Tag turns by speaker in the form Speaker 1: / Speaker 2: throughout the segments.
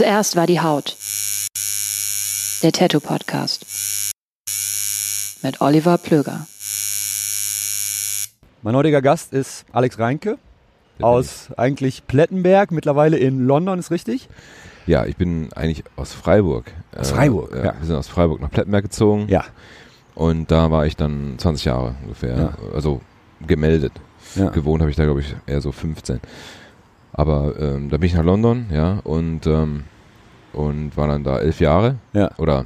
Speaker 1: Zuerst war die Haut. Der Tattoo Podcast. Mit Oliver Plöger.
Speaker 2: Mein heutiger Gast ist Alex Reinke aus eigentlich Plettenberg, mittlerweile in London, ist richtig?
Speaker 3: Ja, ich bin eigentlich aus Freiburg.
Speaker 2: Aus Freiburg,
Speaker 3: Äh,
Speaker 2: ja.
Speaker 3: Wir sind aus Freiburg nach Plettenberg gezogen.
Speaker 2: Ja.
Speaker 3: Und da war ich dann 20 Jahre ungefähr.
Speaker 2: Ja.
Speaker 3: Also gemeldet.
Speaker 2: ja.
Speaker 3: Gewohnt habe ich da, glaube ich, eher so 15. Aber ähm, da bin ich nach London, ja, und, ähm, und war dann da elf Jahre.
Speaker 2: Ja.
Speaker 3: Oder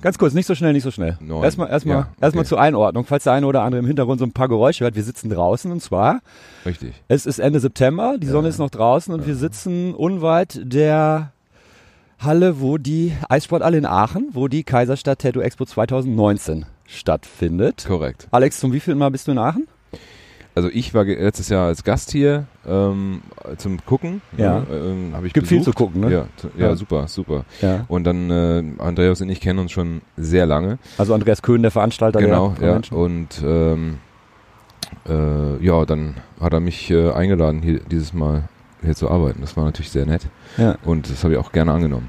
Speaker 2: Ganz kurz, nicht so schnell, nicht so schnell.
Speaker 3: Neun.
Speaker 2: Erstmal, erstmal,
Speaker 3: Ja,
Speaker 2: erstmal
Speaker 3: okay.
Speaker 2: zur Einordnung, falls der eine oder andere im Hintergrund so ein paar Geräusche hört. Wir sitzen draußen und zwar,
Speaker 3: richtig.
Speaker 2: es ist Ende September, die Sonne
Speaker 3: Ja.
Speaker 2: ist noch draußen und wir sitzen unweit der Halle, wo die Eissporthalle in Aachen, wo die Kaiserstadt Tattoo Expo 2019 stattfindet.
Speaker 3: Korrekt.
Speaker 2: Alex, zum wievielten Mal bist du in Aachen?
Speaker 3: Also ich war letztes Jahr als Gast hier ähm, zum Gucken.
Speaker 2: Ja.
Speaker 3: ne, Ähm, habe ich
Speaker 2: Gibt viel
Speaker 3: besucht.
Speaker 2: zu gucken, ne?
Speaker 3: Ja, ja,
Speaker 2: Ja.
Speaker 3: super, super.
Speaker 2: Ja.
Speaker 3: Und dann äh, Andreas und ich kennen uns schon sehr lange.
Speaker 2: Also Andreas Köhn, der Veranstalter
Speaker 3: genau,
Speaker 2: der
Speaker 3: ja.
Speaker 2: Convention.
Speaker 3: Und ähm, äh, ja, dann hat er mich äh, eingeladen, hier dieses Mal hier zu arbeiten. Das war natürlich sehr nett.
Speaker 2: Ja.
Speaker 3: Und das habe ich auch gerne angenommen.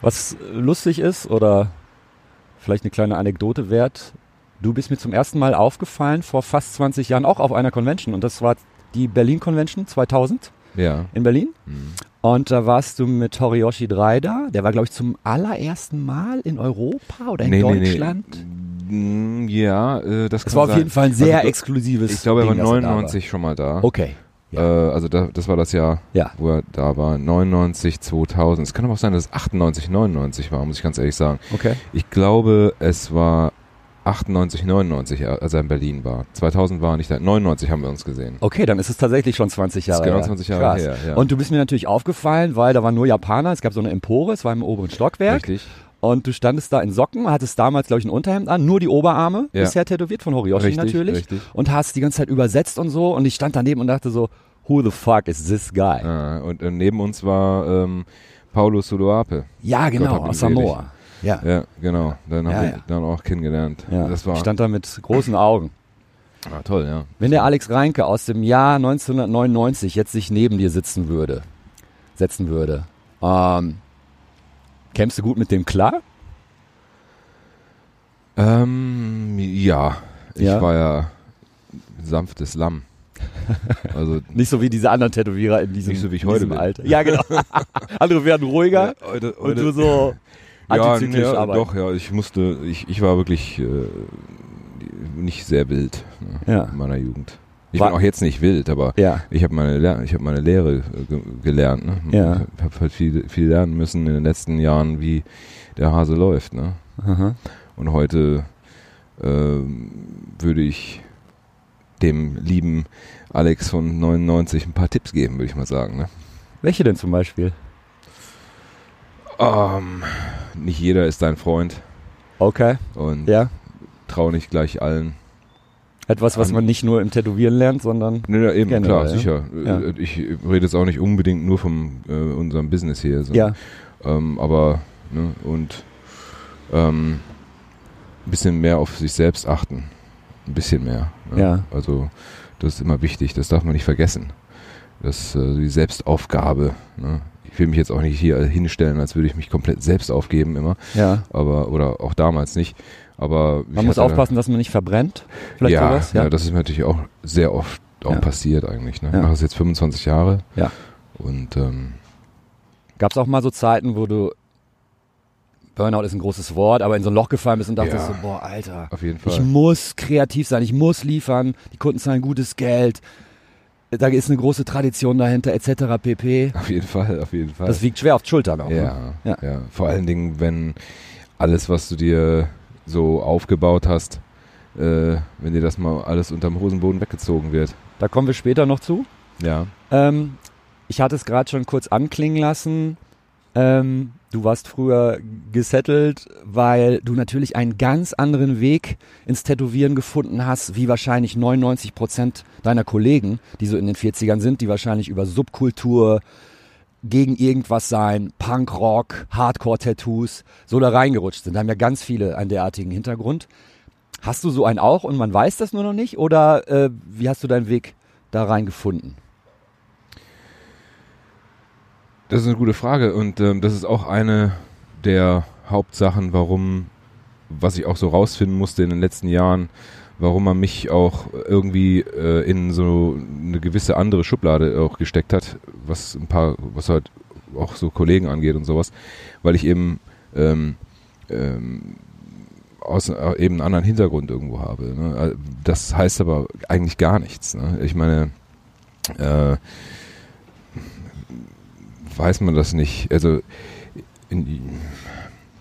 Speaker 2: Was lustig ist oder vielleicht eine kleine Anekdote wert, du bist mir zum ersten Mal aufgefallen vor fast 20 Jahren auch auf einer Convention und das war die Berlin Convention 2000
Speaker 3: Ja.
Speaker 2: in Berlin
Speaker 3: Mhm.
Speaker 2: und da warst du mit Horiyoshi 3 da, der war glaube ich zum allerersten Mal in Europa oder in
Speaker 3: Nee, nee, nee.
Speaker 2: Deutschland.
Speaker 3: Mm, Ja, äh, das
Speaker 2: Das war auf
Speaker 3: sein.
Speaker 2: jeden Fall ein sehr
Speaker 3: Also,
Speaker 2: exklusives
Speaker 3: Ich glaube, er war
Speaker 2: Ding, dass da
Speaker 3: 99 schon mal da.
Speaker 2: war. Okay.
Speaker 3: Äh, also da, das war das Jahr,
Speaker 2: Ja.
Speaker 3: wo er da war. 99, 2000. Es kann aber auch sein, dass es 98, 99 war, muss ich ganz ehrlich sagen.
Speaker 2: Okay.
Speaker 3: Ich glaube, es war 98, 99, als er in Berlin war. 2000 war er nicht da. 99 haben wir uns gesehen.
Speaker 2: Okay, dann ist es tatsächlich schon 20
Speaker 3: Das
Speaker 2: Jahre
Speaker 3: ist genau
Speaker 2: her.
Speaker 3: 20 Jahre
Speaker 2: Krass.
Speaker 3: her. Ja.
Speaker 2: Und du bist mir natürlich aufgefallen, weil da waren nur Japaner, es gab so eine Empore, es war im oberen Stockwerk.
Speaker 3: Richtig.
Speaker 2: Und du standest da in Socken, hattest damals, glaube ich, ein Unterhemd an, nur die Oberarme
Speaker 3: Ja.
Speaker 2: bisher tätowiert von Horiyoshi
Speaker 3: Richtig,
Speaker 2: natürlich.
Speaker 3: richtig.
Speaker 2: Und hast die ganze Zeit übersetzt und so. Und ich stand daneben und dachte so, who the fuck is this guy?
Speaker 3: Ah, und äh, neben uns war ähm, Paulo Suluape.
Speaker 2: Ja, genau, aus Samoa. Ja.
Speaker 3: Ja, genau. Dann
Speaker 2: Ja,
Speaker 3: haben wir
Speaker 2: ja.
Speaker 3: dann auch kennengelernt.
Speaker 2: ja.
Speaker 3: Das war
Speaker 2: ich stand da mit großen Augen.
Speaker 3: ah, toll, ja.
Speaker 2: Wenn der Alex Reinke aus dem Jahr 1999 jetzt sich neben dir sitzen würde, setzen würde, ähm, kämst du gut mit dem klar?
Speaker 3: Ähm, ja. Ich
Speaker 2: Ja?
Speaker 3: war ja sanftes Lamm. Also
Speaker 2: Nicht so wie diese anderen Tätowierer in diesem,
Speaker 3: Nicht so wie ich heute.
Speaker 2: Alter. Ja, genau. Andere werden ruhiger
Speaker 3: heute,
Speaker 2: und du so antizyklisch
Speaker 3: ja,
Speaker 2: arbeiten.
Speaker 3: doch, ja. Ich musste, ich, ich war wirklich äh, nicht sehr wild ne,
Speaker 2: Ja.
Speaker 3: in meiner Jugend. Ich
Speaker 2: War-
Speaker 3: bin auch jetzt nicht wild, aber
Speaker 2: Ja.
Speaker 3: ich habe meine, ich hab meine Lehre äh, ge gelernt. Ne?
Speaker 2: Ja.
Speaker 3: Ich habe halt viel, viel lernen müssen in den letzten Jahren, wie der Hase läuft. Ne?
Speaker 2: Aha.
Speaker 3: Und heute ähm, würde ich dem lieben Alex von 99 ein paar Tipps geben, würde ich mal sagen. Ne?
Speaker 2: Welche denn zum Beispiel?
Speaker 3: Ähm, nicht jeder ist dein Freund.
Speaker 2: Okay.
Speaker 3: Und
Speaker 2: Ja.
Speaker 3: traue nicht gleich allen.
Speaker 2: Etwas, was
Speaker 3: An-
Speaker 2: man nicht nur im Tätowieren lernt, sondern
Speaker 3: Nee, ja, eben,
Speaker 2: Generell,
Speaker 3: klar,
Speaker 2: ja.
Speaker 3: sicher.
Speaker 2: Ja.
Speaker 3: Äh, Ich rede jetzt auch nicht unbedingt nur vom äh, unserem Business hier. So.
Speaker 2: ja.
Speaker 3: Ähm, aber, ne, und ähm, ein bisschen mehr auf sich selbst achten. Ein bisschen mehr. Ne?
Speaker 2: Ja.
Speaker 3: Also, das ist immer wichtig, das darf man nicht vergessen. Das äh, die Selbstaufgabe. Ne? Ich will mich jetzt auch nicht hier hinstellen, als würde ich mich komplett selbst aufgeben immer,
Speaker 2: Ja.
Speaker 3: aber oder auch damals nicht. Aber ich
Speaker 2: Man muss aufpassen, dass man nicht verbrennt. Vielleicht
Speaker 3: ja,
Speaker 2: sowas.
Speaker 3: ja. das ist mir natürlich auch sehr oft auch
Speaker 2: Ja.
Speaker 3: passiert eigentlich. Ne?
Speaker 2: Ja.
Speaker 3: Ich mache das jetzt 25 Jahre.
Speaker 2: Ja.
Speaker 3: Und ähm,
Speaker 2: Gab es auch mal so Zeiten, wo du Burnout ist ein großes Wort, aber in so ein Loch gefallen bist und dachtest
Speaker 3: Ja.
Speaker 2: so, boah, Alter,
Speaker 3: auf jeden
Speaker 2: ich
Speaker 3: Fall.
Speaker 2: muss kreativ sein, ich muss liefern, die Kunden zahlen gutes Geld, da ist eine große Tradition dahinter, etc. pp.
Speaker 3: Auf jeden Fall, auf jeden Fall.
Speaker 2: Das wiegt schwer auf die Schultern auch. Ne?
Speaker 3: ja,
Speaker 2: Ja.
Speaker 3: ja, Vor allen Dingen, wenn alles, was du dir so aufgebaut hast, äh, wenn dir das mal alles unterm Hosenboden weggezogen wird.
Speaker 2: Da kommen wir später noch zu.
Speaker 3: Ja.
Speaker 2: Ähm, ich hatte es gerade schon kurz anklingen lassen. Ähm, du warst früher gesettelt, weil du natürlich einen ganz anderen Weg ins Tätowieren gefunden hast, wie wahrscheinlich 99 Prozent deiner Kollegen, die so in den 40ern sind, die wahrscheinlich über Subkultur, gegen irgendwas sein, Punkrock, Hardcore-Tattoos, so da reingerutscht sind. Da haben ja ganz viele einen derartigen Hintergrund. Hast du so einen auch und man weiß das nur noch nicht? Oder äh, wie hast du deinen Weg da reingefunden?
Speaker 3: Das ist eine gute Frage und ähm, das ist auch eine der Hauptsachen, warum, was ich auch so rausfinden musste in den letzten Jahren, warum man mich auch irgendwie äh, in so eine gewisse andere Schublade auch gesteckt hat, was ein paar, was halt auch so Kollegen angeht und sowas, weil ich eben ähm, ähm, aus äh, eben einen anderen Hintergrund irgendwo habe. Ne? Das heißt aber eigentlich gar nichts. Ne? Ich meine, äh, weiß man das nicht. Also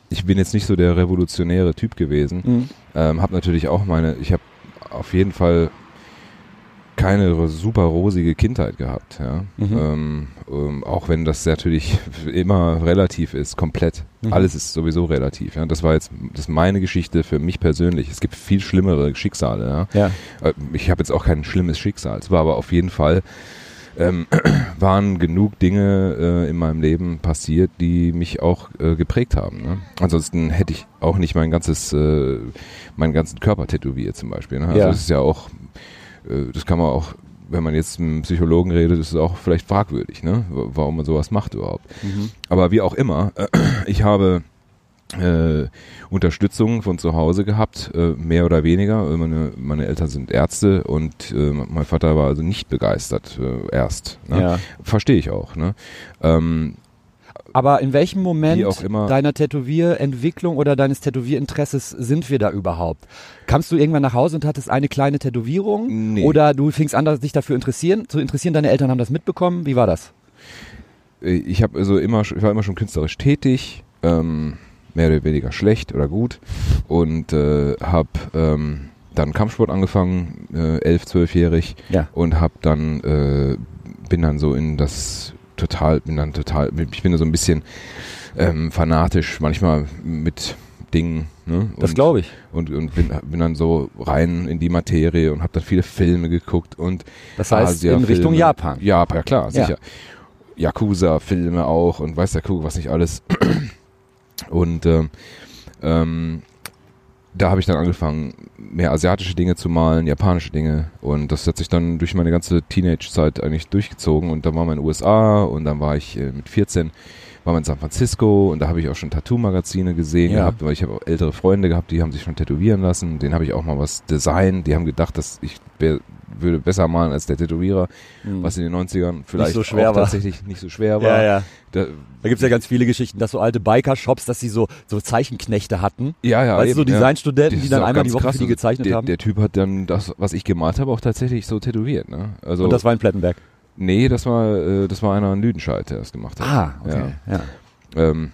Speaker 3: ich bin jetzt nicht so der revolutionäre Typ gewesen.
Speaker 2: Mhm.
Speaker 3: Ähm, habe natürlich auch meine, ich habe auf jeden Fall keine super rosige Kindheit gehabt, ja.
Speaker 2: Mhm.
Speaker 3: Ähm, ähm, auch wenn das natürlich immer relativ ist, komplett.
Speaker 2: Mhm.
Speaker 3: Alles ist sowieso relativ, ja. Das war jetzt, das ist meine Geschichte für mich persönlich. Es gibt viel schlimmere Schicksale, ja.
Speaker 2: Ja.
Speaker 3: Äh, Ich habe jetzt auch kein schlimmes Schicksal. Es war aber auf jeden Fall, ähm, waren genug Dinge äh, in meinem Leben passiert, die mich auch äh, geprägt haben. Ne? Ansonsten hätte ich auch nicht mein ganzes, äh, meinen ganzen Körper tätowiert zum Beispiel. Ne? Also
Speaker 2: Ja.
Speaker 3: das ist ja auch, äh, das kann man auch, wenn man jetzt mit einem Psychologen redet, ist es auch vielleicht fragwürdig, ne? warum man sowas macht überhaupt.
Speaker 2: Mhm.
Speaker 3: Aber wie auch immer, ich habe äh, Unterstützung von zu Hause gehabt, äh, mehr oder weniger. Meine, meine Eltern sind Ärzte und äh, mein Vater war also nicht begeistert äh, erst. Ne?
Speaker 2: Ja.
Speaker 3: Verstehe ich auch. Ne? Ähm,
Speaker 2: Aber in welchem Moment deiner Tätowierentwicklung oder deines Tätowierinteresses sind wir da überhaupt? Kamst du irgendwann nach Hause und hattest eine kleine Tätowierung?
Speaker 3: Nee.
Speaker 2: Oder du fingst an, dich dafür interessieren, zu interessieren, deine Eltern haben das mitbekommen? Wie war das?
Speaker 3: äh, ich habe also immer, ich war immer schon künstlerisch tätig, ähm, mehr oder weniger schlecht oder gut und äh, habe ähm, dann Kampfsport angefangen, äh, elf, zwölfjährig
Speaker 2: Ja.
Speaker 3: und habe dann äh, bin dann so in das total bin dann total ich bin so ein bisschen ähm, fanatisch manchmal mit Dingen ne?
Speaker 2: Das glaube ich.
Speaker 3: und, und bin, bin dann so rein in die Materie und habe dann viele Filme geguckt und
Speaker 2: Das heißt in. Richtung Japan.
Speaker 3: Japan, ja klar,
Speaker 2: Ja.
Speaker 3: sicher. Yakuza-Filme auch und weiß der Kuckuck was nicht alles. Und ähm, ähm, da habe ich dann angefangen, mehr asiatische Dinge zu malen, japanische Dinge. Und das hat sich dann durch meine ganze Teenage-Zeit eigentlich durchgezogen. Und dann waren wir in den USA und dann war ich äh, mit 14 waren wir in San Francisco und da habe ich auch schon Tattoo-Magazine gesehen
Speaker 2: Ja.
Speaker 3: gehabt, weil ich habe auch ältere Freunde gehabt, die haben sich schon tätowieren lassen. Den habe ich auch mal was designt. Die haben gedacht, dass ich wär, würde besser malen als der Tätowierer,
Speaker 2: Mhm.
Speaker 3: was in den 90ern vielleicht
Speaker 2: so
Speaker 3: auch
Speaker 2: war.
Speaker 3: tatsächlich nicht so schwer war.
Speaker 2: ja, ja.
Speaker 3: Da,
Speaker 2: Da gibt's ja ganz viele Geschichten, dass so alte Biker-Shops, dass sie so, so Zeichenknechte hatten.
Speaker 3: ja, ja.
Speaker 2: weißt so
Speaker 3: eben, ja.
Speaker 2: Designstudenten,
Speaker 3: Das
Speaker 2: die dann einmal die Woche
Speaker 3: krass.
Speaker 2: für die
Speaker 3: Also
Speaker 2: gezeichnet
Speaker 3: der,
Speaker 2: haben.
Speaker 3: Der Typ hat dann das, was ich gemalt habe, auch tatsächlich so tätowiert. Ne? Also
Speaker 2: und das war in Plettenberg.
Speaker 3: Nee, das war äh, das war einer in Lüdenscheid, der das gemacht hat.
Speaker 2: Ah, okay. Ja.
Speaker 3: Ähm,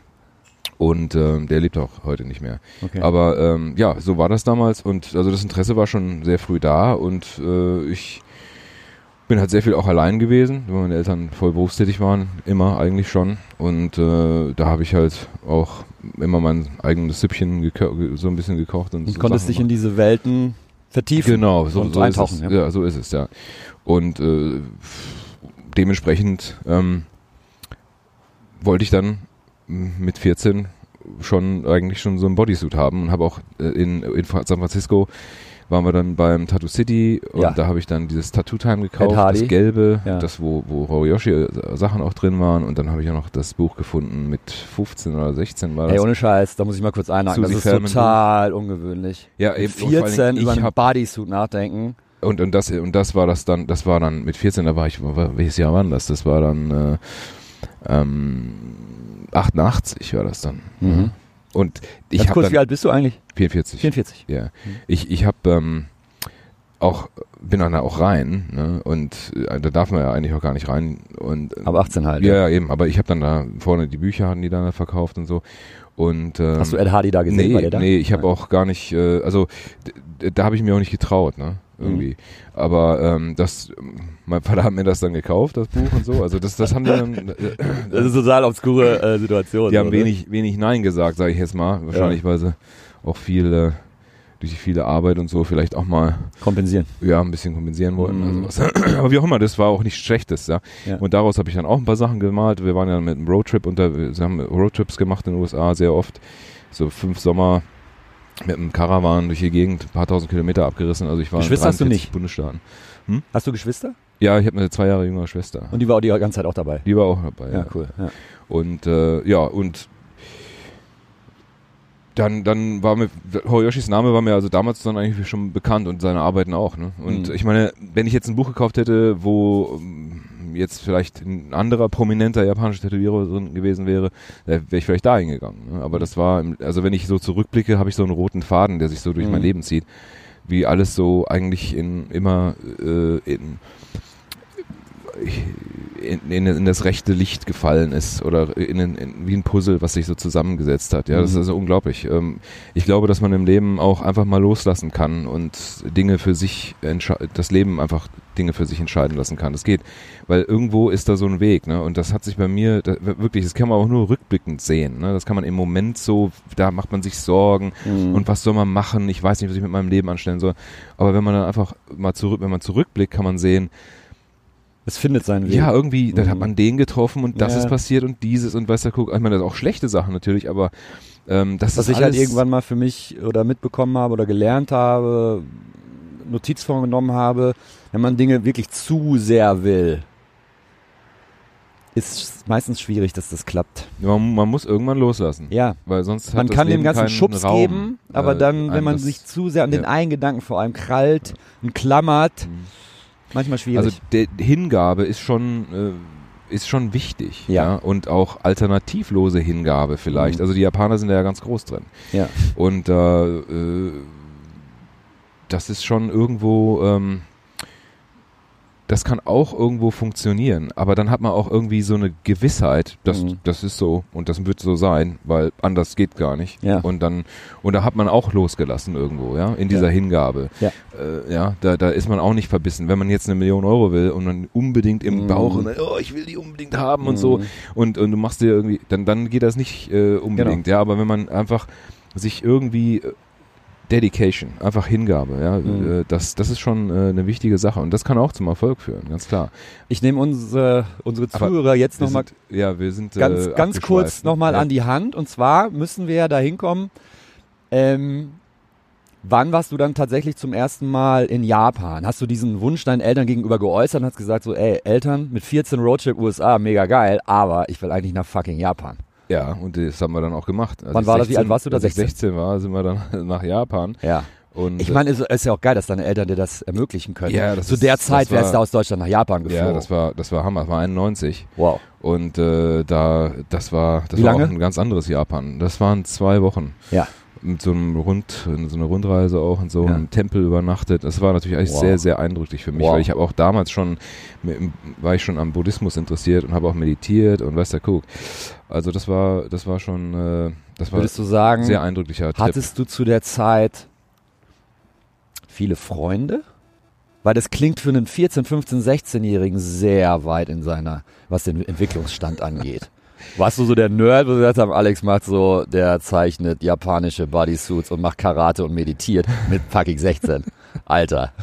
Speaker 3: und ähm, der lebt auch heute nicht mehr.
Speaker 2: okay.
Speaker 3: Aber ähm, ja, so war das damals und also das Interesse war schon sehr früh da und äh, ich bin halt sehr viel auch allein gewesen, weil meine Eltern voll berufstätig waren, immer eigentlich schon. Und äh, da habe ich halt auch immer mein eigenes Süppchen so ein bisschen gekocht. Und,
Speaker 2: und
Speaker 3: so
Speaker 2: konntest dich in diese Welten vertiefen.
Speaker 3: Genau, so,
Speaker 2: und
Speaker 3: so
Speaker 2: eintauchen.
Speaker 3: Ist es.
Speaker 2: ja.
Speaker 3: Ja. so ist es, ja. Und äh, dementsprechend ähm, wollte ich dann mit 14 schon eigentlich schon so ein Bodysuit haben und habe auch äh, in, in San Francisco waren wir dann beim Tattoo City und
Speaker 2: Ja.
Speaker 3: da habe ich dann dieses Tattoo Time gekauft, das gelbe,
Speaker 2: Ja.
Speaker 3: das wo wo Horiyoshi äh, Sachen auch drin waren und dann habe ich auch noch das Buch gefunden mit 15 oder 16 war das.
Speaker 2: Hey, ohne Scheiß, da muss ich mal kurz einhaken.
Speaker 3: Susi
Speaker 2: das ist
Speaker 3: Feldman
Speaker 2: total ungewöhnlich.
Speaker 3: ja, eben, und vor allen
Speaker 2: 14
Speaker 3: Dingen,
Speaker 2: über einen
Speaker 3: hab,
Speaker 2: Bodysuit nachdenken.
Speaker 3: Und und das und das war das dann, das war dann mit 14, da war ich welches Jahr war das? Das war dann äh, ähm, 88 war das dann.
Speaker 2: Mhm.
Speaker 3: Und ich habe
Speaker 2: kurz,
Speaker 3: dann
Speaker 2: wie alt bist du eigentlich?
Speaker 3: 44.
Speaker 2: 44.
Speaker 3: Ja, ich, ich habe ähm, auch bin dann da auch rein ne? und äh, da darf man ja eigentlich auch gar nicht rein und äh,
Speaker 2: Aber 18 halt.
Speaker 3: ja, ja eben, aber ich habe dann da vorne die Bücher hatten die dann verkauft und so und ähm,
Speaker 2: Hast du Ed Hardy da gesehen?
Speaker 3: nee,
Speaker 2: da?
Speaker 3: nee, ich habe auch gar nicht, äh, also da habe ich mir auch nicht getraut, ne? Irgendwie.
Speaker 2: Mhm.
Speaker 3: Aber ähm, das, mein Vater hat mir das dann gekauft, das Buch und so. Also das, das haben die dann, äh,
Speaker 2: Das ist eine total obskure äh, Situation.
Speaker 3: die haben
Speaker 2: oder?
Speaker 3: wenig, wenig Nein gesagt, sage ich jetzt mal. Wahrscheinlich, weil sie auch viel äh, durch die viele Arbeit und so vielleicht auch mal
Speaker 2: kompensieren.
Speaker 3: ja ein bisschen kompensieren wollten.
Speaker 2: Mhm.
Speaker 3: sowas. Aber wie auch immer, das war auch nichts Schlechtes, ja.
Speaker 2: Ja.
Speaker 3: Und daraus habe ich dann auch ein paar Sachen gemalt. Wir waren ja mit einem Roadtrip unter, wir haben Roadtrips gemacht in den USA sehr oft. So fünf Sommer mit einem Caravan durch die Gegend, ein paar tausend Kilometer abgerissen. Also ich war
Speaker 2: Geschwister
Speaker 3: in
Speaker 2: hast du
Speaker 3: 43
Speaker 2: nicht?
Speaker 3: Bundesstaaten.
Speaker 2: Hast du Geschwister?
Speaker 3: Ja, ich habe eine zwei Jahre jüngere Schwester.
Speaker 2: Und die war auch die ganze Zeit auch dabei.
Speaker 3: Die war auch dabei.
Speaker 2: Ja, cool. Ja.
Speaker 3: Und äh, ja, und dann, dann war mir, Horiyoshis Name war mir also damals dann eigentlich schon bekannt und seine Arbeiten auch. Ne? Und
Speaker 2: Mhm.
Speaker 3: ich meine, wenn ich jetzt ein Buch gekauft hätte, wo ähm, jetzt vielleicht ein anderer prominenter japanischer Tätowierer drin gewesen wäre, wäre ich vielleicht da hingegangen. Ne? Aber das war, im- also wenn ich so zurückblicke, habe ich so einen roten Faden, der sich so durch
Speaker 2: Mhm.
Speaker 3: mein Leben zieht, wie alles so eigentlich in immer äh, in in, in, in das rechte Licht gefallen ist oder in, wie ein Puzzle, was sich so zusammengesetzt hat. Ja, das
Speaker 2: Mhm.
Speaker 3: ist also unglaublich. Ähm, ich glaube, dass man im Leben auch einfach mal loslassen kann und Dinge für sich das Leben einfach Dinge für sich entscheiden lassen kann. Das geht, weil irgendwo ist da so ein Weg, ne? Und das hat sich bei mir da, wirklich, das kann man auch nur rückblickend sehen. Ne? Das kann man im Moment so, da macht man sich Sorgen
Speaker 2: Mhm.
Speaker 3: und was soll man machen? Ich weiß nicht, was ich mit meinem Leben anstellen soll. Aber wenn man dann einfach mal zurück, wenn man zurückblickt, kann man sehen,
Speaker 2: es findet seinen Weg.
Speaker 3: ja, irgendwie, dann
Speaker 2: Mhm.
Speaker 3: hat man den getroffen und das
Speaker 2: Ja.
Speaker 3: ist passiert und dieses und weißt du, guck, ich meine, das sind auch schlechte Sachen natürlich, aber ähm, das
Speaker 2: Was
Speaker 3: ist
Speaker 2: ich halt irgendwann mal für mich oder mitbekommen habe oder gelernt habe, Notiz vorgenommen habe, wenn man Dinge wirklich zu sehr will, ist meistens schwierig, dass das klappt.
Speaker 3: man, man muss irgendwann loslassen,
Speaker 2: Ja,
Speaker 3: weil sonst hat
Speaker 2: man kann dem
Speaker 3: Leben
Speaker 2: ganzen
Speaker 3: keinen
Speaker 2: Schubs
Speaker 3: Raum,
Speaker 2: geben, aber
Speaker 3: äh,
Speaker 2: dann, wenn man sich zu sehr an den
Speaker 3: ja.
Speaker 2: einen Gedanken vor allem krallt und klammert,
Speaker 3: Mhm.
Speaker 2: Manchmal schwierig.
Speaker 3: Also der Hingabe ist schon äh, ist schon wichtig,
Speaker 2: Ja.
Speaker 3: ja. und auch alternativlose Hingabe vielleicht.
Speaker 2: Mhm.
Speaker 3: Also die Japaner sind da ja ganz groß drin.
Speaker 2: ja.
Speaker 3: Und äh, äh, das ist schon irgendwo, ähm, das kann auch irgendwo funktionieren, aber dann hat man auch irgendwie so eine Gewissheit, dass
Speaker 2: Mhm.
Speaker 3: das ist so und das wird so sein, weil anders geht gar nicht.
Speaker 2: Ja.
Speaker 3: Und dann und da hat man auch losgelassen irgendwo, ja, in dieser
Speaker 2: Ja.
Speaker 3: Hingabe.
Speaker 2: Ja.
Speaker 3: Äh, ja, da, da ist man auch nicht verbissen. Wenn man jetzt eine Million Euro will und dann unbedingt im
Speaker 2: Mhm.
Speaker 3: Bauch und oh, ich will die unbedingt haben und so
Speaker 2: Mhm.
Speaker 3: und, und du machst dir irgendwie, dann, dann geht das nicht äh, unbedingt,
Speaker 2: Genau.
Speaker 3: ja, aber wenn man einfach sich irgendwie äh, Dedication, einfach Hingabe, ja,
Speaker 2: Mhm.
Speaker 3: äh, das, das ist schon äh, eine wichtige Sache und das kann auch zum Erfolg führen, ganz klar.
Speaker 2: Ich nehme unsere, unsere
Speaker 3: Aber
Speaker 2: Zuhörer jetzt
Speaker 3: Wir
Speaker 2: nochmal
Speaker 3: ja, wir sind
Speaker 2: ganz,
Speaker 3: äh,
Speaker 2: ganz kurz nochmal
Speaker 3: ja.
Speaker 2: an die Hand. Und zwar müssen wir ja da hinkommen. Ähm, wann warst du dann tatsächlich zum ersten Mal in Japan? Hast du diesen Wunsch deinen Eltern gegenüber geäußert und hast gesagt so, ey, Eltern, mit 14 Roadtrip USA, mega geil, aber ich will eigentlich nach fucking Japan.
Speaker 3: Ja, und das haben wir dann auch gemacht. Als
Speaker 2: Wann war das? Wie alt warst du da?
Speaker 3: Als ich
Speaker 2: 16?
Speaker 3: 16 war, sind wir dann nach Japan.
Speaker 2: Ja.
Speaker 3: Und,
Speaker 2: Ich meine, es ist ja auch geil, dass deine Eltern dir das ermöglichen können.
Speaker 3: Ja, das
Speaker 2: Zu
Speaker 3: ist-
Speaker 2: der Zeit wärst du aus Deutschland nach Japan
Speaker 3: äh,
Speaker 2: geflogen.
Speaker 3: ja, das war, das war Hammer, das war 91.
Speaker 2: wow.
Speaker 3: Und äh, da, das war, das
Speaker 2: Wie
Speaker 3: war
Speaker 2: lange?
Speaker 3: auch ein ganz anderes Japan. Das waren zwei Wochen.
Speaker 2: Ja.
Speaker 3: Mit so einem Rund, so einer Rundreise auch und so,
Speaker 2: Ja.
Speaker 3: im Tempel übernachtet. Das war natürlich alles
Speaker 2: Wow.
Speaker 3: sehr, sehr eindrücklich für mich,
Speaker 2: Wow.
Speaker 3: weil ich habe auch damals schon, war ich schon am Buddhismus interessiert und habe auch meditiert und weiß der Kuck. Also das war, das war schon, äh, das war
Speaker 2: Würdest du sagen,
Speaker 3: sehr eindrücklicher
Speaker 2: hattest du zu der Zeit viele Freunde? Weil das klingt für einen 14, 15, 16-Jährigen sehr weit in seiner, was den Entwicklungsstand angeht. Warst du so der Nerd, wo du gesagt haben, Alex macht so, der zeichnet japanische Bodysuits und macht Karate und meditiert mit fucking 16. Alter.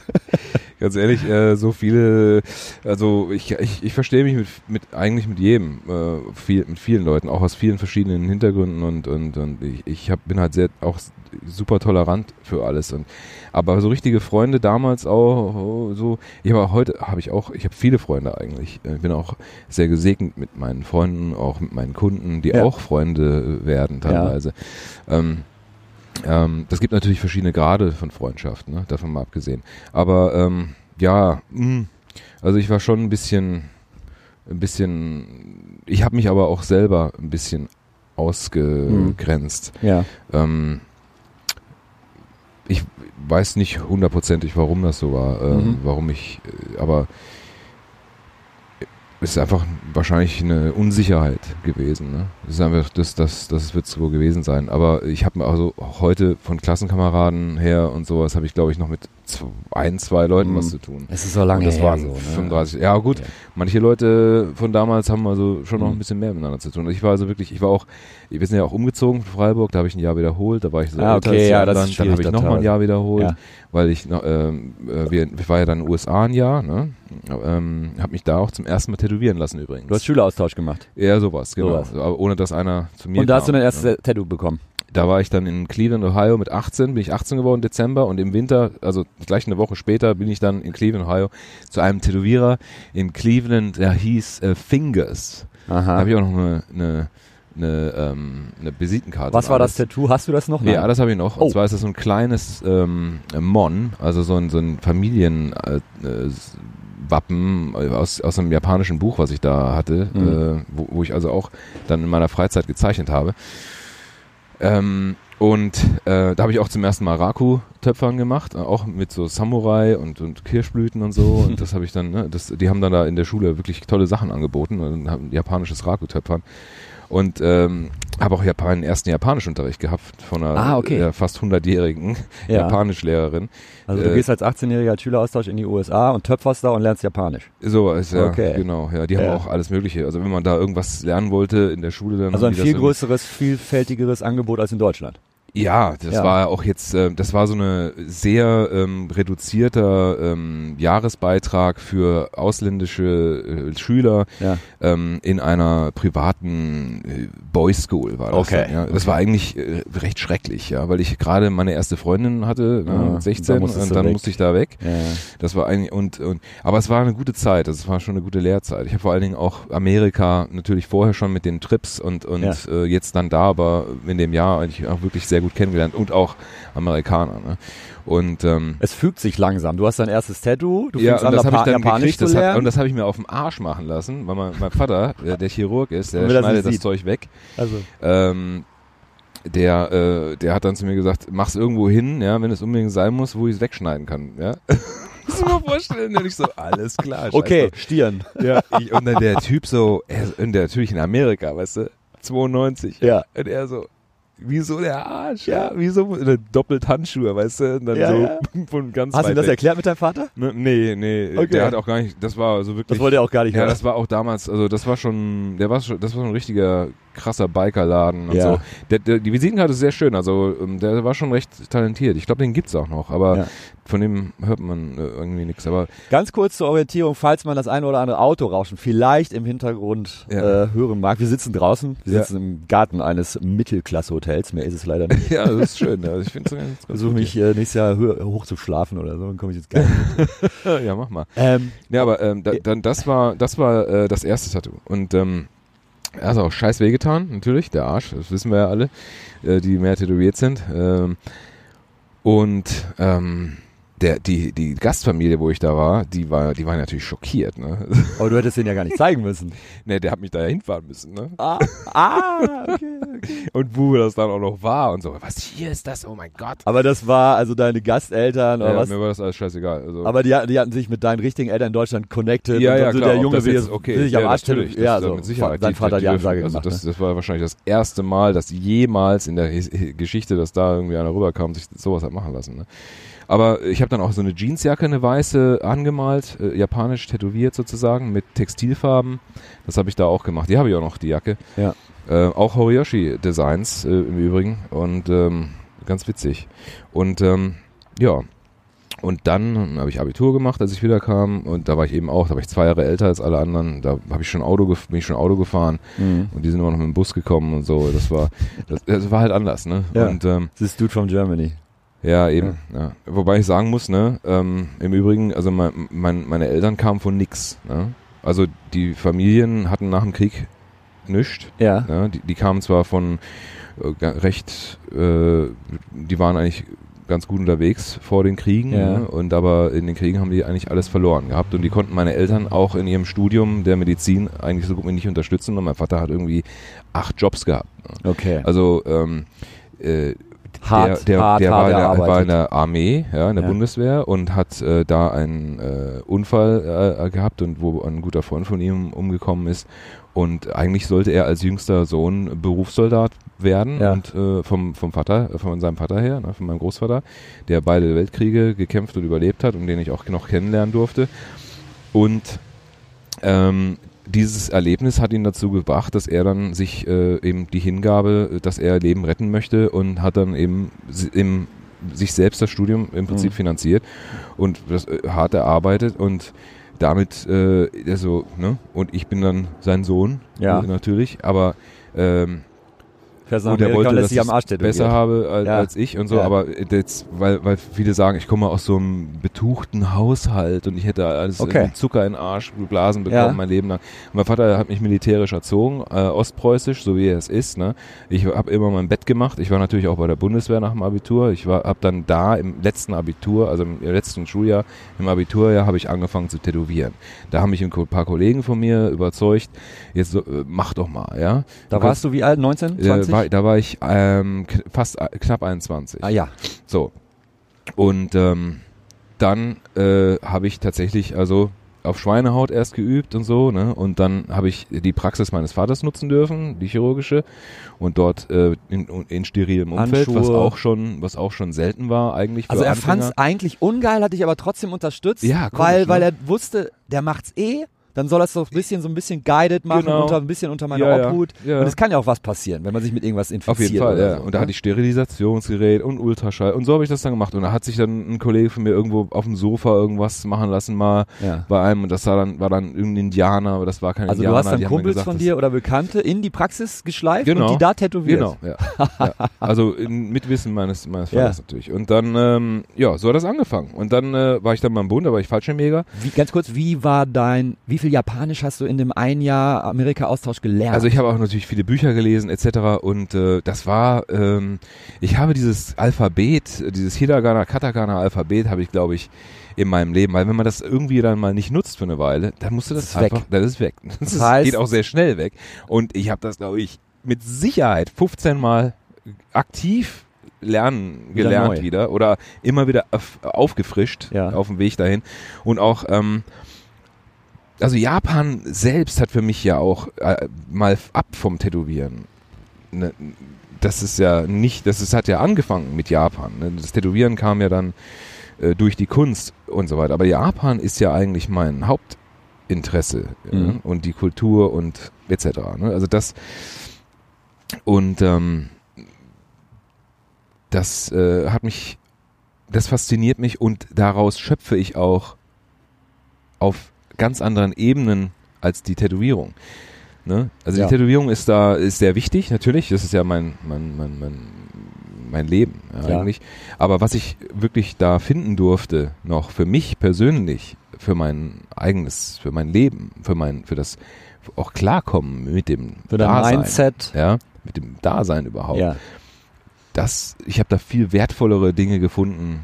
Speaker 3: Ganz ehrlich, äh, so viele, also ich, ich, ich verstehe mich mit, mit eigentlich mit jedem, äh, viel, mit vielen Leuten, auch aus vielen verschiedenen Hintergründen und, und, und ich, ich hab, bin halt sehr auch super tolerant für alles. Und aber so richtige Freunde damals auch oh, so, ich habe heute habe ich auch, ich habe viele Freunde eigentlich. Ich bin auch sehr gesegnet mit meinen Freunden, auch mit meinen Kunden, die
Speaker 2: Ja.
Speaker 3: auch Freunde werden teilweise. Ähm, ähm, das gibt natürlich verschiedene Grade von Freundschaft, ne? davon mal abgesehen. Aber ähm, ja, mh, also ich war schon ein bisschen, ein bisschen, ich habe mich aber auch selber ein bisschen ausgegrenzt.
Speaker 2: Ja.
Speaker 3: Ähm, ich weiß nicht hundertprozentig, warum das so war, ähm,
Speaker 2: Mhm.
Speaker 3: warum ich, äh, aber ist einfach wahrscheinlich eine Unsicherheit gewesen. Ne? Das ist einfach, das, das, das wird so gewesen sein. Aber ich habe mir also heute von Klassenkameraden her und sowas habe ich, glaube ich, noch mit ein, zwei Leuten
Speaker 2: Mhm.
Speaker 3: was zu tun.
Speaker 2: Es ist so lange
Speaker 3: das
Speaker 2: her
Speaker 3: waren
Speaker 2: so, ne?
Speaker 3: 35. Ja gut,
Speaker 2: Ja.
Speaker 3: manche Leute von damals haben also schon noch
Speaker 2: Mhm.
Speaker 3: ein bisschen mehr miteinander zu tun. Ich war also wirklich, ich war auch, wir sind ja auch umgezogen von Freiburg, da habe ich ein Jahr wiederholt, da war ich so
Speaker 2: Ah, okay, ja, das ist
Speaker 3: dann habe ich
Speaker 2: da
Speaker 3: noch mal ein. Jahr wiederholt,
Speaker 2: Ja.
Speaker 3: weil ich noch, ähm, äh, wir, ich war ja dann in den USA ein Jahr, ne? Ähm, habe mich da auch zum ersten Mal tätowieren lassen übrigens.
Speaker 2: Du hast Schüleraustausch gemacht.
Speaker 3: ja, sowas, genau.
Speaker 2: Sowas.
Speaker 3: Aber ohne dass einer zu mir
Speaker 2: Und da hast du dein erstes
Speaker 3: ne?
Speaker 2: Tattoo bekommen.
Speaker 3: Da war ich dann in Cleveland, Ohio mit 18, bin ich 18 geworden, Dezember und im Winter, also gleich eine Woche später, bin ich dann in Cleveland, Ohio zu einem Tätowierer in Cleveland, der hieß äh, Fingers. Da
Speaker 2: Aha.
Speaker 3: habe ich auch noch eine, eine, eine, ähm, eine Visitenkarte.
Speaker 2: Was war das. Tattoo? Hast du das noch?
Speaker 3: Ja, das habe ich noch. Und
Speaker 2: Oh.
Speaker 3: zwar ist das so ein kleines ähm, Mon, also so ein, so ein Familienwappen äh, äh, aus, aus einem japanischen Buch, was ich da hatte,
Speaker 2: Mhm.
Speaker 3: äh, wo, wo ich also auch dann in meiner Freizeit gezeichnet habe. Ähm, und äh, da habe ich auch zum ersten Mal Raku-Töpfern gemacht, äh, auch mit so Samurai und, und Kirschblüten und so. Und das habe ich dann, ne, das, die haben dann da in der Schule wirklich tolle Sachen angeboten und haben japanisches Raku-Töpfern. Und ähm, habe auch Japan, ersten Japanischunterricht gehabt von einer
Speaker 2: Ah, okay.
Speaker 3: äh, fast 100-jährigen
Speaker 2: Ja.
Speaker 3: Japanischlehrerin.
Speaker 2: Also du
Speaker 3: äh,
Speaker 2: gehst als 18-Jähriger als Schüleraustausch in die USA und töpferst da und lernst Japanisch.
Speaker 3: So ist ja,
Speaker 2: Okay.
Speaker 3: genau. Ja, die
Speaker 2: Ja.
Speaker 3: haben auch alles Mögliche. Also wenn man da irgendwas lernen wollte in der Schule, dann
Speaker 2: Also ein viel größeres, vielfältigeres Angebot als in Deutschland.
Speaker 3: Ja, das
Speaker 2: Ja.
Speaker 3: war auch jetzt, äh, das war so eine sehr ähm, reduzierter ähm, Jahresbeitrag für ausländische äh, Schüler
Speaker 2: Ja.
Speaker 3: ähm, in einer privaten äh, Boys School war das.
Speaker 2: Okay,
Speaker 3: Dann, ja. Das
Speaker 2: okay.
Speaker 3: war eigentlich äh, recht schrecklich, ja, weil ich gerade meine erste Freundin hatte, ne,
Speaker 2: und
Speaker 3: mit 16
Speaker 2: dann
Speaker 3: und
Speaker 2: musstest du
Speaker 3: dann musste ich da weg.
Speaker 2: Ja.
Speaker 3: Das war eigentlich und, und aber es war eine gute Zeit, also es war schon eine gute Lehrzeit. Ich habe vor allen Dingen auch Amerika natürlich vorher schon mit den Trips und und
Speaker 2: Ja.
Speaker 3: äh, jetzt dann da, aber in dem Jahr eigentlich auch wirklich sehr gut kennengelernt und auch Amerikaner. Ne? Und ähm,
Speaker 2: Es fügt sich langsam. Du hast dein erstes Tattoo, du
Speaker 3: ja,
Speaker 2: fängst
Speaker 3: und
Speaker 2: an,
Speaker 3: das habe ich dann
Speaker 2: Japanisch
Speaker 3: gekriegt, das hat, und das habe ich mir auf dem Arsch machen lassen, weil mein, mein Vater, der, der Chirurg ist, der
Speaker 2: er das
Speaker 3: schneidet das
Speaker 2: sieht.
Speaker 3: Zeug weg.
Speaker 2: also,
Speaker 3: Ähm, der, äh, der hat dann zu mir gesagt, mach's irgendwo hin, ja, wenn es unbedingt sein muss, wo ich es wegschneiden kann, ja. Muss ich mir vorstellen, und ich so, alles klar. scheiß
Speaker 2: okay. Stirn.
Speaker 3: Ja, ich, und dann der Typ so, er, und der natürlich in Amerika, weißt du, 92.
Speaker 2: Ja.
Speaker 3: Und er so, wieso der Arsch, ja, wieso dann doppelt Handschuhe, weißt du, und dann
Speaker 2: Ja,
Speaker 3: so
Speaker 2: ja.
Speaker 3: von ganz
Speaker 2: Hast du ihm das
Speaker 3: weg.
Speaker 2: erklärt mit deinem Vater?
Speaker 3: Ne, Nee, nee,
Speaker 2: Okay.
Speaker 3: der hat auch gar nicht, das war so wirklich.
Speaker 2: Das wollte er auch gar nicht
Speaker 3: Ja,
Speaker 2: hören.
Speaker 3: das war auch damals, also das war schon, der war schon, das war schon ein richtiger krasser Bikerladen und
Speaker 2: Ja.
Speaker 3: so. Der, der, die Visitenkarte ist sehr schön, also ähm, der war schon recht talentiert. Ich glaube, den gibt's auch noch, aber
Speaker 2: Ja.
Speaker 3: von dem hört man äh, irgendwie nichts. Aber
Speaker 2: Ganz kurz zur Orientierung, falls man das eine oder andere Autorauschen vielleicht im Hintergrund
Speaker 3: Ja.
Speaker 2: äh, hören mag. Wir sitzen draußen, wir sitzen im Garten eines Mittelklasse-Hotels, mehr ist es leider nicht.
Speaker 3: ja, das ist schön. Ja. Ich finde es
Speaker 2: Versuche mich äh, nächstes Jahr hö- hoch zu schlafen oder so, dann komme ich jetzt gar nicht.
Speaker 3: ja, mach mal.
Speaker 2: ähm,
Speaker 3: Ja, aber ähm, da, dann das war das war äh, das erste Tattoo und ähm, er hat auch scheiß wehgetan, natürlich, der Arsch, das wissen wir ja alle, äh, die mehr tätowiert sind. Ähm, und ähm, der, die, die Gastfamilie, wo ich da war, die war, die war natürlich schockiert, ne?
Speaker 2: aber du hättest den ja gar nicht zeigen müssen.
Speaker 3: ne, der hat mich da ja hinfahren müssen, ne?
Speaker 2: Ah, ah okay, okay.
Speaker 3: Und wo das dann auch noch war und so, was hier ist das, oh mein Gott.
Speaker 2: Aber das war also deine Gasteltern oder
Speaker 3: Ja,
Speaker 2: was?
Speaker 3: mir war das alles scheißegal. Also,
Speaker 2: Aber die, hatten- die hatten sich mit deinen richtigen Eltern in Deutschland connected.
Speaker 3: ja,
Speaker 2: und
Speaker 3: ja,
Speaker 2: so
Speaker 3: klar,
Speaker 2: der Junge
Speaker 3: das
Speaker 2: will
Speaker 3: jetzt, okay,
Speaker 2: sich
Speaker 3: ja,
Speaker 2: am Arsch
Speaker 3: natürlich,
Speaker 2: tätowieren. Ja,
Speaker 3: das,
Speaker 2: so.
Speaker 3: mit Sicherheit.
Speaker 2: Sein Vater die
Speaker 3: die
Speaker 2: Ansage
Speaker 3: dürfen-
Speaker 2: gemacht.
Speaker 3: Also das,
Speaker 2: ne?
Speaker 3: das war wahrscheinlich das erste Mal, dass jemals in der Geschichte, dass da irgendwie einer rüberkam, sich sowas hat machen lassen. Ne? Aber ich habe dann auch so eine Jeansjacke, eine weiße, angemalt, äh, japanisch tätowiert sozusagen, mit Textilfarben. Das habe ich da auch gemacht. Die habe ich auch noch, die Jacke.
Speaker 2: Ja.
Speaker 3: Äh, auch Horiyoshi Designs äh, im Übrigen. Und ähm, ganz witzig. Und ähm, ja. Und dann habe ich Abitur gemacht, als ich wiederkam. Und da war ich eben auch, da war ich zwei Jahre älter als alle anderen. Da habe ich schon Auto, bin ich schon Auto gefahren.
Speaker 2: Mhm.
Speaker 3: Und die sind immer noch mit dem Bus gekommen und so. Das war, das, das war halt anders, ne?
Speaker 2: Ja.
Speaker 3: Und ähm,
Speaker 2: Das ist Dude from Germany.
Speaker 3: Ja, eben. Ja. Wobei ich sagen muss, ne, ähm, im Übrigen, also mein, mein, meine Eltern kamen von nix. Ne? Also die Familien hatten nach dem Krieg nichts.
Speaker 2: Ja.
Speaker 3: Ne? Die, die kamen zwar von äh, recht, äh, die waren eigentlich ganz gut unterwegs vor den Kriegen,
Speaker 2: Ja.
Speaker 3: ne? und aber in den Kriegen haben die eigentlich alles verloren gehabt und die konnten meine Eltern auch in ihrem Studium der Medizin eigentlich so gut wie nicht unterstützen und mein Vater hat irgendwie acht Jobs gehabt. Ne?
Speaker 2: Okay.
Speaker 3: Also ähm, äh,
Speaker 2: Hart,
Speaker 3: der, der,
Speaker 2: hart,
Speaker 3: der
Speaker 2: hart
Speaker 3: war, in der, war in der Armee, ja, in der
Speaker 2: Ja.
Speaker 3: Bundeswehr und hat äh, da einen äh, Unfall äh, gehabt und wo ein guter Freund von ihm umgekommen ist. Und eigentlich sollte er als jüngster Sohn Berufssoldat werden
Speaker 2: Ja.
Speaker 3: und äh, vom, vom Vater, von seinem Vater her, ne, von meinem Großvater, der beide Weltkriege gekämpft und überlebt hat und den ich auch noch kennenlernen durfte. Und ähm, dieses Erlebnis hat ihn dazu gebracht, dass er dann sich äh, eben die Hingabe, dass er Leben retten möchte und hat dann eben im, sich selbst das Studium im Prinzip
Speaker 2: Mhm.
Speaker 3: finanziert und das äh, hart erarbeitet und damit, äh, also, ne, und ich bin dann sein Sohn,
Speaker 2: Ja.
Speaker 3: äh, natürlich, aber ähm,
Speaker 2: Fährst
Speaker 3: er
Speaker 2: Amerika
Speaker 3: wollte,
Speaker 2: und
Speaker 3: dass
Speaker 2: sich am
Speaker 3: ich
Speaker 2: Arsch
Speaker 3: besser habe als,
Speaker 2: Ja.
Speaker 3: als ich und so,
Speaker 2: Ja.
Speaker 3: aber jetzt, weil, weil viele sagen, ich komme aus so einem betuchten Haushalt und ich hätte alles
Speaker 2: Okay.
Speaker 3: Zucker in den Arsch geblasen bekommen
Speaker 2: Ja.
Speaker 3: mein Leben lang. Mein Vater hat mich militärisch erzogen, äh, ostpreußisch, so wie er es ist. Ne? Ich habe immer mein Bett gemacht. Ich war natürlich auch bei der Bundeswehr nach dem Abitur. Ich war, habe dann da im letzten Abitur, also im letzten Schuljahr, im Abiturjahr habe ich angefangen zu tätowieren. Da haben mich ein paar Kollegen von mir überzeugt, jetzt so, äh, mach doch mal, ja.
Speaker 2: Da
Speaker 3: Du
Speaker 2: warst du wie alt? 19? 20?
Speaker 3: äh, war, da war ich ähm, fast äh, knapp 21.
Speaker 2: ah ja.
Speaker 3: So. Und ähm, dann äh, habe ich tatsächlich also auf Schweinehaut erst geübt und so, ne? Und dann habe ich die Praxis meines Vaters nutzen dürfen, die chirurgische, und dort äh, in, in sterilem Umfeld, was
Speaker 2: Handschuhe.
Speaker 3: auch schon, was auch schon selten war eigentlich. Für
Speaker 2: Also er
Speaker 3: Anfänger.
Speaker 2: fand's eigentlich ungeil, hat dich aber trotzdem unterstützt,
Speaker 3: Ja, komisch,
Speaker 2: weil,
Speaker 3: ne?
Speaker 2: weil er wusste, der macht's eh, dann soll es doch ein bisschen so ein bisschen guided machen,
Speaker 3: Genau.
Speaker 2: unter, ein bisschen unter meiner
Speaker 3: Ja,
Speaker 2: Obhut.
Speaker 3: ja.
Speaker 2: Und es kann ja auch was passieren, wenn man sich mit irgendwas infiziert.
Speaker 3: Auf jeden Fall, ja.
Speaker 2: So,
Speaker 3: und da
Speaker 2: ne?
Speaker 3: hatte ich Sterilisationsgerät und Ultraschall und so habe ich das dann gemacht. Und da hat sich dann ein Kollege von mir irgendwo auf dem Sofa irgendwas machen lassen mal
Speaker 2: ja.
Speaker 3: bei einem und das war dann, war dann irgendein Indianer, aber das war kein
Speaker 2: Also
Speaker 3: Indianer.
Speaker 2: du hast dann Kumpels
Speaker 3: gesagt,
Speaker 2: von
Speaker 3: das-
Speaker 2: dir oder Bekannte in die Praxis geschleift
Speaker 3: Genau.
Speaker 2: und die da tätowiert.
Speaker 3: Genau, ja. Also in, mit Wissen meines, meines. Vaters natürlich. Und dann, ähm, ja, so hat das angefangen. Und dann äh, war ich dann beim Bund, da war ich Fallschirmjäger.
Speaker 2: Wie, ganz kurz, wie war dein, wie viel Japanisch hast du in dem ein Jahr Amerika-Austausch gelernt?
Speaker 3: Also ich habe auch natürlich viele Bücher gelesen etc. Und äh, das war, ähm, ich habe dieses Alphabet, dieses Hiragana, Katakana Alphabet habe ich, glaube ich, in meinem Leben, weil wenn man das irgendwie dann mal nicht nutzt für eine Weile, dann musst du das,
Speaker 2: Das ist weg.
Speaker 3: einfach, das ist weg. Das, ist,
Speaker 2: heißt-
Speaker 3: geht auch sehr schnell weg. Und ich habe das, glaube ich, mit Sicherheit 15 Mal aktiv lernen
Speaker 2: Wieder
Speaker 3: gelernt
Speaker 2: neu.
Speaker 3: wieder oder immer wieder auf, aufgefrischt
Speaker 2: Ja.
Speaker 3: auf dem Weg dahin und auch ähm, also Japan selbst hat für mich ja auch äh, mal ab vom Tätowieren. Ne, das ist ja nicht, das ist, hat ja angefangen mit Japan. Ne? Das Tätowieren kam ja dann äh, durch die Kunst und so weiter. Aber Japan ist ja eigentlich mein Hauptinteresse?
Speaker 2: Mhm.
Speaker 3: und die Kultur und etc. Ne? Also das und ähm, das äh, hat mich, das fasziniert mich und daraus schöpfe ich auch auf ganz anderen Ebenen als die Tätowierung. Ne? Also
Speaker 2: Ja.
Speaker 3: die Tätowierung ist da ist sehr wichtig, natürlich. Das ist ja mein mein mein mein, mein Leben ja,
Speaker 2: Ja.
Speaker 3: eigentlich. Aber was ich wirklich da finden durfte, noch für mich persönlich, für mein eigenes, für mein Leben, für mein für das auch klarkommen mit dem
Speaker 2: Für
Speaker 3: Dasein,
Speaker 2: Mindset.
Speaker 3: ja, mit dem Dasein überhaupt
Speaker 2: Ja.
Speaker 3: das, ich habe da viel wertvollere Dinge gefunden,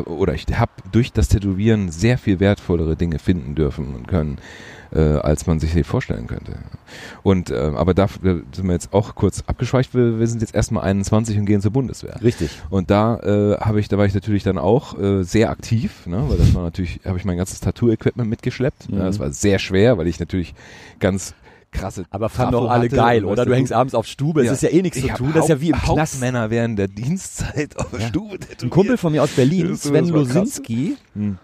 Speaker 3: oder ich habe durch das Tätowieren sehr viel wertvollere Dinge finden dürfen und können, äh, als man sich vorstellen könnte. Und äh, aber da sind wir jetzt auch kurz abgeschweicht. Wir, wir sind jetzt erstmal 21 und gehen zur Bundeswehr.
Speaker 2: Richtig.
Speaker 3: Und da äh, habe ich, da war ich natürlich dann auch äh, sehr aktiv, ne, weil das war natürlich, habe ich mein ganzes Tattoo-Equipment mitgeschleppt.
Speaker 2: Mhm.
Speaker 3: Ja, das war sehr schwer, weil ich natürlich ganz krasse.
Speaker 2: Aber fanden doch alle geil, oder? Du hängst abends auf Stube, es
Speaker 3: Ja.
Speaker 2: ist ja eh nichts
Speaker 3: Ich
Speaker 2: zu tun, das ist ja wie im
Speaker 3: Haupt-
Speaker 2: Knast.
Speaker 3: Hauptmänner während der Dienstzeit auf der
Speaker 2: Ja.
Speaker 3: Stube tätowiert.
Speaker 2: Ein Kumpel von mir aus Berlin,
Speaker 3: Das
Speaker 2: Sven. Losinski,
Speaker 3: Hm.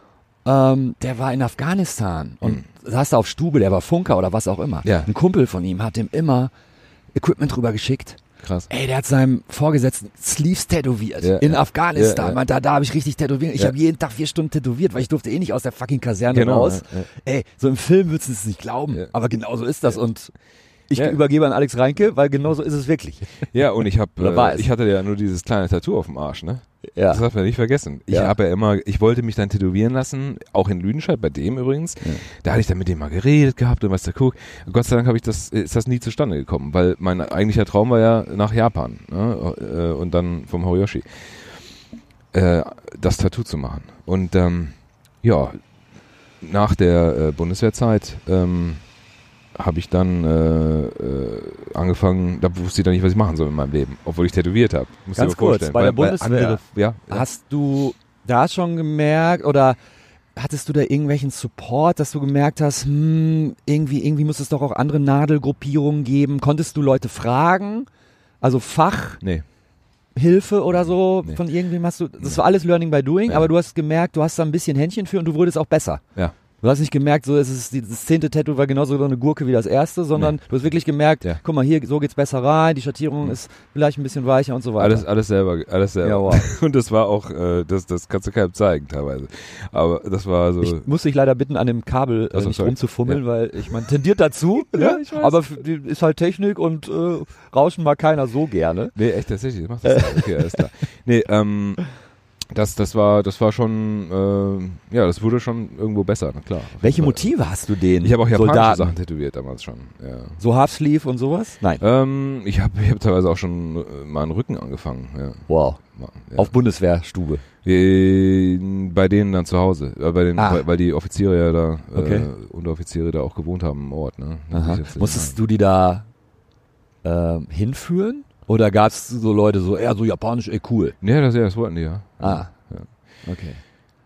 Speaker 2: ähm, der war in Afghanistan und saß da auf Stube, der war Funker oder was auch immer.
Speaker 3: Ja.
Speaker 2: Ein Kumpel von ihm hat ihm immer Equipment rüber geschickt.
Speaker 3: Krass.
Speaker 2: Ey, der hat seinem Vorgesetzten Sleeves tätowiert
Speaker 3: Ja,
Speaker 2: in
Speaker 3: ja.
Speaker 2: Afghanistan.
Speaker 3: Ja.
Speaker 2: Man, da, da habe ich richtig tätowiert. Ich habe jeden Tag vier Stunden tätowiert, weil ich durfte eh nicht aus der fucking Kaserne
Speaker 3: Genau,
Speaker 2: raus. Ey, so im Film würdest du es nicht glauben, aber genau so ist das und ich
Speaker 3: Ja.
Speaker 2: übergebe an Alex Reinke, weil genau so ist es wirklich.
Speaker 3: Ja, und ich habe, äh, ich hatte ja nur dieses kleine Tattoo auf dem Arsch, ne?
Speaker 2: Ja.
Speaker 3: Das darf man nicht vergessen. Ich
Speaker 2: Ja.
Speaker 3: habe ja immer, ich wollte mich dann tätowieren lassen, auch in Lüdenscheid, bei dem übrigens. Da hatte ich dann mit dem mal geredet gehabt und was der guckt. Gott sei Dank habe ich das, ist das nie zustande gekommen, weil mein eigentlicher Traum war ja nach Japan ne? äh, und dann vom Horiyoshi äh, das Tattoo zu machen. Und ähm, ja, nach der äh, Bundeswehrzeit ähm, habe ich dann äh, äh, angefangen, da wusste ich dann nicht, was ich machen soll in meinem Leben, obwohl ich tätowiert habe. Muss
Speaker 2: Ganz
Speaker 3: dir
Speaker 2: kurz,
Speaker 3: vorstellen.
Speaker 2: bei der
Speaker 3: Weil- weil
Speaker 2: Bundeswehr
Speaker 3: andere- ja, ja.
Speaker 2: Hast du da schon gemerkt oder hattest du da irgendwelchen Support, dass du gemerkt hast, hm, irgendwie, irgendwie muss es doch auch andere Nadelgruppierungen geben? Konntest du Leute fragen? Also Fachhilfe
Speaker 3: Nee.
Speaker 2: oder so
Speaker 3: Nee.
Speaker 2: von irgendwem hast du, das war alles Learning by Doing,
Speaker 3: Ja.
Speaker 2: aber du hast gemerkt, du hast da ein bisschen Händchen für und du wurdest auch besser.
Speaker 3: Ja.
Speaker 2: Du hast nicht gemerkt, so es ist die- das zehnte Tattoo war genauso so eine Gurke wie das erste, sondern du hast wirklich gemerkt,
Speaker 3: Ja.
Speaker 2: guck mal hier, so geht's besser rein, die Schattierung ist vielleicht ein bisschen weicher und so weiter.
Speaker 3: Alles, alles selber, alles selber.
Speaker 2: Ja, wow.
Speaker 3: Und das war auch, äh, das, das kannst du keinem zeigen teilweise. Aber das war so.
Speaker 2: Ich muss dich leider bitten, an dem Kabel äh,
Speaker 3: so,
Speaker 2: nicht
Speaker 3: sorry.
Speaker 2: rumzufummeln, weil ich man tendiert dazu.
Speaker 3: Ja, ich weiß.
Speaker 2: Aber ist halt Technik und äh, Rauschen mag keiner so gerne.
Speaker 3: nee, echt tatsächlich, mach das. okay, alles klar. Nee, ähm, das, das war, das war schon, äh, ja, das wurde schon irgendwo besser, na klar.
Speaker 2: Welche. Motive hast du den
Speaker 3: Ich habe auch japanische
Speaker 2: Soldaten?
Speaker 3: Sachen tätowiert damals schon. Ja.
Speaker 2: So Halfsleeve und sowas? Nein.
Speaker 3: Ähm, ich habe ich hab teilweise auch schon äh, mal einen Rücken angefangen. Ja.
Speaker 2: Wow.
Speaker 3: Ja.
Speaker 2: Auf Bundeswehrstube.
Speaker 3: Äh, bei denen dann zu Hause, äh, bei den,
Speaker 2: Ah.
Speaker 3: weil, weil die Offiziere ja da,
Speaker 2: Okay.
Speaker 3: äh, Unteroffiziere da auch gewohnt haben im Ort. Ne?
Speaker 2: Musstest du die da ähm, hinführen? Oder gab es so Leute so, ja, so japanisch, ey, cool.
Speaker 3: Ja, das, ja, das wollten die, ja.
Speaker 2: Ah.
Speaker 3: Ja.
Speaker 2: Okay.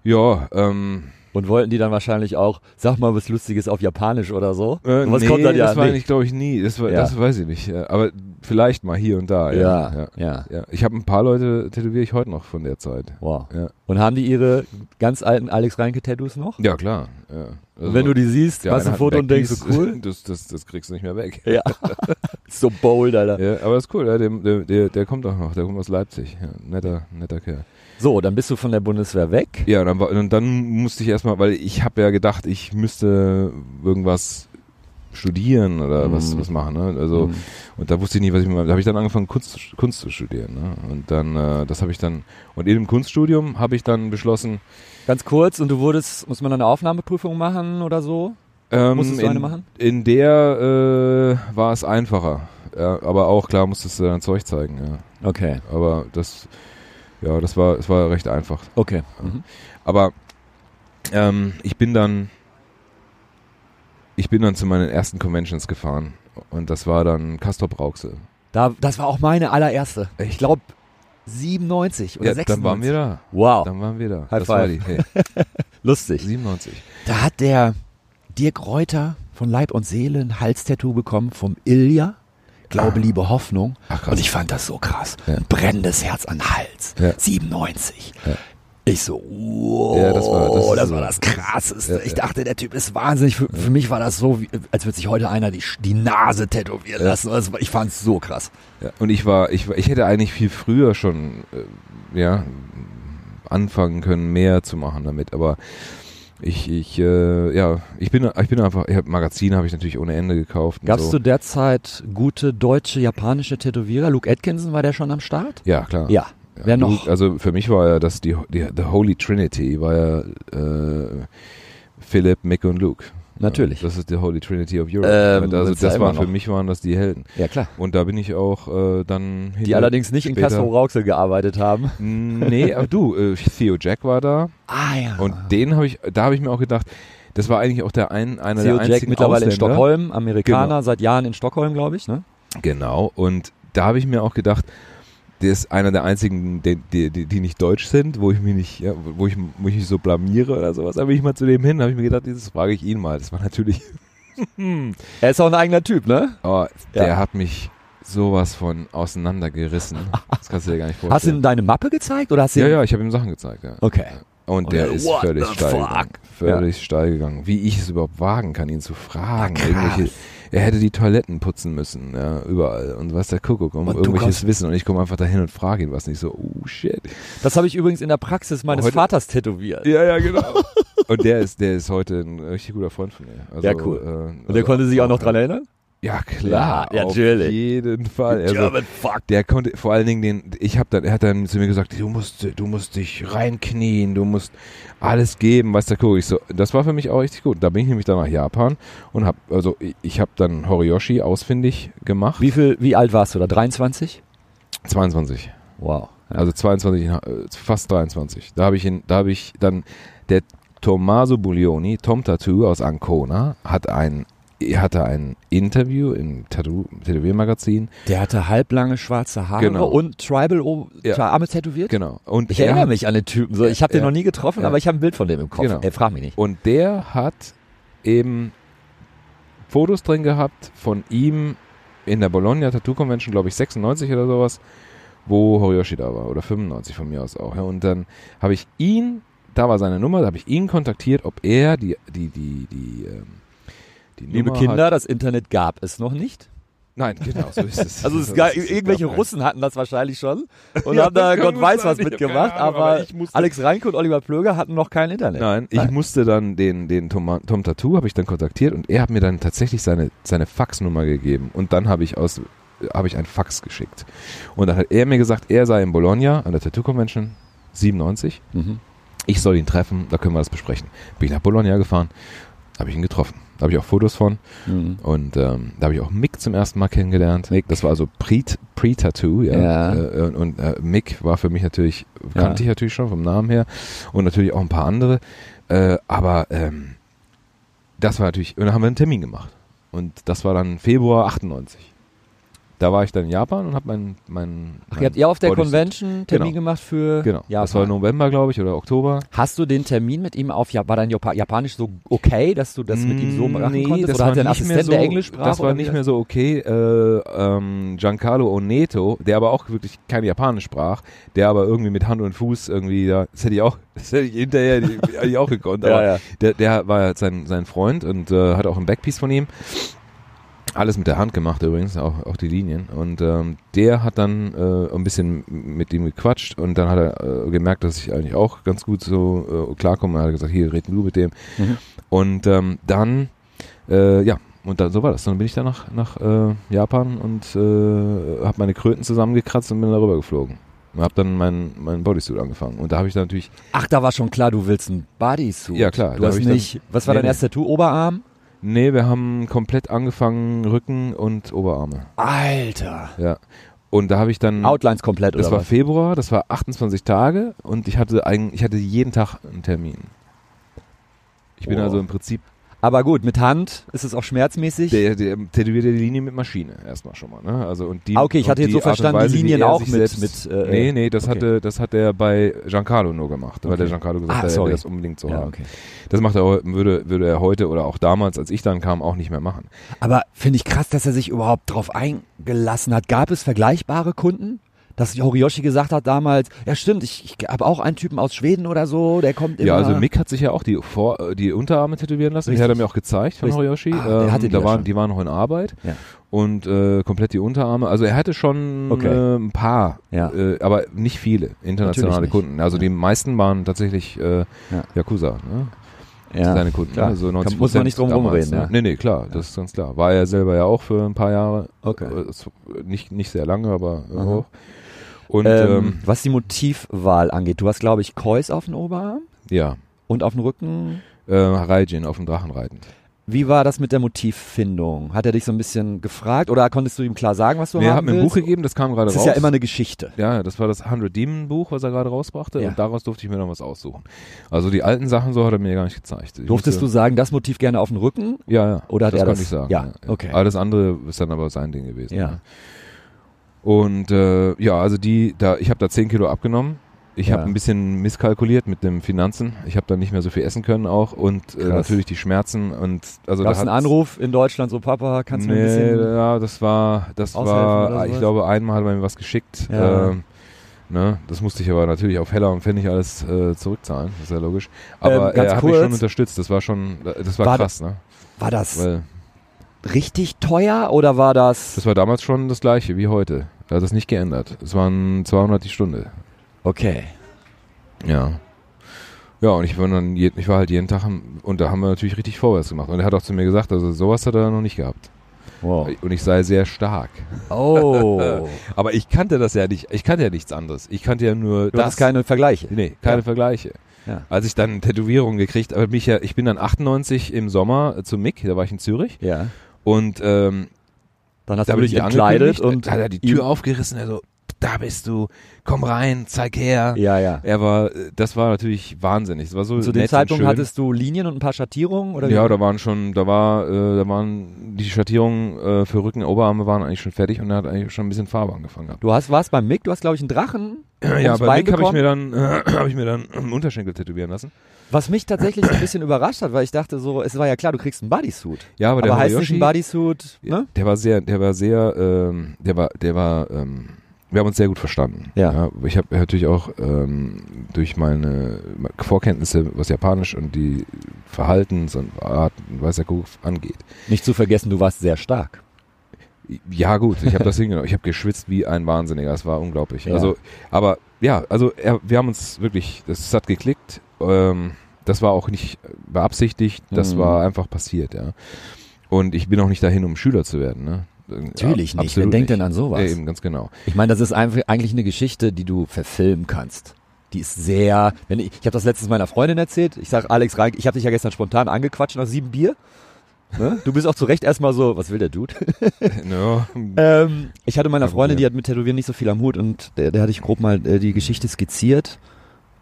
Speaker 3: Ja, ähm,
Speaker 2: Und wollten die dann wahrscheinlich auch, sag mal was Lustiges auf Japanisch oder so?
Speaker 3: äh,
Speaker 2: Und was
Speaker 3: nee,
Speaker 2: kommt dann ja
Speaker 3: das war eigentlich, glaube ich, nie. Das, war,
Speaker 2: Ja.
Speaker 3: das weiß ich nicht. Ja. Aber vielleicht mal hier und da. Ja,
Speaker 2: Ja,
Speaker 3: ja.
Speaker 2: ja.
Speaker 3: ja. Ich habe ein paar Leute tätowiere ich heute noch von der Zeit.
Speaker 2: Wow.
Speaker 3: Ja,
Speaker 2: Und haben die ihre ganz alten Alex Reinke-Tattoos noch?
Speaker 3: ja klar. Ja. Also,
Speaker 2: wenn du die siehst,
Speaker 3: der
Speaker 2: machst ein Foto und denkst so cool.
Speaker 3: Das, das, das kriegst du nicht mehr weg.
Speaker 2: Ja. so bold, Alter.
Speaker 3: Ja, aber das ist cool, ja, der, der, der, der kommt auch noch, der kommt aus Leipzig. Ja, netter, netter Kerl.
Speaker 2: So, dann bist du von der Bundeswehr weg.
Speaker 3: Ja, dann, war, und dann musste ich erstmal, weil ich habe ja gedacht, ich müsste irgendwas studieren oder was,
Speaker 2: Mhm.
Speaker 3: was machen. Ne? Also
Speaker 2: Mhm.
Speaker 3: und da wusste ich nicht, was ich mal. Da habe ich dann angefangen Kunst, Kunst zu studieren. Ne? Und dann, äh, das habe ich dann und in dem Kunststudium habe ich dann beschlossen.
Speaker 2: Ganz kurz, und du wurdest, muss man dann eine Aufnahmeprüfung machen oder so?
Speaker 3: Ähm,
Speaker 2: Musstest du
Speaker 3: in,
Speaker 2: eine machen?
Speaker 3: In der äh, war es einfacher. Ja, aber auch klar musstest du dein Zeug zeigen. Ja.
Speaker 2: Okay.
Speaker 3: Aber das, ja, das war, es war recht einfach.
Speaker 2: Okay. Mhm.
Speaker 3: Aber ähm, ich bin dann, ich bin dann zu meinen ersten Conventions gefahren und das war dann Castrop Rauxel.
Speaker 2: Da, das war auch meine allererste.
Speaker 3: Echt?
Speaker 2: Ich glaube 97 oder
Speaker 3: Ja,
Speaker 2: 96.
Speaker 3: dann waren wir da.
Speaker 2: Wow,
Speaker 3: Dann waren wir da.
Speaker 2: High
Speaker 3: das war
Speaker 2: five.
Speaker 3: die, hey,
Speaker 2: lustig.
Speaker 3: 97.
Speaker 2: Da hat der Dirk Reuter von Leib und Seele ein Halstattoo bekommen vom Ilja. Glaube,
Speaker 3: Ah.
Speaker 2: Liebe, Hoffnung.
Speaker 3: Ach.
Speaker 2: Und ich fand das so krass.
Speaker 3: Ja.
Speaker 2: Brennendes Herz an Hals.
Speaker 3: Ja.
Speaker 2: 97.
Speaker 3: Ja.
Speaker 2: Ich so, wow,
Speaker 3: Ja, das war- das
Speaker 2: das, war das Krasseste.
Speaker 3: Ja,
Speaker 2: ich
Speaker 3: ja.
Speaker 2: dachte, der Typ ist wahnsinnig. Für, für mich war das so, wie, als würde sich heute einer die, die Nase tätowieren
Speaker 3: Ja.
Speaker 2: lassen. War, ich fand es so krass.
Speaker 3: Ja, und ich war, ich war, ich hätte eigentlich viel früher schon, äh, ja, anfangen können, mehr zu machen damit, aber ich, ich, äh, ja, ich bin, ich bin einfach, ich hab Magazine habe ich natürlich ohne Ende gekauft.
Speaker 2: Gab es
Speaker 3: so.
Speaker 2: zu der Zeit gute deutsche, japanische Tätowierer? Luke Atkinson war der schon am Start?
Speaker 3: Ja, klar.
Speaker 2: Ja.
Speaker 3: Ja,
Speaker 2: Wer noch?
Speaker 3: Luke, also für mich war ja das die, die The Holy Trinity war ja äh, Philip, Mick und Luke.
Speaker 2: Natürlich.
Speaker 3: Ja, das ist die Holy Trinity of Europe.
Speaker 2: Ähm,
Speaker 3: also das waren für mich waren das die Helden.
Speaker 2: Ja, klar.
Speaker 3: Und da bin ich auch äh, dann
Speaker 2: Die allerdings nicht in
Speaker 3: später-
Speaker 2: Castro Rauxel gearbeitet haben.
Speaker 3: Nee, aber du, äh, Theo Jack war da
Speaker 2: Ah ja.
Speaker 3: und den habe ich, da habe ich mir auch gedacht, das war eigentlich auch der ein, einer
Speaker 2: Theo
Speaker 3: der
Speaker 2: Jack
Speaker 3: einzigen
Speaker 2: mittlerweile in
Speaker 3: Ausländer.
Speaker 2: Stockholm, Amerikaner,
Speaker 3: Genau.
Speaker 2: seit Jahren in Stockholm, glaube ich, ne?
Speaker 3: Genau. Und da habe ich mir auch gedacht, der ist einer der einzigen, die, die, die, nicht deutsch sind, wo ich mich nicht, ja, wo ich, wo ich mich so blamiere oder sowas. Da bin ich mal zu dem hin, habe ich mir gedacht, dieses frage ich ihn mal. Das war natürlich
Speaker 2: er ist auch ein eigener Typ, ne?
Speaker 3: Oh, der
Speaker 2: Ja.
Speaker 3: hat mich sowas von auseinandergerissen. Das kannst du dir gar nicht vorstellen.
Speaker 2: Hast du ihm deine Mappe gezeigt oder hast du
Speaker 3: ja, ja, ich habe ihm Sachen gezeigt. Ja.
Speaker 2: Okay.
Speaker 3: Und der
Speaker 2: er,
Speaker 3: ist
Speaker 2: what
Speaker 3: völlig steil gegangen. Völlig steil gegangen. Wie ich es überhaupt wagen kann, ihn zu fragen.
Speaker 2: krass.
Speaker 3: Irgendwelche, er hätte die Toiletten putzen müssen, ja, überall. Und was der Kuckuck, um
Speaker 2: Und
Speaker 3: irgendwelches Wissen. Und ich komme einfach dahin und frage ihn was nicht so, oh shit.
Speaker 2: Das habe ich übrigens in der Praxis meines
Speaker 3: Heute-
Speaker 2: Vaters tätowiert.
Speaker 3: Ja, ja, genau. und der ist, der ist heute ein richtig guter Freund von mir. Also,
Speaker 2: Ja, cool.
Speaker 3: Äh,
Speaker 2: Und der konnte sich auch noch dran erinnern?
Speaker 3: Ja, klar.
Speaker 2: Ja,
Speaker 3: Auf
Speaker 2: natürlich.
Speaker 3: jeden Fall. Also,
Speaker 2: German fuck.
Speaker 3: der konnte vor allen Dingen den, ich habe dann, er hat dann zu mir gesagt, du musst, du musst dich reinknien, du musst alles geben, weißt du, guck ich so, das war für mich auch richtig gut. Da bin ich nämlich dann nach Japan und habe, also ich, ich habe dann Horiyoshi ausfindig gemacht.
Speaker 2: Wie viel, wie alt warst du da? 23?
Speaker 3: 22.
Speaker 2: Wow.
Speaker 3: Also 22, äh, fast 23. Da habe ich ihn, da habe ich dann der Tommaso Buglioni, Tom Tattoo aus Ancona, hat ein er hatte ein Interview im Tätowiermagazin.
Speaker 2: Der hatte halblange schwarze Haare
Speaker 3: Genau.
Speaker 2: und Tribal o
Speaker 3: Ja.
Speaker 2: Arme tätowiert?
Speaker 3: Genau. Und
Speaker 2: Ich
Speaker 3: er
Speaker 2: erinnere
Speaker 3: hat-
Speaker 2: mich an den Typen. So, ich habe den noch nie getroffen, aber ich habe ein Bild von dem im Kopf.
Speaker 3: Genau.
Speaker 2: Ey, frag mich nicht.
Speaker 3: Und der hat eben Fotos drin gehabt von ihm in der Bologna Tattoo Convention, glaube ich 96 oder sowas, wo Horiyoshi da war oder 95 von mir aus auch. Und dann habe ich ihn, da war seine Nummer, da habe ich ihn kontaktiert, ob er die die die die ähm, die
Speaker 2: Liebe Kinder, das Internet gab es noch nicht.
Speaker 3: Nein, genau, so ist es.
Speaker 2: Also es gab,
Speaker 3: ist
Speaker 2: irgendwelche. Russen hatten das wahrscheinlich schon und
Speaker 3: Ja,
Speaker 2: haben da Gott weiß was
Speaker 3: Ich
Speaker 2: mitgemacht,
Speaker 3: Ahnung,
Speaker 2: aber,
Speaker 3: ich
Speaker 2: Alex Reinke und Oliver Plöger hatten noch kein Internet.
Speaker 3: Nein, ich
Speaker 2: Nein.
Speaker 3: musste dann den, den Tom, Tom Tattoo, habe ich dann kontaktiert und er hat mir dann tatsächlich seine, seine Faxnummer gegeben und dann habe ich aus habe ich ein Fax geschickt. Und dann hat er mir gesagt, er sei in Bologna an der Tattoo Convention 97.
Speaker 2: Mhm.
Speaker 3: Ich soll ihn treffen, da können wir das besprechen. Bin ich nach Bologna gefahren, habe ich ihn getroffen. Da habe ich auch Fotos von
Speaker 2: Mhm.
Speaker 3: und ähm, da habe ich auch Mick zum ersten Mal kennengelernt.
Speaker 2: Mick.
Speaker 3: Das war also Pre- Pre-Tattoo, ja.
Speaker 2: Ja.
Speaker 3: Äh, und und äh, Mick war für mich natürlich,
Speaker 2: Ja.
Speaker 3: kannte ich natürlich schon vom Namen her und natürlich auch ein paar andere. Äh, aber ähm, das war natürlich, und dann haben wir einen Termin gemacht. Und das war dann Februar 98. Da war ich dann in Japan und habe mein, mein,
Speaker 2: Ach,
Speaker 3: mein
Speaker 2: ihr habt ihr auf der
Speaker 3: Bodysuit-
Speaker 2: Convention Termin
Speaker 3: Genau.
Speaker 2: gemacht für
Speaker 3: Genau.
Speaker 2: Japan.
Speaker 3: Das war November, glaube ich, oder Oktober.
Speaker 2: Hast du den Termin mit ihm auf, Ja- war dein Japa- Japanisch so okay, dass du das mit ihm so machen
Speaker 3: Nee,
Speaker 2: konntest?
Speaker 3: das
Speaker 2: Oder
Speaker 3: war
Speaker 2: hat
Speaker 3: nicht mehr
Speaker 2: Assistent,
Speaker 3: so,
Speaker 2: der Englisch sprach?
Speaker 3: Das war nicht mehr so okay. Äh, ähm, Giancarlo Oneto, der aber auch wirklich kein Japanisch sprach, der aber irgendwie mit Hand und Fuß irgendwie, da, das hätte ich auch, das hätte ich hinterher hätte ich auch gekonnt, aber
Speaker 2: Ja, ja.
Speaker 3: Der, der war sein, sein Freund und äh, hat auch ein Backpiece von ihm. Alles mit der Hand gemacht übrigens, auch, auch die Linien. Und ähm, der hat dann äh, ein bisschen mit ihm gequatscht und dann hat er äh, gemerkt, dass ich eigentlich auch ganz gut so äh, klarkomme. Er hat gesagt, hier reden du mit dem.
Speaker 2: Mhm.
Speaker 3: Und ähm, dann, äh, ja, und dann, so war das. Dann bin ich dann nach, nach äh, Japan und äh, habe meine Kröten zusammengekratzt und bin darüber geflogen. Und habe dann mein, mein Bodysuit angefangen. Und da habe ich dann natürlich,
Speaker 2: Ach, da war schon klar, du willst ein Bodysuit.
Speaker 3: Ja, klar,
Speaker 2: Du hast
Speaker 3: ich dann-
Speaker 2: nicht, was war
Speaker 3: Nee,
Speaker 2: dein
Speaker 3: nee.
Speaker 2: erstes Tattoo? Oberarm?
Speaker 3: Nee, wir haben komplett angefangen, Rücken und Oberarme.
Speaker 2: Alter.
Speaker 3: Ja. Und da habe ich dann,
Speaker 2: Outlines komplett
Speaker 3: das
Speaker 2: oder
Speaker 3: war
Speaker 2: was?
Speaker 3: Februar, das war 28 Tage und ich hatte eigentlich, ich hatte jeden Tag einen Termin. Ich bin
Speaker 2: Wow.
Speaker 3: also im Prinzip,
Speaker 2: Aber gut, mit Hand ist es auch schmerzmäßig.
Speaker 3: der, der tätowiert ja die Linie mit Maschine erstmal schon mal. Ne? Also und die,
Speaker 2: Ah, okay, ich hatte jetzt
Speaker 3: die
Speaker 2: so verstanden, die
Speaker 3: Weise, wie
Speaker 2: Linien auch mit-
Speaker 3: selbst,
Speaker 2: mit, äh,
Speaker 3: nee, nee, das
Speaker 2: okay.
Speaker 3: hatte, das hat er bei Giancarlo nur gemacht, weil
Speaker 2: Okay.
Speaker 3: der Giancarlo gesagt
Speaker 2: Ah,
Speaker 3: hat, er will das unbedingt so
Speaker 2: ja,
Speaker 3: haben.
Speaker 2: okay.
Speaker 3: Das macht er, würde, würde er heute oder auch damals, als ich dann kam, auch nicht mehr machen.
Speaker 2: Aber finde ich krass, dass er sich überhaupt drauf eingelassen hat. Gab es vergleichbare Kunden? Dass Horiyoshi gesagt hat damals, ja stimmt, ich, ich habe auch einen Typen aus Schweden oder so, der kommt immer.
Speaker 3: Ja, also Mick hat sich ja auch die, Vor äh, die Unterarme tätowieren lassen. Die hat er
Speaker 2: Richtig.
Speaker 3: mir auch gezeigt von
Speaker 2: Richtig.
Speaker 3: Horiyoshi.
Speaker 2: Ah,
Speaker 3: ähm,
Speaker 2: hatte die
Speaker 3: da waren,
Speaker 2: schon.
Speaker 3: die waren noch in Arbeit.
Speaker 2: Ja.
Speaker 3: Und äh, komplett die Unterarme. Also er hatte schon
Speaker 2: Okay.
Speaker 3: äh, ein paar,
Speaker 2: Ja.
Speaker 3: äh, aber nicht viele internationale
Speaker 2: nicht.
Speaker 3: Kunden. Also
Speaker 2: Ja.
Speaker 3: die meisten waren tatsächlich äh,
Speaker 2: Ja.
Speaker 3: Yakuza, ne?
Speaker 2: ja,
Speaker 3: seine Kunden.
Speaker 2: klar.
Speaker 3: Ne? So 90
Speaker 2: Kann, muss man nicht drum rumreden.
Speaker 3: Ne?
Speaker 2: Ja.
Speaker 3: Nee, nee, klar, das ist ganz klar. War er selber ja auch für ein paar Jahre.
Speaker 2: Okay.
Speaker 3: Äh, nicht, nicht sehr lange, aber äh, auch. Und
Speaker 2: ähm,
Speaker 3: ähm,
Speaker 2: was die Motivwahl angeht, du hast glaube ich Kois auf dem Oberarm
Speaker 3: ja,
Speaker 2: und auf dem Rücken.
Speaker 3: äh, Raijin auf dem Drachen reitend.
Speaker 2: Wie war das mit der Motivfindung? Hat er dich so ein bisschen gefragt oder konntest du ihm klar sagen, was du
Speaker 3: Nee, er
Speaker 2: haben
Speaker 3: hat mir ein
Speaker 2: willst?
Speaker 3: Buch gegeben, das kam gerade
Speaker 2: Das
Speaker 3: raus.
Speaker 2: ist ja immer eine Geschichte.
Speaker 3: Ja, das war das 100 Demon Buch, was er gerade rausbrachte
Speaker 2: Ja.
Speaker 3: und daraus durfte ich mir noch was aussuchen. Also die alten Sachen so hat er mir gar nicht gezeigt. Ich
Speaker 2: Durftest du
Speaker 3: musste,
Speaker 2: sagen, das Motiv gerne auf dem Rücken?
Speaker 3: Ja, ja.
Speaker 2: Oder hat
Speaker 3: das
Speaker 2: er
Speaker 3: kann
Speaker 2: das-
Speaker 3: ich sagen.
Speaker 2: Ja, okay.
Speaker 3: Alles andere ist dann aber sein Ding gewesen.
Speaker 2: Ja.
Speaker 3: ne? Und äh, ja, also die, da, ich habe da 10 Kilo abgenommen Ich
Speaker 2: Ja.
Speaker 3: habe ein bisschen misskalkuliert mit den Finanzen. Ich habe dann nicht mehr so viel essen können auch und äh, natürlich die Schmerzen und also
Speaker 2: Gab
Speaker 3: da
Speaker 2: einen Anruf in Deutschland, so Papa, kannst du mir ein
Speaker 3: Nee,
Speaker 2: bisschen...
Speaker 3: ja, das war, das war,
Speaker 2: sowas?
Speaker 3: ich glaube, einmal hat man mir was geschickt.
Speaker 2: Ja.
Speaker 3: Ähm, ne, das musste ich aber natürlich auf Heller und Pfennig alles äh, zurückzahlen, das ist ja logisch. Aber
Speaker 2: Ähm,
Speaker 3: er hat mich schon unterstützt, das war schon, das war,
Speaker 2: War
Speaker 3: krass, ne?
Speaker 2: War das
Speaker 3: Weil
Speaker 2: richtig teuer oder war das...
Speaker 3: das war damals schon das gleiche wie heute. Da hat das nicht geändert. Es waren 200 die Stunde.
Speaker 2: Okay.
Speaker 3: Ja. Ja, und ich war, dann ich war halt jeden Tag und da haben wir natürlich richtig vorwärts gemacht. Und er hat auch zu mir gesagt, also sowas hat er noch nicht gehabt.
Speaker 2: Wow.
Speaker 3: Und ich sei sehr stark.
Speaker 2: Oh.
Speaker 3: Aber ich kannte das ja nicht, ich kannte ja nichts anderes. Ich kannte ja nur
Speaker 2: Du
Speaker 3: das.
Speaker 2: hast keine Vergleiche.
Speaker 3: Nee, keine
Speaker 2: Ja.
Speaker 3: Vergleiche.
Speaker 2: Ja.
Speaker 3: Als ich dann Tätowierungen gekriegt, mich ja, ich bin dann 98 im Sommer zu Mick, da war ich in Zürich
Speaker 2: Ja.
Speaker 3: und ähm,
Speaker 2: Dann hast
Speaker 3: da
Speaker 2: du dich entkleidet und
Speaker 3: da hat er die Tür aufgerissen, er so, da bist du, komm rein, zeig her.
Speaker 2: Ja, ja.
Speaker 3: Er war, äh, das war natürlich wahnsinnig. Das war so
Speaker 2: Zu dem Zeitpunkt hattest du Linien und ein paar Schattierungen oder
Speaker 3: ja, da waren schon, da war, äh, da waren die Schattierungen äh, für Rücken, Oberarme waren eigentlich schon fertig und er hat eigentlich schon ein bisschen Farbe angefangen gehabt.
Speaker 2: Du hast warst beim Mick, du hast glaube ich einen Drachen.
Speaker 3: Ja, bei Mick habe ich
Speaker 2: bekommen.
Speaker 3: mir dann, äh, habe ich mir dann einen Unterschenkel tätowieren lassen.
Speaker 2: Was mich tatsächlich ein bisschen überrascht hat, weil ich dachte so, es war ja klar, du kriegst einen Bodysuit.
Speaker 3: Ja, aber,
Speaker 2: Aber,
Speaker 3: der
Speaker 2: heißt nicht
Speaker 3: Horiyoshi,
Speaker 2: ein Bodysuit, ne?
Speaker 3: der war sehr, der war sehr, ähm, der war, der war, ähm, wir haben uns sehr gut verstanden.
Speaker 2: Ja.
Speaker 3: ich habe natürlich auch ähm, durch meine Vorkenntnisse, was Japanisch und die Verhaltens- und Art und weiß der Kuckuck angeht.
Speaker 2: Nicht zu vergessen, du warst sehr stark.
Speaker 3: Ja gut, ich habe das hingenommen. Ich habe geschwitzt wie ein Wahnsinniger. Es war unglaublich.
Speaker 2: Ja.
Speaker 3: Also, aber ja, also er, wir haben uns wirklich, das hat geklickt. Ähm, das war auch nicht beabsichtigt. Das
Speaker 2: Mhm.
Speaker 3: war einfach passiert, ja. Und ich bin auch nicht dahin, um Schüler zu werden. Ne?
Speaker 2: Natürlich
Speaker 3: Ja,
Speaker 2: nicht. Wer denkt denn an sowas?
Speaker 3: Ja, eben, ganz genau.
Speaker 2: Ich meine, das ist einfach eigentlich eine Geschichte, die du verfilmen kannst. Die ist sehr, wenn ich, ich habe das letztens meiner Freundin erzählt. Ich sag Alex Reik, ich habe dich ja gestern spontan angequatscht nach sieben Bier. Ne? Du bist auch zu Recht erstmal so, was will der Dude?
Speaker 3: Ja,
Speaker 2: Ähm, ich hatte meiner Freundin, die hat mit Tätowieren nicht so viel am Hut und der, der hatte ich grob mal äh, die Geschichte skizziert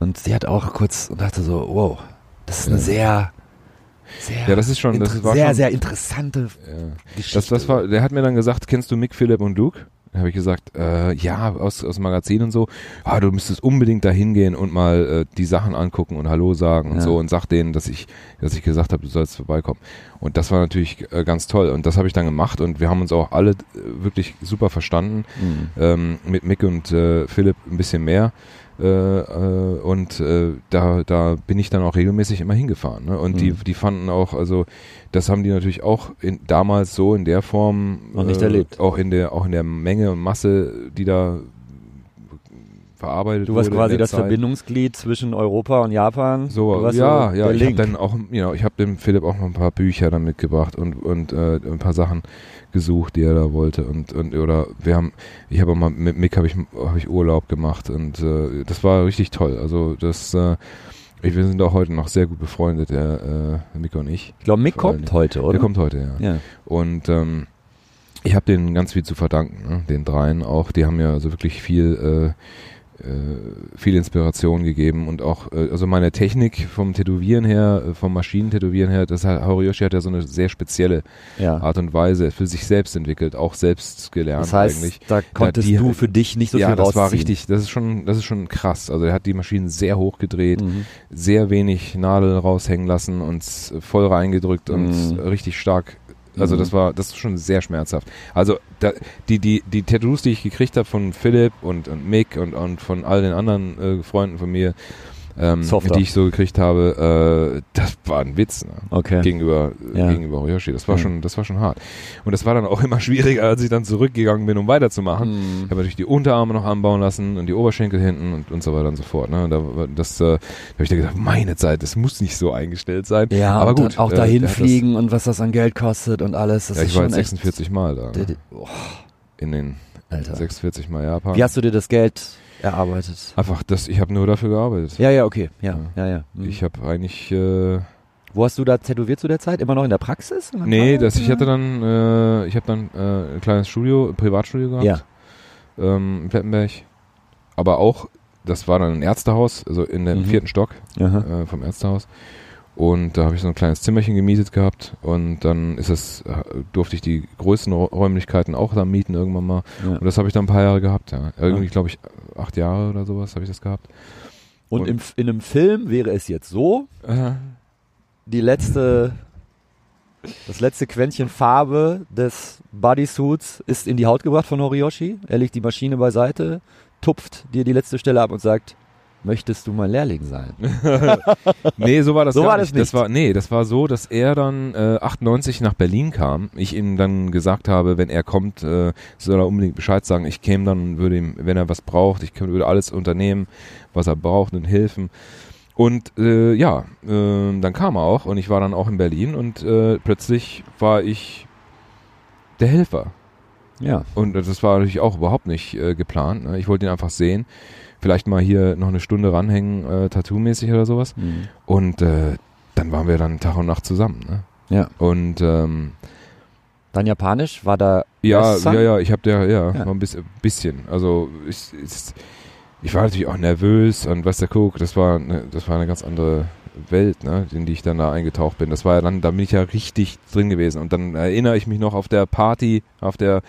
Speaker 2: und sie hat auch kurz und dachte so, wow, das ist eine
Speaker 3: Ja.
Speaker 2: sehr, sehr,
Speaker 3: Ja, das ist schon- das war
Speaker 2: sehr,
Speaker 3: schon-
Speaker 2: sehr interessante
Speaker 3: ja.
Speaker 2: Geschichte.
Speaker 3: Das, das war, der hat mir dann gesagt, kennst du Mick, Philipp und Luke? Habe ich gesagt, äh, ja, aus, aus dem Magazin und so. Ah, du müsstest unbedingt da hingehen und mal äh, die Sachen angucken und Hallo sagen und
Speaker 2: Ja.
Speaker 3: so und sag denen, dass ich, dass ich gesagt habe, du sollst vorbeikommen. Und das war natürlich äh, ganz toll. Und das habe ich dann gemacht und wir haben uns auch alle äh, wirklich super verstanden.
Speaker 2: Mhm.
Speaker 3: Ähm, mit Mick und äh, Philipp ein bisschen mehr. Äh, äh, und äh, da, da bin ich dann auch regelmäßig immer hingefahren. Ne? Und die,
Speaker 2: Mhm.
Speaker 3: die fanden auch, also das haben die natürlich auch in, damals so in der Form
Speaker 2: Noch nicht erlebt.
Speaker 3: Auch in der, auch in der Menge und Masse, die da verarbeitet
Speaker 2: Du warst quasi das
Speaker 3: Zeit.
Speaker 2: Verbindungsglied zwischen Europa und Japan.
Speaker 3: So, ja,
Speaker 2: so
Speaker 3: ja, ich habe dann auch, know, ich habe dem Philipp auch noch ein paar Bücher dann mitgebracht und und äh, ein paar Sachen gesucht, die er da wollte und und oder wir haben, ich habe auch mal mit Mick habe ich habe ich Urlaub gemacht und äh, das war richtig toll. Also das, äh, ich, wir sind auch heute noch sehr gut befreundet, der äh, Mick und ich.
Speaker 2: ich glaube, Mick kommt
Speaker 3: Dingen.
Speaker 2: heute, oder?
Speaker 3: Der kommt heute, ja.
Speaker 2: Ja.
Speaker 3: Und ähm, ich habe denen ganz viel zu verdanken, ne? den dreien auch. Die haben mir also wirklich viel, äh, äh, viel Inspiration gegeben und auch, äh, also meine Technik vom Tätowieren her, äh, vom Maschinentätowieren her, das hat, Horiyoshi hat ja so eine sehr spezielle
Speaker 2: ja.
Speaker 3: Art und Weise für sich selbst entwickelt, auch selbst gelernt
Speaker 2: Das heißt,
Speaker 3: eigentlich.
Speaker 2: da konntest
Speaker 3: die-
Speaker 2: du für dich nicht so
Speaker 3: ja,
Speaker 2: viel
Speaker 3: das
Speaker 2: rausziehen.
Speaker 3: war richtig, das ist schon, das ist schon krass. Also er hat die Maschinen sehr hoch gedreht,
Speaker 2: Mhm.
Speaker 3: sehr wenig Nadel raushängen lassen und voll reingedrückt und
Speaker 2: Mhm.
Speaker 3: richtig stark. Also
Speaker 2: Mhm.
Speaker 3: das war, das ist schon sehr schmerzhaft. Also da, die, die, die Tattoos, die ich gekriegt habe von Philipp und, und Mick und, und von all den anderen äh, Freunden von mir, ähm,
Speaker 2: Softer.
Speaker 3: die ich so gekriegt habe, äh, das war ein Witz ne?
Speaker 2: Okay.
Speaker 3: gegenüber
Speaker 2: Ja.
Speaker 3: gegenüber Horiyoshi. Das war
Speaker 2: Ja.
Speaker 3: schon, das war schon hart. Und das war dann auch immer schwieriger, als ich dann zurückgegangen bin, um weiterzumachen.
Speaker 2: Mhm.
Speaker 3: Ich habe natürlich die Unterarme noch anbauen lassen und die Oberschenkel hinten und, und so weiter und so fort. Ne? Und da, war- das, äh, da habe ich dann gedacht, meine Zeit, das muss nicht so eingestellt sein.
Speaker 2: Ja,
Speaker 3: aber gut.
Speaker 2: auch
Speaker 3: äh,
Speaker 2: dahin
Speaker 3: hat
Speaker 2: fliegen und was das an Geld kostet und alles. Das
Speaker 3: Das, ja,
Speaker 2: ist
Speaker 3: ich war
Speaker 2: schon
Speaker 3: jetzt
Speaker 2: echt.
Speaker 3: 46 Mal da. Ne?
Speaker 2: oh,
Speaker 3: In den
Speaker 2: Alter.
Speaker 3: 46 Mal Japan.
Speaker 2: Wie hast du dir das Geld erarbeitet?
Speaker 3: Einfach, das, ich habe nur dafür gearbeitet.
Speaker 2: Ja, ja, okay. Ja, ja, ja. Mhm.
Speaker 3: Ich habe eigentlich, äh,
Speaker 2: Wo hast du da tätowiert zu der Zeit? Immer noch in der Praxis? In der
Speaker 3: nee, das, ich hatte dann, äh, ich habe dann äh, ein kleines Studio, ein Privatstudio gehabt.
Speaker 2: Ja.
Speaker 3: ähm, in Plettenberg. Aber auch, das war dann ein Ärztehaus, also in dem
Speaker 2: Mhm.
Speaker 3: vierten Stock äh, vom Ärztehaus. Und da habe ich so ein kleines Zimmerchen gemietet gehabt und dann ist es, äh, durfte ich die größten Räu- Räumlichkeiten auch da mieten irgendwann mal.
Speaker 2: Ja.
Speaker 3: Und das habe ich dann ein paar Jahre gehabt, ja. Irgendwie,
Speaker 2: Ja.
Speaker 3: glaube ich, acht Jahre oder sowas habe ich das gehabt.
Speaker 2: Und,
Speaker 3: Und-
Speaker 2: im, in einem Film wäre es jetzt so,
Speaker 3: Äh,
Speaker 2: die letzte, das letzte Quäntchen Farbe des Bodysuits ist in die Haut gebracht von Horiyoshi. Er legt die Maschine beiseite, tupft dir die letzte Stelle ab und sagt, möchtest du mein Lehrling sein?
Speaker 3: nee, so war das
Speaker 2: So
Speaker 3: gar
Speaker 2: war
Speaker 3: nicht.
Speaker 2: das
Speaker 3: Das
Speaker 2: nicht.
Speaker 3: war, nee, das war so, dass er dann äh, 98 nach Berlin kam. Ich ihm dann gesagt habe, wenn er kommt, äh, soll er unbedingt Bescheid sagen. Ich käme dann, würde ihm, wenn er was braucht, ich könnte- würde alles unternehmen, was er braucht und helfen. Und äh, ja, äh, dann kam er auch und ich war dann auch in Berlin und äh, plötzlich war ich der Helfer.
Speaker 2: Ja.
Speaker 3: Und das war natürlich auch überhaupt nicht äh, geplant. Ne? Ich wollte ihn einfach sehen. Vielleicht mal hier noch eine Stunde ranhängen, äh, Tattoo-mäßig oder sowas.
Speaker 2: Mhm.
Speaker 3: Und äh, dann waren wir dann Tag und Nacht zusammen. Ne?
Speaker 2: Ja.
Speaker 3: Und ähm,
Speaker 2: Dann Japanisch war da
Speaker 3: ja, ja, ja, ich habe der, ja,
Speaker 2: Ja.
Speaker 3: mal ein bisschen, bisschen. Also ich, ich, ich war natürlich auch nervös und was der guck, das war, ne, das war eine ganz andere Welt, ne, in die ich dann da eingetaucht bin. Das war ja dann, da bin ich ja richtig drin gewesen. Und dann erinnere ich mich noch auf der Party, auf der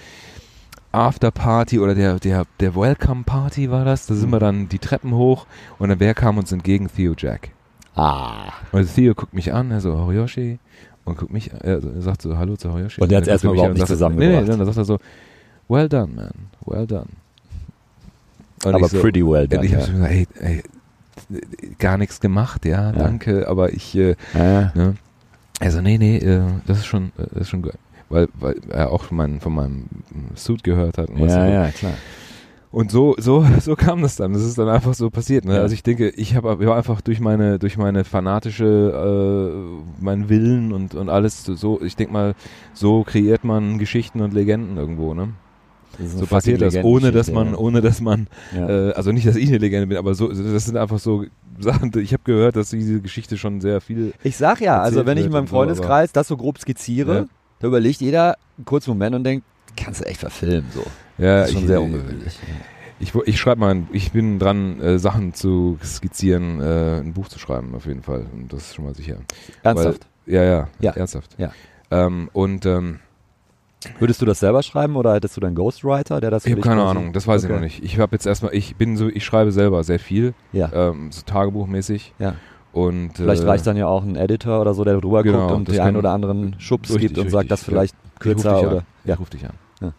Speaker 3: Afterparty oder der, der, der Welcome Party war das. Da sind
Speaker 2: Mhm.
Speaker 3: wir dann die Treppen hoch und dann wer kam uns entgegen? Theo Jack.
Speaker 2: Ah.
Speaker 3: Und Theo guckt mich an, er so, Horiyoshi. Und guckt mich, er, sagt so, hallo zu Horiyoshi.
Speaker 2: Und der hat's
Speaker 3: dann
Speaker 2: erstmal
Speaker 3: er
Speaker 2: überhaupt nicht
Speaker 3: und
Speaker 2: zusammengebracht.
Speaker 3: Nee, nee, dann sagt er so, well done, man, well done. Und
Speaker 2: Aber
Speaker 3: so,
Speaker 2: pretty well
Speaker 3: und
Speaker 2: done.
Speaker 3: ich
Speaker 2: ja.
Speaker 3: hab so gesagt, ey, ey, gar nichts gemacht, ja, danke, aber ich, äh,
Speaker 2: Ja.
Speaker 3: ne? Also nee, nee, äh, das ist schon, äh, das ist schon gut. Weil, weil er auch von, meinem von meinem Suit gehört hat.
Speaker 2: Ja,
Speaker 3: so.
Speaker 2: ja, klar.
Speaker 3: und so, so, so kam das dann. Das ist dann einfach so passiert. Ne?
Speaker 2: Ja.
Speaker 3: Also ich denke, ich habe ja, einfach durch meine, durch meine fanatische, äh, meinen Willen und, und alles so, ich denke mal, so kreiert man Geschichten und Legenden irgendwo, ne? So passiert das, ohne dass man, ohne dass man,
Speaker 2: ja.
Speaker 3: Äh, also nicht, dass ich eine Legende bin, aber so, das sind einfach so Sachen, ich habe gehört, dass diese Geschichte schon sehr viel
Speaker 2: Ich sag ja, also wenn ich in meinem
Speaker 3: und so,
Speaker 2: Freundeskreis das so grob skizziere,
Speaker 3: Ja.
Speaker 2: Da überlegt jeder einen kurzen Moment und denkt, kannst du echt verfilmen so.
Speaker 3: ja,
Speaker 2: Das ist schon
Speaker 3: ich,
Speaker 2: sehr ungewöhnlich.
Speaker 3: Ich, ich schreibe mal, ich bin dran, äh, Sachen zu skizzieren, äh, ein Buch zu schreiben, auf jeden Fall. Und das ist schon mal sicher.
Speaker 2: Ernsthaft?
Speaker 3: Ja, ja,
Speaker 2: Ja.
Speaker 3: ernsthaft.
Speaker 2: Ja.
Speaker 3: Ähm, und ähm,
Speaker 2: Würdest du das selber schreiben oder hättest du deinen Ghostwriter, der das für
Speaker 3: ich habe keine
Speaker 2: quasi-
Speaker 3: Ahnung, das weiß ich
Speaker 2: Okay.
Speaker 3: noch nicht. Ich habe jetzt erstmal, ich bin so, ich schreibe selber sehr viel,
Speaker 2: Ja.
Speaker 3: ähm, so Tagebuchmäßig.
Speaker 2: Ja.
Speaker 3: Und
Speaker 2: Vielleicht
Speaker 3: äh,
Speaker 2: reicht dann ja auch ein Editor oder so, der drüber
Speaker 3: Genau,
Speaker 2: guckt und den einen oder anderen Schubs
Speaker 3: Richtig,
Speaker 2: gibt und sagt,
Speaker 3: richtig,
Speaker 2: das vielleicht
Speaker 3: ich ruf
Speaker 2: kürzer oder.
Speaker 3: An.
Speaker 2: Ja.
Speaker 3: Ich ruf dich an.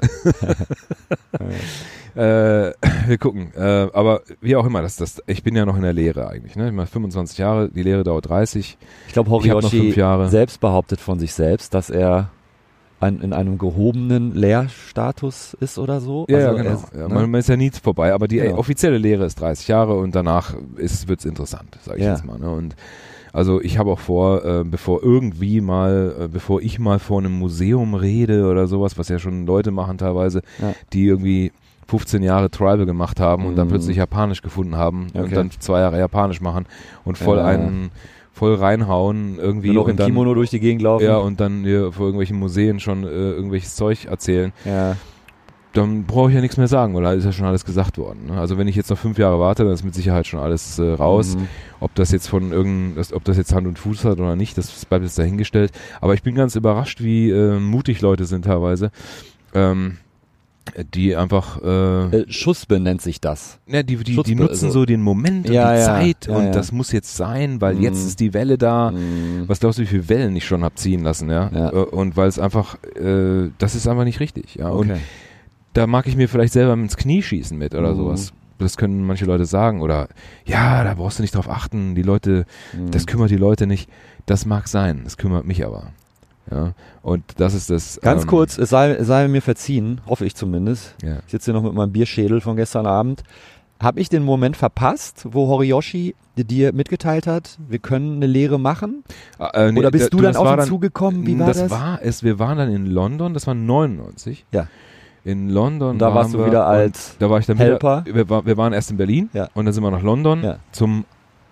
Speaker 3: äh, wir gucken. Äh, aber wie auch immer, das, das, ich bin ja noch in der Lehre eigentlich. Ne? Ich meine, 25 Jahre, die Lehre dauert 30.
Speaker 2: Ich glaube,
Speaker 3: Ich
Speaker 2: Horiyoshi
Speaker 3: Jahre.
Speaker 2: selbst behauptet von sich selbst, dass er ein, in einem gehobenen Lehrstatus ist oder so.
Speaker 3: Ja,
Speaker 2: Also
Speaker 3: ja
Speaker 2: er
Speaker 3: genau. ja,
Speaker 2: ne?
Speaker 3: man, man ist ja nie vorbei, aber die
Speaker 2: Genau.
Speaker 3: offizielle Lehre ist 30 Jahre und danach wird es interessant, sage ich
Speaker 2: Ja.
Speaker 3: jetzt mal. Ne? Und also ich habe auch vor, äh, bevor irgendwie mal, äh, bevor ich mal vor einem Museum rede oder sowas, was ja schon Leute machen teilweise,
Speaker 2: Ja.
Speaker 3: die irgendwie 15 Jahre Tribal gemacht haben und dann
Speaker 2: Mhm.
Speaker 3: plötzlich Japanisch gefunden haben
Speaker 2: Okay.
Speaker 3: und dann zwei Jahre Japanisch machen und voll
Speaker 2: Ja.
Speaker 3: einen voll reinhauen irgendwie und
Speaker 2: im Kimono durch die Gegend laufen.
Speaker 3: ja und dann hier vor irgendwelchen Museen schon äh, irgendwelches Zeug erzählen
Speaker 2: ja.
Speaker 3: dann brauche ich ja nichts mehr sagen, weil da ist ja schon alles gesagt worden. Ne? Also wenn ich jetzt noch fünf Jahre warte, dann ist mit Sicherheit schon alles äh, raus.
Speaker 2: Mhm.
Speaker 3: Ob das jetzt von irgendein, ob das jetzt Hand und Fuß hat oder nicht, das bleibt jetzt dahingestellt. Aber ich bin ganz überrascht, wie äh, mutig Leute sind teilweise, ähm, die einfach, äh,
Speaker 2: Äh, Schussbe nennt sich das.
Speaker 3: ja, die, die, die nutzen
Speaker 2: also-
Speaker 3: so den Moment und
Speaker 2: Ja,
Speaker 3: die
Speaker 2: ja,
Speaker 3: Zeit
Speaker 2: ja,
Speaker 3: und das muss jetzt sein, weil
Speaker 2: Mhm.
Speaker 3: jetzt ist die Welle da.
Speaker 2: Mhm.
Speaker 3: Was glaubst du, wie viele Wellen ich schon hab ziehen lassen, ja?
Speaker 2: Ja.
Speaker 3: Äh, Und weil es einfach, äh, das ist einfach nicht richtig, ja. Und
Speaker 2: Okay.
Speaker 3: da mag ich mir vielleicht selber ins Knie schießen mit oder
Speaker 2: Mhm.
Speaker 3: sowas. Das können manche Leute sagen. Oder ja, da brauchst du nicht drauf achten. Die Leute,
Speaker 2: Mhm.
Speaker 3: das kümmert die Leute nicht. Das mag sein, das kümmert mich aber. Ja. Und das ist das.
Speaker 2: Ganz
Speaker 3: ähm,
Speaker 2: kurz, es sei, es sei mir verziehen, hoffe ich zumindest.
Speaker 3: Ja.
Speaker 2: Ich sitze hier noch mit meinem Bierschädel von gestern Abend. Habe ich den Moment verpasst, wo Horiyoshi dir mitgeteilt hat, wir können eine Lehre machen?
Speaker 3: Äh, nee,
Speaker 2: Oder bist
Speaker 3: da-
Speaker 2: du dann auf ihn zugekommen? Wie war
Speaker 3: das?
Speaker 2: das?
Speaker 3: war es. Wir waren dann in London. Das war 99.
Speaker 2: Ja.
Speaker 3: In London.
Speaker 2: Und da warst du
Speaker 3: wir
Speaker 2: wieder als
Speaker 3: Da war ich dann
Speaker 2: Helper?
Speaker 3: wieder. Wir, wir waren erst in Berlin.
Speaker 2: Ja.
Speaker 3: Und dann sind wir nach London
Speaker 2: Ja.
Speaker 3: zum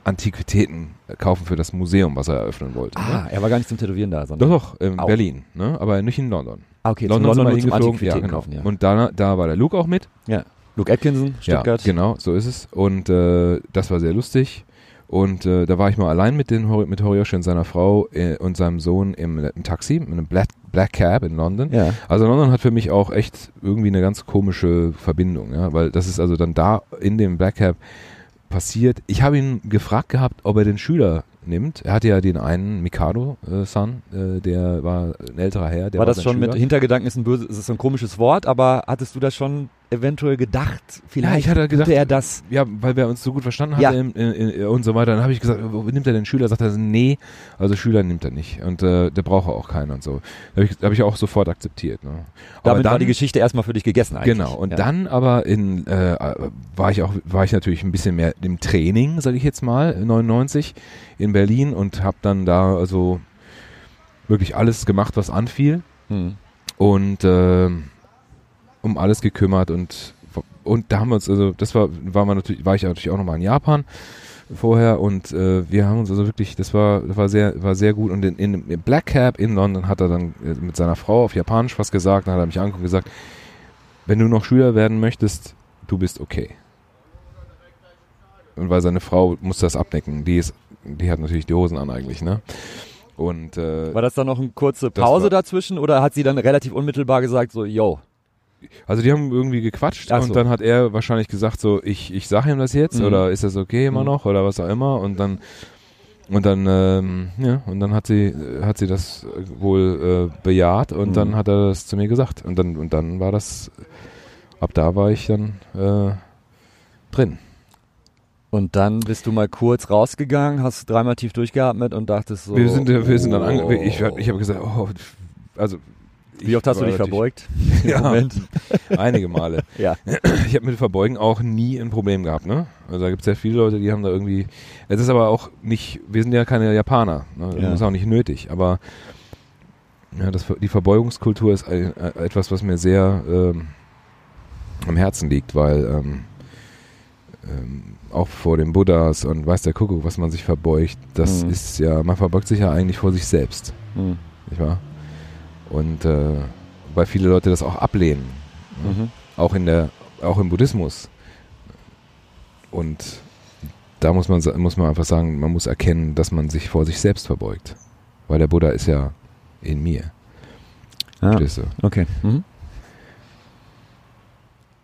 Speaker 3: Antiquitäten kaufen für das Museum, was er eröffnen wollte. ne?
Speaker 2: Ah, er war gar nicht zum Tätowieren da, sondern.
Speaker 3: Doch, doch, in
Speaker 2: Auch.
Speaker 3: Berlin, ne? aber nicht in London.
Speaker 2: Ah, okay,
Speaker 3: London,
Speaker 2: London
Speaker 3: sind wir hingeflogen.
Speaker 2: Antiquitäten
Speaker 3: ja, genau.
Speaker 2: kaufen, ja.
Speaker 3: Und da, da war der Luke auch mit.
Speaker 2: ja. Luke Atkinson, Stuttgart.
Speaker 3: Ja, genau, so ist es. Und äh, das war sehr lustig. Und äh, da war ich mal allein mit, den, mit Horiyoshi und seiner Frau äh, und seinem Sohn im, im Taxi, in einem Black, Black Cab in London.
Speaker 2: Ja.
Speaker 3: Also London hat für mich auch echt irgendwie eine ganz komische Verbindung, ja, weil das ist also dann da in dem Black Cab passiert. Ich habe ihn gefragt gehabt, ob er den Schüler nimmt. Er hatte ja den einen Mikado-San, äh, der war ein älterer Herr. Der
Speaker 2: war das schon mit
Speaker 3: Schüler.
Speaker 2: Hintergedanken ist ein böses, ist ein komisches Wort, aber hattest du das schon eventuell gedacht? Vielleicht
Speaker 3: ich hatte gedacht,
Speaker 2: er das.
Speaker 3: Ja, weil wir uns so gut verstanden
Speaker 2: Ja.
Speaker 3: hatten und so weiter. Dann habe ich gesagt, wo nimmt er den Schüler? Sagt er, nee, also Schüler nimmt er nicht. Und äh, der braucht auch keinen und so. Da habe ich, hab ich auch sofort akzeptiert. Ne? Aber
Speaker 2: Damit war
Speaker 3: dann-
Speaker 2: die Geschichte erstmal für dich gegessen eigentlich.
Speaker 3: Genau, und
Speaker 2: ja.
Speaker 3: dann aber in, äh, war ich auch, war ich natürlich ein bisschen mehr im Training, sage ich jetzt mal, 99 in Berlin und habe dann da also wirklich alles gemacht, was anfiel
Speaker 2: Hm.
Speaker 3: und äh, um alles gekümmert und und da haben wir uns also das war war man natürlich war ich natürlich auch nochmal in Japan vorher und äh, wir haben uns also wirklich das war das war sehr war sehr gut und in, in im Black Cab in London hat er dann äh, mit seiner Frau auf Japanisch was gesagt dann hat er mich angeguckt und gesagt wenn du noch Schüler werden möchtest du bist okay. Und weil seine Frau muss das abdecken die ist die hat natürlich die Hosen an eigentlich ne? Und äh,
Speaker 2: War das dann noch eine kurze Pause dazwischen oder hat sie dann relativ unmittelbar gesagt, so, yo,
Speaker 3: Also die haben irgendwie gequatscht
Speaker 2: so.
Speaker 3: und dann hat er wahrscheinlich gesagt so, ich, ich sag ihm das jetzt
Speaker 2: Mhm.
Speaker 3: oder ist das okay immer
Speaker 2: Mhm.
Speaker 3: noch oder was auch immer und dann und dann ähm, ja und dann hat sie hat sie das wohl äh, bejaht und
Speaker 2: Mhm.
Speaker 3: dann hat er das zu mir gesagt und dann und dann war das ab da war ich dann äh, drin.
Speaker 2: Und dann bist du mal kurz rausgegangen, hast dreimal tief durchgeatmet und dachtest so.
Speaker 3: wir sind wir sind dann ange
Speaker 2: oh.
Speaker 3: ich ich habe gesagt, oh, also
Speaker 2: Wie oft hast du dich verbeugt?
Speaker 3: Ja.
Speaker 2: Moment.
Speaker 3: Einige Male.
Speaker 2: Ja.
Speaker 3: Ich habe mit Verbeugen auch nie ein Problem gehabt, ne? Also da gibt es ja viele Leute, die haben da irgendwie. Es ist aber auch nicht, wir sind ja keine Japaner, ne? Das
Speaker 2: Ja.
Speaker 3: ist auch nicht nötig, aber ja, das, die Verbeugungskultur ist ein, äh, etwas, was mir sehr ähm, am Herzen liegt, weil ähm, ähm, auch vor den Buddhas und weiß der Kuckuck, was man sich verbeugt, das
Speaker 2: Mhm.
Speaker 3: ist ja, man verbeugt sich ja eigentlich vor sich selbst
Speaker 2: Hm.
Speaker 3: nicht wahr? Und äh, weil viele Leute das auch ablehnen, ne?
Speaker 2: Mhm.
Speaker 3: auch in der, auch im Buddhismus. Und da muss man muss man einfach sagen, man muss erkennen, dass man sich vor sich selbst verbeugt, weil der Buddha ist ja in mir,
Speaker 2: Ah,
Speaker 3: verstehst du?
Speaker 2: okay. Mhm.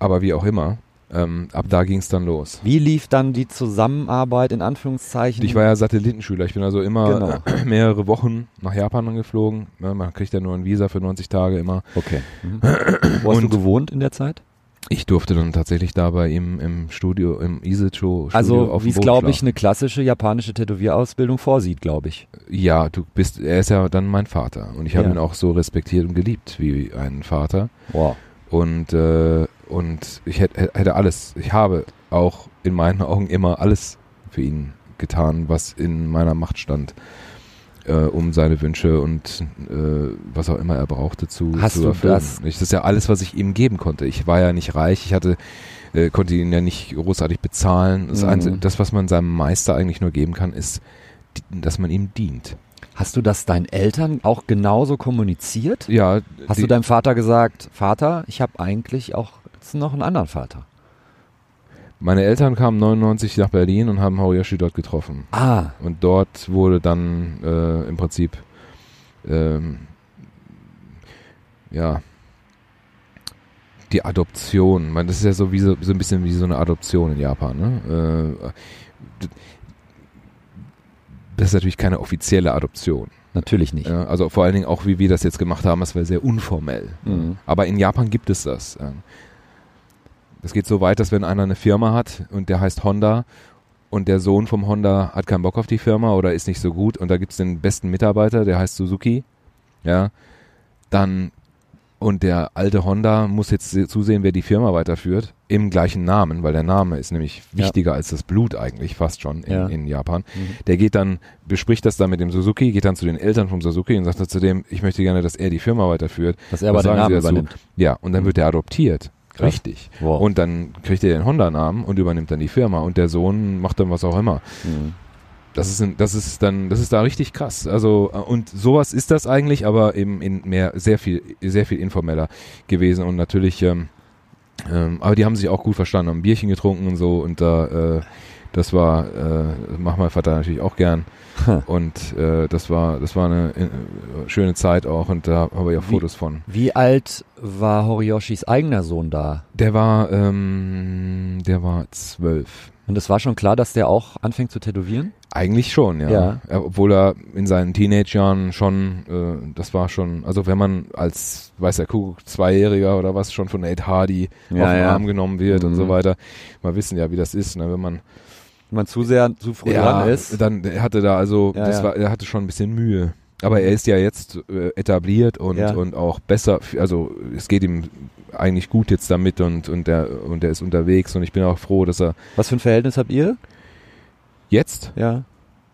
Speaker 3: Aber wie auch immer, ähm, ab da ging es dann los.
Speaker 2: Wie lief dann die Zusammenarbeit in Anführungszeichen?
Speaker 3: Ich war ja Satellitenschüler. Ich bin also immer
Speaker 2: Genau.
Speaker 3: äh, mehrere Wochen nach Japan geflogen. Ja, man kriegt ja nur ein Visa für 90 Tage immer.
Speaker 2: Okay. Mhm. Wo hast du gewohnt in der Zeit?
Speaker 3: Ich durfte dann tatsächlich da bei ihm im Studio, im Isecho Studio
Speaker 2: Also,
Speaker 3: auf
Speaker 2: wie es, glaube ich, eine klassische japanische Tätowierausbildung vorsieht, glaube ich.
Speaker 3: Ja, du bist, er ist ja dann mein Vater und ich habe
Speaker 2: Ja.
Speaker 3: ihn auch so respektiert und geliebt wie einen Vater
Speaker 2: Wow.
Speaker 3: und äh, und ich hätte, hätte alles, ich habe auch in meinen Augen immer alles für ihn getan, was in meiner Macht stand, äh, um seine Wünsche und äh, was auch immer er brauchte zu,
Speaker 2: Hast
Speaker 3: zu
Speaker 2: du
Speaker 3: erfüllen.
Speaker 2: das-
Speaker 3: Ich, das ist ja alles, was ich ihm geben konnte. Ich war ja nicht reich, ich hatte äh, konnte ihn ja nicht großartig bezahlen. Das,
Speaker 2: Mhm.
Speaker 3: Einzige, das, was man seinem Meister eigentlich nur geben kann, ist, dass man ihm dient.
Speaker 2: Hast du das deinen Eltern auch genauso kommuniziert?
Speaker 3: Ja,
Speaker 2: Hast du deinem Vater gesagt, Vater, ich habe eigentlich auch jetzt noch einen anderen Vater?
Speaker 3: Meine Eltern kamen 99 nach Berlin und haben Horiyoshi dort getroffen.
Speaker 2: Ah,
Speaker 3: Und dort wurde dann äh, im Prinzip ähm, ja die Adoption. Man, das ist ja so, wie so, so ein bisschen wie so eine Adoption in Japan. Ne? Äh, das ist natürlich keine offizielle Adoption.
Speaker 2: natürlich nicht.
Speaker 3: Also vor allen Dingen auch, wie wir das jetzt gemacht haben, das war sehr unformell.
Speaker 2: Mhm.
Speaker 3: Aber in Japan gibt es das. Ja. Das geht so weit, dass wenn einer eine Firma hat und der heißt Honda und der Sohn vom Honda hat keinen Bock auf die Firma oder ist nicht so gut und da gibt es den besten Mitarbeiter, der heißt Suzuki, ja, dann und der alte Honda muss jetzt se- zusehen, wer die Firma weiterführt, im gleichen Namen, weil der Name ist nämlich
Speaker 2: Ja.
Speaker 3: wichtiger als das Blut eigentlich, fast schon in,
Speaker 2: Ja.
Speaker 3: in Japan.
Speaker 2: Mhm.
Speaker 3: Der geht dann, bespricht das dann mit dem Suzuki, geht dann zu den Eltern vom Suzuki und sagt dann zu dem, ich möchte gerne, dass er die Firma weiterführt.
Speaker 2: Dass er aber den Namen übernimmt.
Speaker 3: Ja, und dann
Speaker 2: Mhm.
Speaker 3: wird er adoptiert.
Speaker 2: Krass.
Speaker 3: Richtig.
Speaker 2: Wow.
Speaker 3: Und dann kriegt er den Honda-Namen und übernimmt dann die Firma und der Sohn macht dann was auch immer.
Speaker 2: Mhm.
Speaker 3: Das ist, das ist dann, das ist da richtig krass. Also, äh, und sowas ist das eigentlich, aber eben in mehr, sehr viel, sehr viel informeller gewesen und natürlich, ähm, ähm, aber die haben sich auch gut verstanden, haben ein Bierchen getrunken und so und da, äh, Das war, äh, macht mein Vater natürlich auch gern. und äh, das war, das war eine äh, schöne Zeit auch und da habe ich auch
Speaker 2: Wie-
Speaker 3: Fotos von.
Speaker 2: Wie alt war Horiyoshis eigener Sohn da?
Speaker 3: Der war, ähm, der war zwölf.
Speaker 2: Und es war schon klar, dass der auch anfängt zu tätowieren?
Speaker 3: Eigentlich schon, ja.
Speaker 2: Ja.
Speaker 3: Obwohl er in seinen Teenage-Jahren schon, äh, das war schon, also wenn man als, weiß der Kuckuck, Zweijähriger oder was schon von Nate Hardy
Speaker 2: Ja,
Speaker 3: auf den
Speaker 2: ja.
Speaker 3: Arm genommen wird und
Speaker 2: Mhm.
Speaker 3: so weiter. Wir wissen ja, wie das ist, ne? wenn man
Speaker 2: man zu sehr, zu früh
Speaker 3: ja,
Speaker 2: dran ist.
Speaker 3: dann er hatte da also,
Speaker 2: Ja,
Speaker 3: das
Speaker 2: ja.
Speaker 3: war, er hatte schon ein bisschen Mühe. Aber er ist ja jetzt äh, etabliert und,
Speaker 2: Ja.
Speaker 3: und auch besser, also es geht ihm eigentlich gut jetzt damit und, und der und er ist unterwegs und ich bin auch froh, dass er
Speaker 2: Was für ein Verhältnis habt ihr?
Speaker 3: jetzt,
Speaker 2: Ja.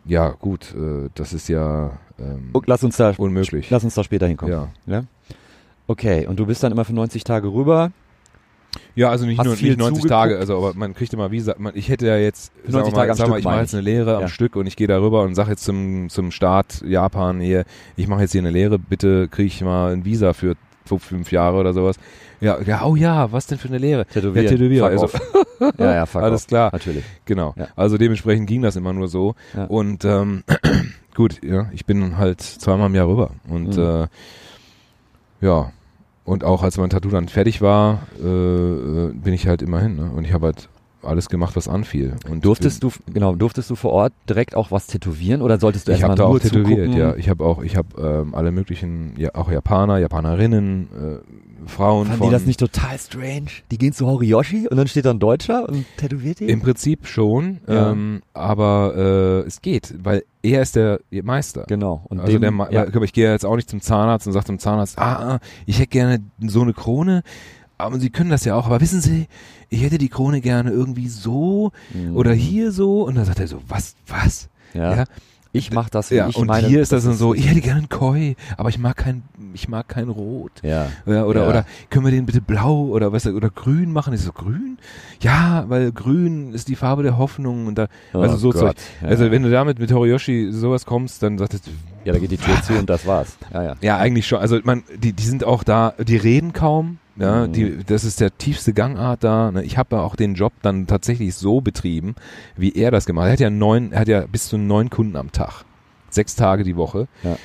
Speaker 3: ja gut, äh, das ist ja ähm,
Speaker 2: Oh, lass uns da,
Speaker 3: unmöglich.
Speaker 2: lass uns da später hinkommen.
Speaker 3: Ja.
Speaker 2: Okay, und du bist dann immer für 90 Tage rüber.
Speaker 3: Ja, also nicht
Speaker 2: Hast
Speaker 3: nur nicht 90
Speaker 2: zugeguckt?
Speaker 3: Tage, also aber man kriegt immer Visa. Man, ich hätte ja jetzt, sagen
Speaker 2: 90
Speaker 3: wir mal, sag mal ich mache jetzt eine Lehre
Speaker 2: Ja.
Speaker 3: am Stück und ich gehe da rüber und sage jetzt zum zum Start Japan hier, ich mache jetzt hier eine Lehre, bitte kriege ich mal ein Visa für fünf, Jahre oder sowas. Ja, ja, oh ja, was denn für eine Lehre?
Speaker 2: Tätowieren.
Speaker 3: Ja, Tätowierer,
Speaker 2: Fuck
Speaker 3: also-
Speaker 2: ja, ja, fuck
Speaker 3: Alles
Speaker 2: off.
Speaker 3: klar,
Speaker 2: Natürlich.
Speaker 3: genau.
Speaker 2: Ja.
Speaker 3: Also dementsprechend ging das immer nur so.
Speaker 2: Ja.
Speaker 3: Und ähm, gut, ja, ich bin halt zweimal im Jahr rüber und
Speaker 2: Mhm.
Speaker 3: äh, ja. Und auch als mein Tattoo dann fertig war, äh, äh, bin ich halt immer hin. Ne? Und ich habe halt alles gemacht, was anfiel. Und
Speaker 2: Durftest du, genau, durftest du vor Ort direkt auch was tätowieren oder solltest du
Speaker 3: ich
Speaker 2: erstmal
Speaker 3: habe da
Speaker 2: nur
Speaker 3: auch tätowiert,
Speaker 2: zugucken?
Speaker 3: ja. Ich habe auch, ich habe ähm, alle möglichen, ja, auch Japaner, Japanerinnen, äh, Frauen
Speaker 2: Fanden
Speaker 3: von.
Speaker 2: die das nicht total strange? Die gehen zu Horiyoshi und dann steht da ein Deutscher und tätowiert ihn?
Speaker 3: Im Prinzip schon,
Speaker 2: Ja.
Speaker 3: ähm, aber äh, es geht, weil er ist der Meister.
Speaker 2: Genau. Und
Speaker 3: also
Speaker 2: dem,
Speaker 3: der, Ma-
Speaker 2: ja,
Speaker 3: ich gehe jetzt auch nicht zum Zahnarzt und sage zum Zahnarzt, ah, ah, ich hätte gerne so eine Krone, aber Sie können das ja auch, aber wissen Sie, ich hätte die Krone gerne irgendwie so
Speaker 2: Mhm.
Speaker 3: oder hier so und dann sagt er so, was, was?
Speaker 2: ja. Ich mach das,
Speaker 3: ja,
Speaker 2: ich
Speaker 3: und
Speaker 2: meine.
Speaker 3: hier ist das dann so, ich hätte gerne einen Koi, aber ich mag kein, ich mag kein Rot.
Speaker 2: Ja.
Speaker 3: Ja, oder,
Speaker 2: Ja.
Speaker 3: oder können wir den bitte blau oder was oder grün machen? Ich so, grün? Ja, weil grün ist die Farbe der Hoffnung und da, also so
Speaker 2: Oh Gott.
Speaker 3: Zeug.
Speaker 2: Ja.
Speaker 3: Also wenn du damit mit Horiyoshi sowas kommst, dann sagt es,
Speaker 2: ja, da geht die Tür zu und das war's. Ja, ja.
Speaker 3: ja, eigentlich schon. Also man, die, die sind auch da, die reden kaum. Ja,
Speaker 2: Mhm.
Speaker 3: die, das ist der tiefste Gangart da. Ne? Ich habe ja auch den Job dann tatsächlich so betrieben, wie er das gemacht hat. Er hat ja neun, er hat ja bis zu neun Kunden am Tag. Sechs Tage die Woche.
Speaker 2: Ja.
Speaker 3: Du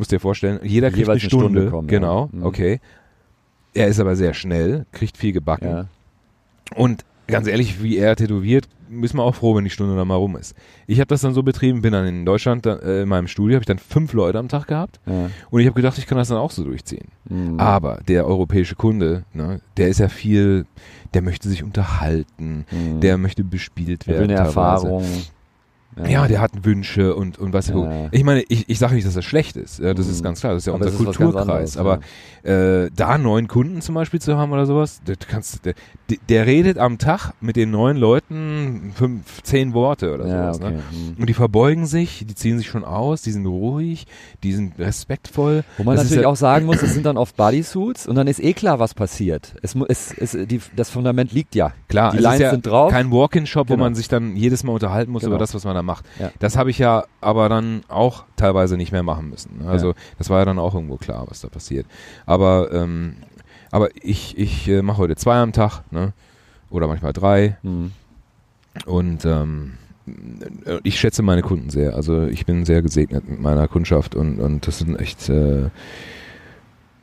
Speaker 3: musst dir vorstellen, jeder kriegt
Speaker 2: Jeweils
Speaker 3: eine Stunde.
Speaker 2: Stunde kommen, ja.
Speaker 3: genau,
Speaker 2: Mhm.
Speaker 3: okay. Er ist aber sehr schnell, kriegt viel gebacken.
Speaker 2: ja.
Speaker 3: Und ganz ehrlich, wie er tätowiert, ist man auch froh, wenn die Stunde dann mal rum ist. Ich habe das dann so betrieben, bin dann in Deutschland, äh, in meinem Studio, habe ich dann fünf Leute am Tag gehabt.
Speaker 2: ja.
Speaker 3: Und ich habe gedacht, ich kann das dann auch so durchziehen.
Speaker 2: Mhm.
Speaker 3: Aber der europäische Kunde, ne, der ist ja viel, der möchte sich unterhalten,
Speaker 2: Mhm.
Speaker 3: der möchte bespielt
Speaker 2: Der will
Speaker 3: werden.
Speaker 2: eine
Speaker 3: teilweise.
Speaker 2: Erfahrung.
Speaker 3: Ja, der hat Wünsche und, und was.
Speaker 2: Ja.
Speaker 3: Ich meine, ich, ich sage nicht, dass das schlecht ist. Ja, das ist
Speaker 2: Mhm.
Speaker 3: ganz klar. Das ist ja
Speaker 2: Aber
Speaker 3: unser
Speaker 2: ist
Speaker 3: Kulturkreis.
Speaker 2: anderes,
Speaker 3: Aber äh, da neun Kunden zum Beispiel zu haben oder sowas, der, kannst, der, der redet am Tag mit den neun Leuten fünf, zehn Worte oder
Speaker 2: ja,
Speaker 3: sowas.
Speaker 2: okay.
Speaker 3: Ne?
Speaker 2: Mhm.
Speaker 3: Und die verbeugen sich, die ziehen sich schon aus, die sind ruhig, die sind respektvoll.
Speaker 2: Wo man
Speaker 3: Das ist
Speaker 2: natürlich
Speaker 3: ja-
Speaker 2: auch sagen muss, es sind dann oft Bodysuits und dann ist eh klar, was passiert. Es, es, es, die, das Fundament liegt ja.
Speaker 3: Klar,
Speaker 2: Die
Speaker 3: es
Speaker 2: Lines
Speaker 3: ist ja
Speaker 2: sind drauf.
Speaker 3: kein Walk-in-Shop, wo
Speaker 2: Genau.
Speaker 3: man sich dann jedes Mal unterhalten muss
Speaker 2: Genau.
Speaker 3: über das, was man da macht.
Speaker 2: Ja.
Speaker 3: Das habe ich ja aber dann auch teilweise nicht mehr machen müssen. Also
Speaker 2: Ja.
Speaker 3: das war ja dann auch irgendwo klar, was da passiert. Aber ähm, aber ich ich äh, mache heute zwei am Tag, ne? Oder manchmal drei.
Speaker 2: Mhm.
Speaker 3: Und ähm, ich schätze meine Kunden sehr. Also ich bin sehr gesegnet mit meiner Kundschaft und und das sind echt äh,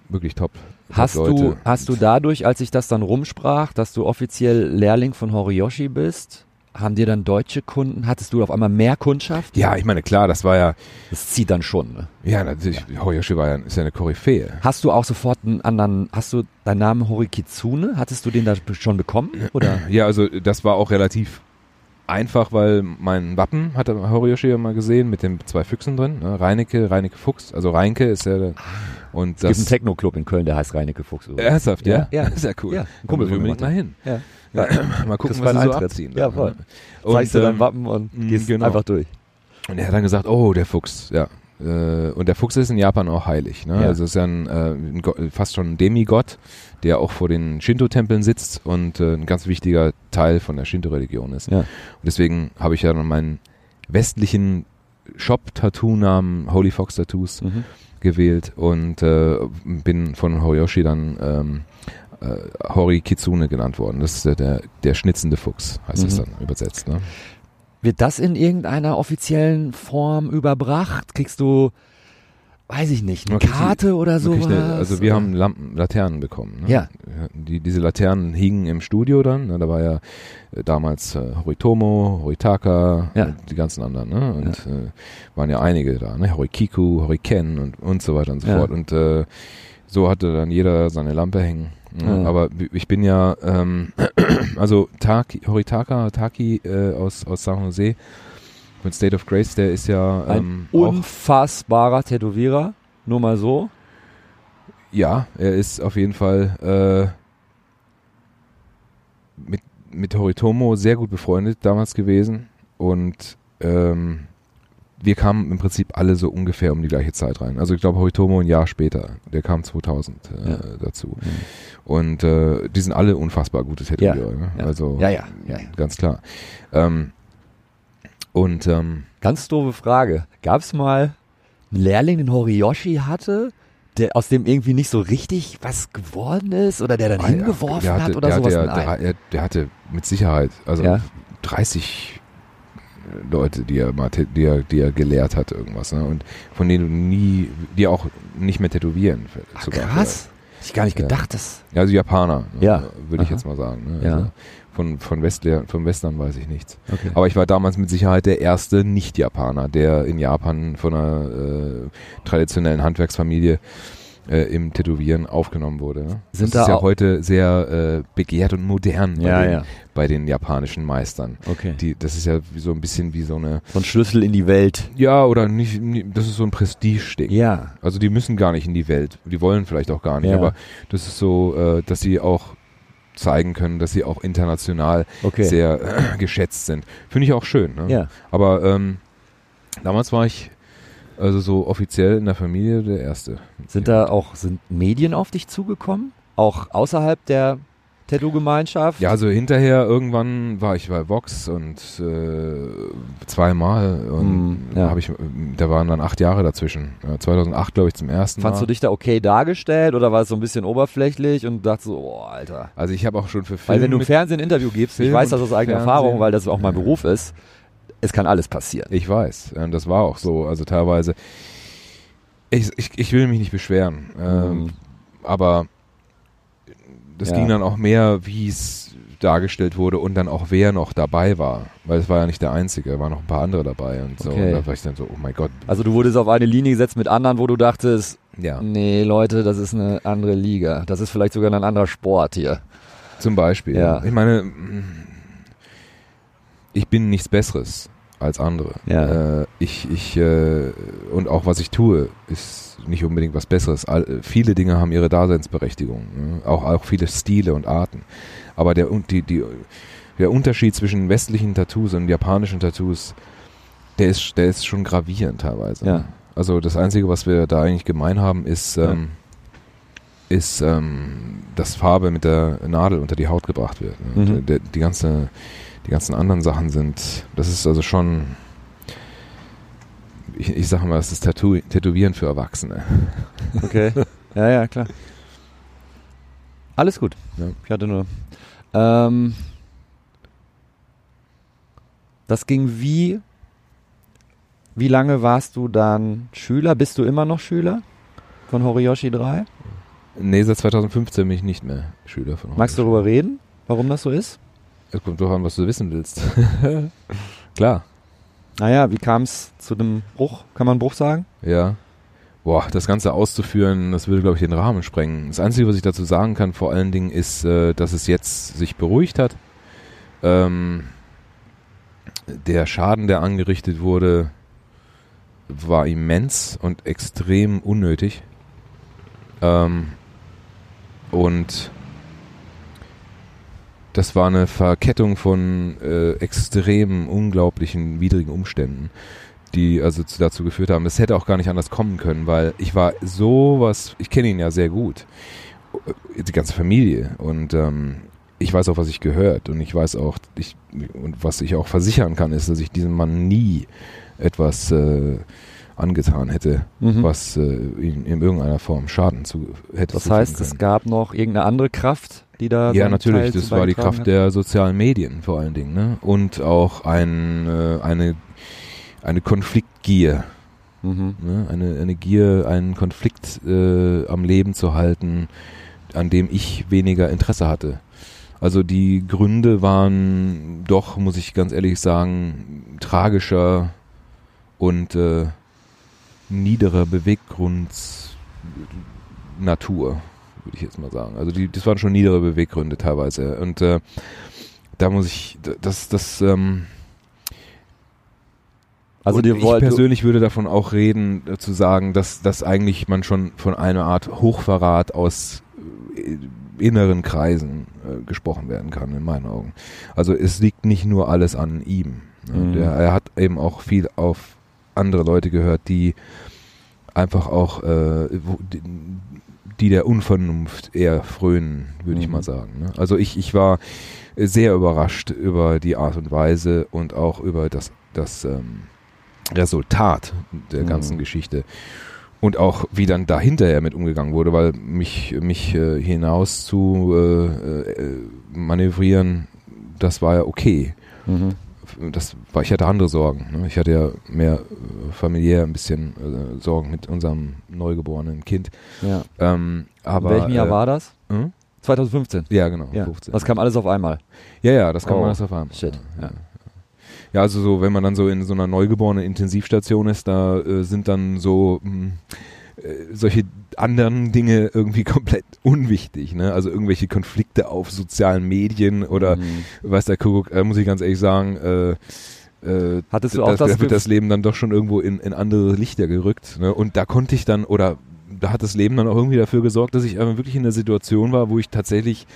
Speaker 3: wirklich top.
Speaker 2: Hast du, hast du dadurch, als sich das dann rumsprach, dass du offiziell Lehrling von Horiyoshi bist, haben dir dann deutsche Kunden, hattest du auf einmal mehr Kundschaft?
Speaker 3: Ja, ich meine, klar, das war ja,
Speaker 2: Das zieht dann schon. Ne?
Speaker 3: ja, natürlich, Horiyoshi war ja, ist ja eine Koryphäe.
Speaker 2: Hast du auch sofort einen anderen, hast du deinen Namen Horikitsune? Hattest du den da schon bekommen? Oder?
Speaker 3: Ja, also das war auch relativ einfach, weil mein Wappen hat der Horiyoshi ja mal gesehen mit den zwei Füchsen drin. Ne? Reinecke, Reinecke Fuchs. Also Reinke ist ja der, und
Speaker 2: Es gibt einen
Speaker 3: das
Speaker 2: Techno-Club in Köln, der heißt Reinecke Fuchs.
Speaker 3: ernsthaft, ja?
Speaker 2: Ja, ja.
Speaker 3: Ist ja cool.
Speaker 2: Ja, Kumpel
Speaker 3: unbedingt mal hin.
Speaker 2: Ja.
Speaker 3: Mal gucken, was sie so abziehen.
Speaker 2: Ja, voll.
Speaker 3: ne?
Speaker 2: Zeigst du
Speaker 3: Und,
Speaker 2: dein
Speaker 3: ähm,
Speaker 2: Wappen und
Speaker 3: mh,
Speaker 2: gehst
Speaker 3: genau.
Speaker 2: einfach durch.
Speaker 3: Und er hat dann gesagt, oh, der Fuchs, ja. Äh, Und der Fuchs ist in Japan auch heilig. Ne?
Speaker 2: Ja.
Speaker 3: Also ist ja ein, äh, ein fast schon ein Demigott, der auch vor den Shinto-Tempeln sitzt und äh, ein ganz wichtiger Teil von der Shinto-Religion ist.
Speaker 2: Ja.
Speaker 3: Und deswegen habe ich ja dann meinen westlichen Shop-Tattoo-Namen Holy Fox Tattoos
Speaker 2: Mhm.
Speaker 3: gewählt und äh, bin von Horiyoshi dann ähm, äh, Hori Kitsune genannt worden. Das ist der, der, der schnitzende Fuchs, heißt das
Speaker 2: Mhm.
Speaker 3: dann übersetzt. Ne?
Speaker 2: Wird das in irgendeiner offiziellen Form überbracht? Kriegst du, weiß ich nicht, eine
Speaker 3: Man
Speaker 2: Karte oder
Speaker 3: Man kriegt
Speaker 2: sowas?
Speaker 3: eine- Also wir
Speaker 2: Oder?
Speaker 3: haben Lampen, Laternen bekommen. Ne?
Speaker 2: Ja.
Speaker 3: Die, diese Laternen hingen im Studio dann. Ne? Da war ja äh, damals äh, Horitomo, Horitaka,
Speaker 2: Ja.
Speaker 3: und die ganzen anderen. Ne? Und äh, waren ja einige da. Ne? Horikiku, Horiken und, und so weiter und so
Speaker 2: Ja.
Speaker 3: fort. Und äh, so hatte dann jeder seine Lampe hängen.
Speaker 2: Ja.
Speaker 3: Aber ich bin ja, ähm, also Taki, Horitaka, Taki äh, aus, aus San Jose mit State of Grace, der ist ja
Speaker 2: Ein
Speaker 3: ähm, auch
Speaker 2: unfassbarer Tätowierer, nur mal so.
Speaker 3: Ja, er ist auf jeden Fall äh, mit, mit Horitomo sehr gut befreundet damals gewesen und ähm, wir kamen im Prinzip alle so ungefähr um die gleiche Zeit rein. Also ich glaube Horitomo ein Jahr später, der kam 2000 äh,
Speaker 2: Ja.
Speaker 3: dazu. Und äh, die sind alle unfassbar gute Tätowierer.
Speaker 2: Ja,
Speaker 3: ne?
Speaker 2: ja.
Speaker 3: Also
Speaker 2: Ja, ja, ja,
Speaker 3: ganz klar. Ähm, und ähm,
Speaker 2: Ganz doofe Frage. Gab es mal einen Lehrling, den Horiyoshi hatte, der aus dem irgendwie nicht so richtig was geworden ist oder der dann
Speaker 3: Ah,
Speaker 2: hingeworfen
Speaker 3: der hatte,
Speaker 2: hat oder
Speaker 3: der
Speaker 2: sowas?
Speaker 3: Hatte, ja, der, der hatte mit Sicherheit, also
Speaker 2: Ja.
Speaker 3: 30 Leute, die er, mal, die er, die er gelehrt hat, irgendwas. Ne? Und von denen du nie, die auch nicht mehr tätowieren.
Speaker 2: Ach, krass. Hätte ich gar nicht gedacht, dass.
Speaker 3: Ja, also Japaner, ne?
Speaker 2: Ja.
Speaker 3: würde ich
Speaker 2: Aha.
Speaker 3: jetzt mal sagen. Ne?
Speaker 2: Ja.
Speaker 3: Also von, von, Westler, von Western weiß ich nichts.
Speaker 2: Okay.
Speaker 3: Aber ich war damals mit Sicherheit der erste Nicht-Japaner, der in Japan von einer äh, traditionellen Handwerksfamilie äh, im Tätowieren aufgenommen wurde. Ne?
Speaker 2: Sind
Speaker 3: das
Speaker 2: da
Speaker 3: ist ja heute sehr äh, begehrt und modern
Speaker 2: Ja,
Speaker 3: den,
Speaker 2: ja.
Speaker 3: Bei den japanischen Meistern.
Speaker 2: Okay.
Speaker 3: Die, das ist ja so ein bisschen wie so eine,
Speaker 2: so ein Schlüssel in die Welt.
Speaker 3: ja, oder nicht, das ist so ein Prestige-Ding.
Speaker 2: Ja.
Speaker 3: Also die müssen gar nicht in die Welt, die wollen vielleicht auch gar nicht,
Speaker 2: Ja.
Speaker 3: aber das ist so, äh, dass sie auch zeigen können, dass sie auch international
Speaker 2: Okay.
Speaker 3: sehr äh, geschätzt sind. Finde ich auch schön. Ne?
Speaker 2: ja.
Speaker 3: Aber ähm, damals war ich also so offiziell in der Familie der Erste.
Speaker 2: Sind da auch sind Medien auf dich zugekommen? Auch außerhalb der Tattoo-Gemeinschaft?
Speaker 3: Ja, also hinterher irgendwann war ich bei Vox und äh, zweimal und
Speaker 2: Hm, ja.
Speaker 3: habe ich, da waren dann acht Jahre dazwischen. Ja, 2008 glaube ich zum ersten
Speaker 2: Fandst du
Speaker 3: Mal.
Speaker 2: dich da okay dargestellt oder war es so ein bisschen oberflächlich und dachtest so, oh, Alter.
Speaker 3: Also ich habe auch schon für Film
Speaker 2: Weil wenn du Fernsehen ein Interview gibst, ich
Speaker 3: Film
Speaker 2: weiß das
Speaker 3: und
Speaker 2: aus eigener
Speaker 3: Fernsehen.
Speaker 2: Erfahrung, weil das auch mein Beruf ist, es kann alles passieren.
Speaker 3: Ich weiß, ähm, das war auch so. Also teilweise. Ich, ich, ich will mich nicht beschweren, ähm,
Speaker 2: Mhm.
Speaker 3: aber das
Speaker 2: Ja.
Speaker 3: ging dann auch mehr, wie es dargestellt wurde und dann auch wer noch dabei war, weil es war ja nicht der einzige, es waren noch ein paar andere dabei und so.
Speaker 2: Okay.
Speaker 3: Und da war ich dann so, oh mein Gott,
Speaker 2: Also du wurdest auf eine Linie gesetzt mit anderen, wo du dachtest,
Speaker 3: ja,
Speaker 2: nee, Leute, das ist eine andere Liga. Das ist vielleicht sogar ein anderer Sport hier.
Speaker 3: zum Beispiel.
Speaker 2: Ja.
Speaker 3: Ich meine, ich bin nichts Besseres als andere.
Speaker 2: Ja.
Speaker 3: Äh, ich, ich, äh, und auch was ich tue, ist nicht unbedingt was Besseres. All, äh, viele Dinge haben ihre Daseinsberechtigung. Ne? Auch, auch viele Stile und Arten. Aber der, die, die, der Unterschied zwischen westlichen Tattoos und japanischen Tattoos, der ist, der ist schon gravierend teilweise.
Speaker 2: Ja.
Speaker 3: Also das Einzige, was wir da eigentlich gemein haben, ist, ähm, ist, ähm, dass Farbe mit der Nadel unter die Haut gebracht wird. Ne?
Speaker 2: Mhm.
Speaker 3: Und Der, die, ganze, die ganzen anderen Sachen sind, das ist also schon, ich, ich sage mal, das ist Tattoo, Tätowieren für Erwachsene.
Speaker 2: Okay. ja, ja, klar. Alles gut.
Speaker 3: Ja.
Speaker 2: Ich hatte nur. Ähm, das ging wie? Wie lange warst du dann Schüler? Bist du immer noch Schüler von Horiyoshi 3?
Speaker 3: Nee, seit 2015 bin ich nicht mehr Schüler von
Speaker 2: Magst du darüber reden, warum das so ist?
Speaker 3: Es kommt doch an, was du wissen willst. Klar,
Speaker 2: Naja, wie kam es zu dem Bruch? Kann man einen Bruch sagen?
Speaker 3: ja. Boah, das Ganze auszuführen, das würde, glaube ich, den Rahmen sprengen. Das Einzige, was ich dazu sagen kann, vor allen Dingen, ist, äh, dass es jetzt sich beruhigt hat. Ähm, der Schaden, der angerichtet wurde, war immens und extrem unnötig. Ähm, und das war eine Verkettung von äh, extrem unglaublichen, widrigen Umständen, die also zu, dazu geführt haben. Es hätte auch gar nicht anders kommen können, weil ich war sowas, ich kenne ihn ja sehr gut, die ganze Familie und ähm, ich weiß auch, was ich gehört und ich weiß auch, ich, und was ich auch versichern kann, ist, dass ich diesem Mann nie etwas äh, angetan hätte,
Speaker 2: Mhm.
Speaker 3: was äh, ihm in irgendeiner Form Schaden zu hätte
Speaker 2: Das heißt, es gab noch irgendeine andere Kraft, die da.
Speaker 3: Ja, natürlich.
Speaker 2: Teil
Speaker 3: Das war die Kraft
Speaker 2: hat?
Speaker 3: der sozialen Medien vor allen Dingen. Ne? Und auch ein, äh, eine, eine Konfliktgier.
Speaker 2: Mhm.
Speaker 3: Ne? Eine, eine Gier, einen Konflikt äh, am Leben zu halten, an dem ich weniger Interesse hatte. Also die Gründe waren doch, muss ich ganz ehrlich sagen, tragischer und äh, niederer Beweggrundsnatur, würde ich jetzt mal sagen. Also die, das waren schon niedere Beweggründe teilweise. Und äh, da muss ich, das, das, ähm,
Speaker 2: Also
Speaker 3: und ich persönlich würde davon auch reden, äh, zu sagen, dass, dass eigentlich man schon von einer Art Hochverrat aus äh, inneren Kreisen äh, gesprochen werden kann, in meinen Augen. Also es liegt nicht nur alles an ihm. Ne?
Speaker 2: Mhm.
Speaker 3: Der, er hat eben auch viel auf andere Leute gehört, die einfach auch, äh, wo, die, die der Unvernunft eher frönen, würde ich
Speaker 2: Mhm.
Speaker 3: mal sagen. Ne? Also ich, ich war sehr überrascht über die Art und Weise und auch über das, das ähm, Resultat der
Speaker 2: Mhm.
Speaker 3: ganzen Geschichte. Und auch wie dann da hinterher mit umgegangen wurde, weil mich, mich äh, hinaus zu äh, äh, manövrieren, das war ja okay.
Speaker 2: mhm.
Speaker 3: Das war, ich hatte andere Sorgen. Ne? Ich hatte ja mehr äh, familiär ein bisschen äh, Sorgen mit unserem neugeborenen Kind.
Speaker 2: ja.
Speaker 3: Ähm, aber,
Speaker 2: In welchem Jahr
Speaker 3: äh,
Speaker 2: war das?
Speaker 3: hm?
Speaker 2: 2015.
Speaker 3: Ja, genau.
Speaker 2: Ja.
Speaker 3: 15.
Speaker 2: Das kam alles auf einmal.
Speaker 3: Ja, ja, das kann
Speaker 2: Oh,
Speaker 3: man das erfahren.
Speaker 2: shit,
Speaker 3: Ja.
Speaker 2: ja.
Speaker 3: ja, also so, wenn man dann so in so einer neugeborenen Intensivstation ist, da äh, sind dann so mh, äh, solche anderen Dinge irgendwie komplett unwichtig, ne? Also irgendwelche Konflikte auf sozialen Medien oder
Speaker 2: Mhm.
Speaker 3: weiß der Kuckuck, äh, muss ich ganz ehrlich sagen, äh, äh,
Speaker 2: Hattest du
Speaker 3: da,
Speaker 2: auch das
Speaker 3: da wird das Leben dann doch schon irgendwo in, in andere Lichter gerückt. Ne? Und da konnte ich dann, oder da hat das Leben dann auch irgendwie dafür gesorgt, dass ich äh, wirklich in der Situation war, wo ich tatsächlich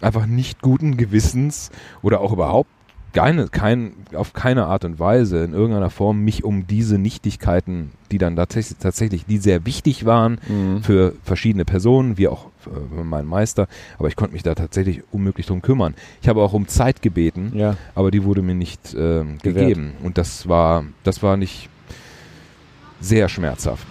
Speaker 3: einfach nicht guten Gewissens oder auch überhaupt keine, kein, auf keine Art und Weise in irgendeiner Form mich um diese Nichtigkeiten, die dann tatsächlich, tatsächlich die sehr wichtig waren
Speaker 2: Mhm.
Speaker 3: für verschiedene Personen, wie auch für meinen Meister, aber ich konnte mich da tatsächlich unmöglich drum kümmern. Ich habe auch um Zeit gebeten,
Speaker 2: Ja.
Speaker 3: aber die wurde mir nicht
Speaker 2: Gewährt.
Speaker 3: gegeben. Und das war, das war nicht sehr schmerzhaft.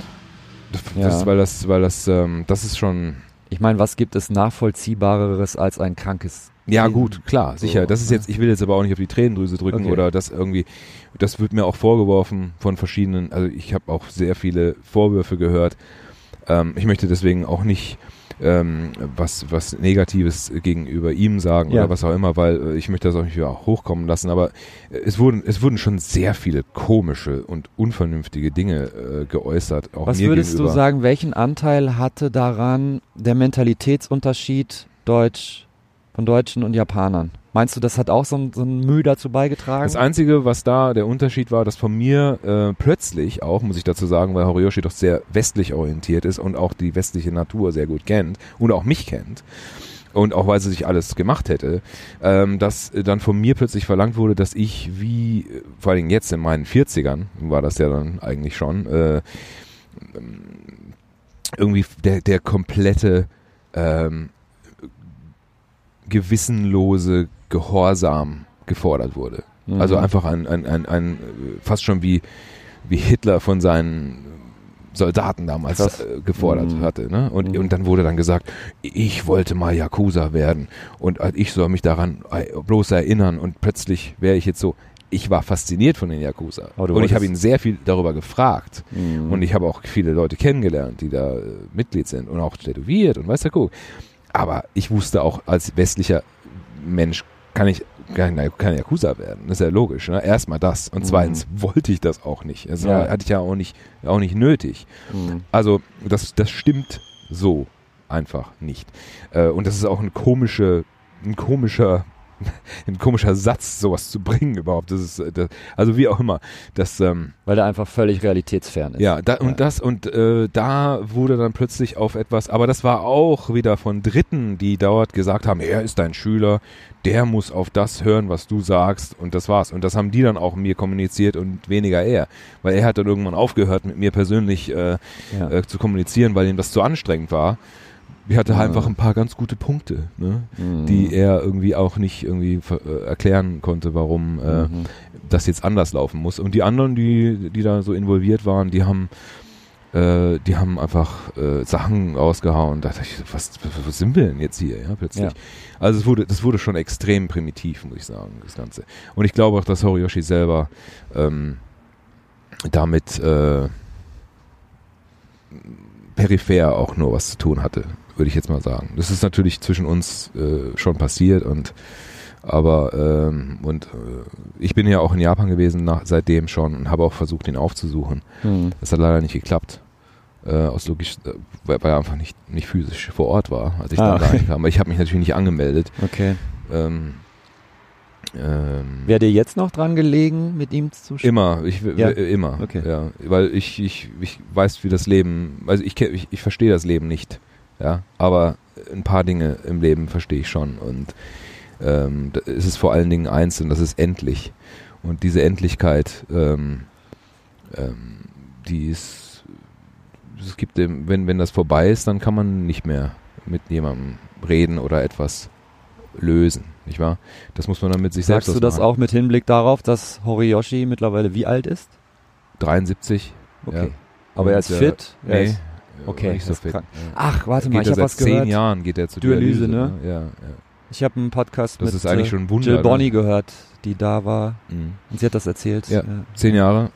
Speaker 3: Das,
Speaker 2: Ja.
Speaker 3: das, weil das, weil das, ähm, das ist schon.
Speaker 2: Ich meine, was gibt es nachvollziehbareres als ein krankes
Speaker 3: Ja gut, klar, sicher.
Speaker 2: So,
Speaker 3: das ist
Speaker 2: ne?
Speaker 3: jetzt, ich will jetzt aber auch nicht auf die Tränendrüse drücken
Speaker 2: Okay.
Speaker 3: oder das irgendwie. Das wird mir auch vorgeworfen von verschiedenen. Also ich habe auch sehr viele Vorwürfe gehört. Ähm, ich möchte deswegen auch nicht ähm, was, was Negatives gegenüber ihm sagen
Speaker 2: Ja.
Speaker 3: oder was auch immer, weil äh, ich möchte das auch nicht wieder hochkommen lassen, aber äh, es wurden, es wurden schon sehr viele komische und unvernünftige Dinge äh, geäußert, auch
Speaker 2: Was
Speaker 3: mir
Speaker 2: würdest
Speaker 3: gegenüber.
Speaker 2: du sagen, welchen Anteil hatte daran der Mentalitätsunterschied Deutsch, von Deutschen und Japanern? Meinst du, das hat auch so ein, so ein Mühe dazu beigetragen?
Speaker 3: Das Einzige, was da der Unterschied war, dass von mir äh, plötzlich auch, muss ich dazu sagen, weil Horiyoshi doch sehr westlich orientiert ist und auch die westliche Natur sehr gut kennt und auch mich kennt und auch weil sie sich alles gemacht hätte, ähm, dass dann von mir plötzlich verlangt wurde, dass ich wie, äh, vor allen Dingen jetzt in meinen 40ern, war das ja dann eigentlich schon, äh, ähm, irgendwie der, der komplette ähm, gewissenlose Gehorsam gefordert wurde.
Speaker 2: Mhm.
Speaker 3: Also einfach ein, ein, ein, ein fast schon wie, wie Hitler von seinen Soldaten damals
Speaker 2: Krass.
Speaker 3: äh, gefordert
Speaker 2: Mhm.
Speaker 3: hatte. Ne? Und,
Speaker 2: Mhm.
Speaker 3: und dann wurde dann gesagt, ich wollte mal Yakuza werden und ich soll mich daran äh, bloß erinnern und plötzlich wäre ich jetzt so. Ich war fasziniert von den Yakuza.
Speaker 2: Du
Speaker 3: Und ich habe ihn sehr viel darüber gefragt.
Speaker 2: Mhm.
Speaker 3: Und ich habe auch viele Leute kennengelernt, die da äh, Mitglied sind und auch tätowiert und weiß der Kuh. Aber ich wusste auch als westlicher Mensch kann ich kein, kein Yakuza werden. Das ist ja logisch. Ne? Erstmal das. Und
Speaker 2: Mhm.
Speaker 3: zweitens wollte ich das auch nicht. Das
Speaker 2: Ja.
Speaker 3: hatte ich ja auch nicht, auch nicht nötig.
Speaker 2: Mhm.
Speaker 3: Also das, das stimmt so einfach nicht. Äh, und das ist auch ein komische, ein komischer, ein komischer Satz, sowas zu bringen überhaupt. Das ist, äh, das, also wie auch immer. Das, ähm,
Speaker 2: Weil der einfach völlig realitätsfern ist.
Speaker 3: ja, da,
Speaker 2: Ja.
Speaker 3: und das und äh, da wurde dann plötzlich auf etwas, aber das war auch wieder von Dritten, die dort gesagt haben, er ist dein Schüler, der muss auf das hören, was du sagst und das war's. Und das haben die dann auch mir kommuniziert und weniger er, weil er hat dann irgendwann aufgehört, mit mir persönlich äh,
Speaker 2: Ja.
Speaker 3: äh, zu kommunizieren, weil ihm das zu anstrengend war. Die hatte
Speaker 2: Ja.
Speaker 3: einfach ein paar ganz gute Punkte, ne?
Speaker 2: Mhm.
Speaker 3: die er irgendwie auch nicht irgendwie ver- äh, erklären konnte, warum äh,
Speaker 2: Mhm.
Speaker 3: das jetzt anders laufen muss. Und die anderen, die, die da so involviert waren, die haben, äh, die haben einfach äh, Sachen rausgehauen. Da dachte ich, was, was, was sind wir denn jetzt hier, ja, plötzlich.
Speaker 2: Ja.
Speaker 3: Also es wurde, das wurde schon extrem primitiv, muss ich sagen, das Ganze. Und ich glaube auch, dass Horiyoshi selber ähm, damit äh, peripher auch nur was zu tun hatte, würde ich jetzt mal sagen. Das ist natürlich zwischen uns äh, schon passiert und aber ähm, und äh, ich bin ja auch in Japan gewesen nach, seitdem schon und habe auch versucht, ihn aufzusuchen.
Speaker 2: Mhm.
Speaker 3: Das hat leider nicht geklappt. Äh, aus logisch, äh, weil, er einfach nicht, nicht physisch vor Ort war, als ich
Speaker 2: Ah,
Speaker 3: dann da
Speaker 2: okay.
Speaker 3: reinkam. Aber ich habe mich natürlich nicht angemeldet.
Speaker 2: Okay.
Speaker 3: Ähm, ähm,
Speaker 2: Wäre dir jetzt noch dran gelegen, mit ihm zu sprechen?
Speaker 3: Immer, ich,
Speaker 2: Ja.
Speaker 3: immer,
Speaker 2: Okay.
Speaker 3: ja, weil ich, ich, ich weiß, wie das Leben, also ich, ich, ich verstehe das Leben nicht, ja, aber ein paar Dinge im Leben verstehe ich schon und ähm, da ist es vor allen Dingen eins und das ist endlich und diese Endlichkeit, ähm, ähm, die ist, es gibt, wenn, wenn das vorbei ist, dann kann man nicht mehr mit jemandem reden oder etwas lösen, nicht wahr? Das muss man dann mit sich
Speaker 2: Sagst
Speaker 3: selbst
Speaker 2: du das auch mit Hinblick darauf, dass Horiyoshi mittlerweile wie alt ist?
Speaker 3: 73.
Speaker 2: Okay.
Speaker 3: Ja.
Speaker 2: Aber er ist
Speaker 3: äh,
Speaker 2: fit? Er
Speaker 3: Nee.
Speaker 2: ist- okay,
Speaker 3: Nicht so fit. Ja.
Speaker 2: Ach, warte mal, ich habe
Speaker 3: seit
Speaker 2: was
Speaker 3: zehn
Speaker 2: gehört.
Speaker 3: Jahren geht er zur
Speaker 2: Dialyse,
Speaker 3: Dialyse,
Speaker 2: ne?
Speaker 3: Ja, ja.
Speaker 2: Ich habe einen Podcast
Speaker 3: Das
Speaker 2: mit äh,
Speaker 3: Wunder.
Speaker 2: Jill
Speaker 3: ne?
Speaker 2: Bonny gehört, die da war
Speaker 3: Mhm.
Speaker 2: und sie hat das erzählt.
Speaker 3: Ja. Zehn Jahre,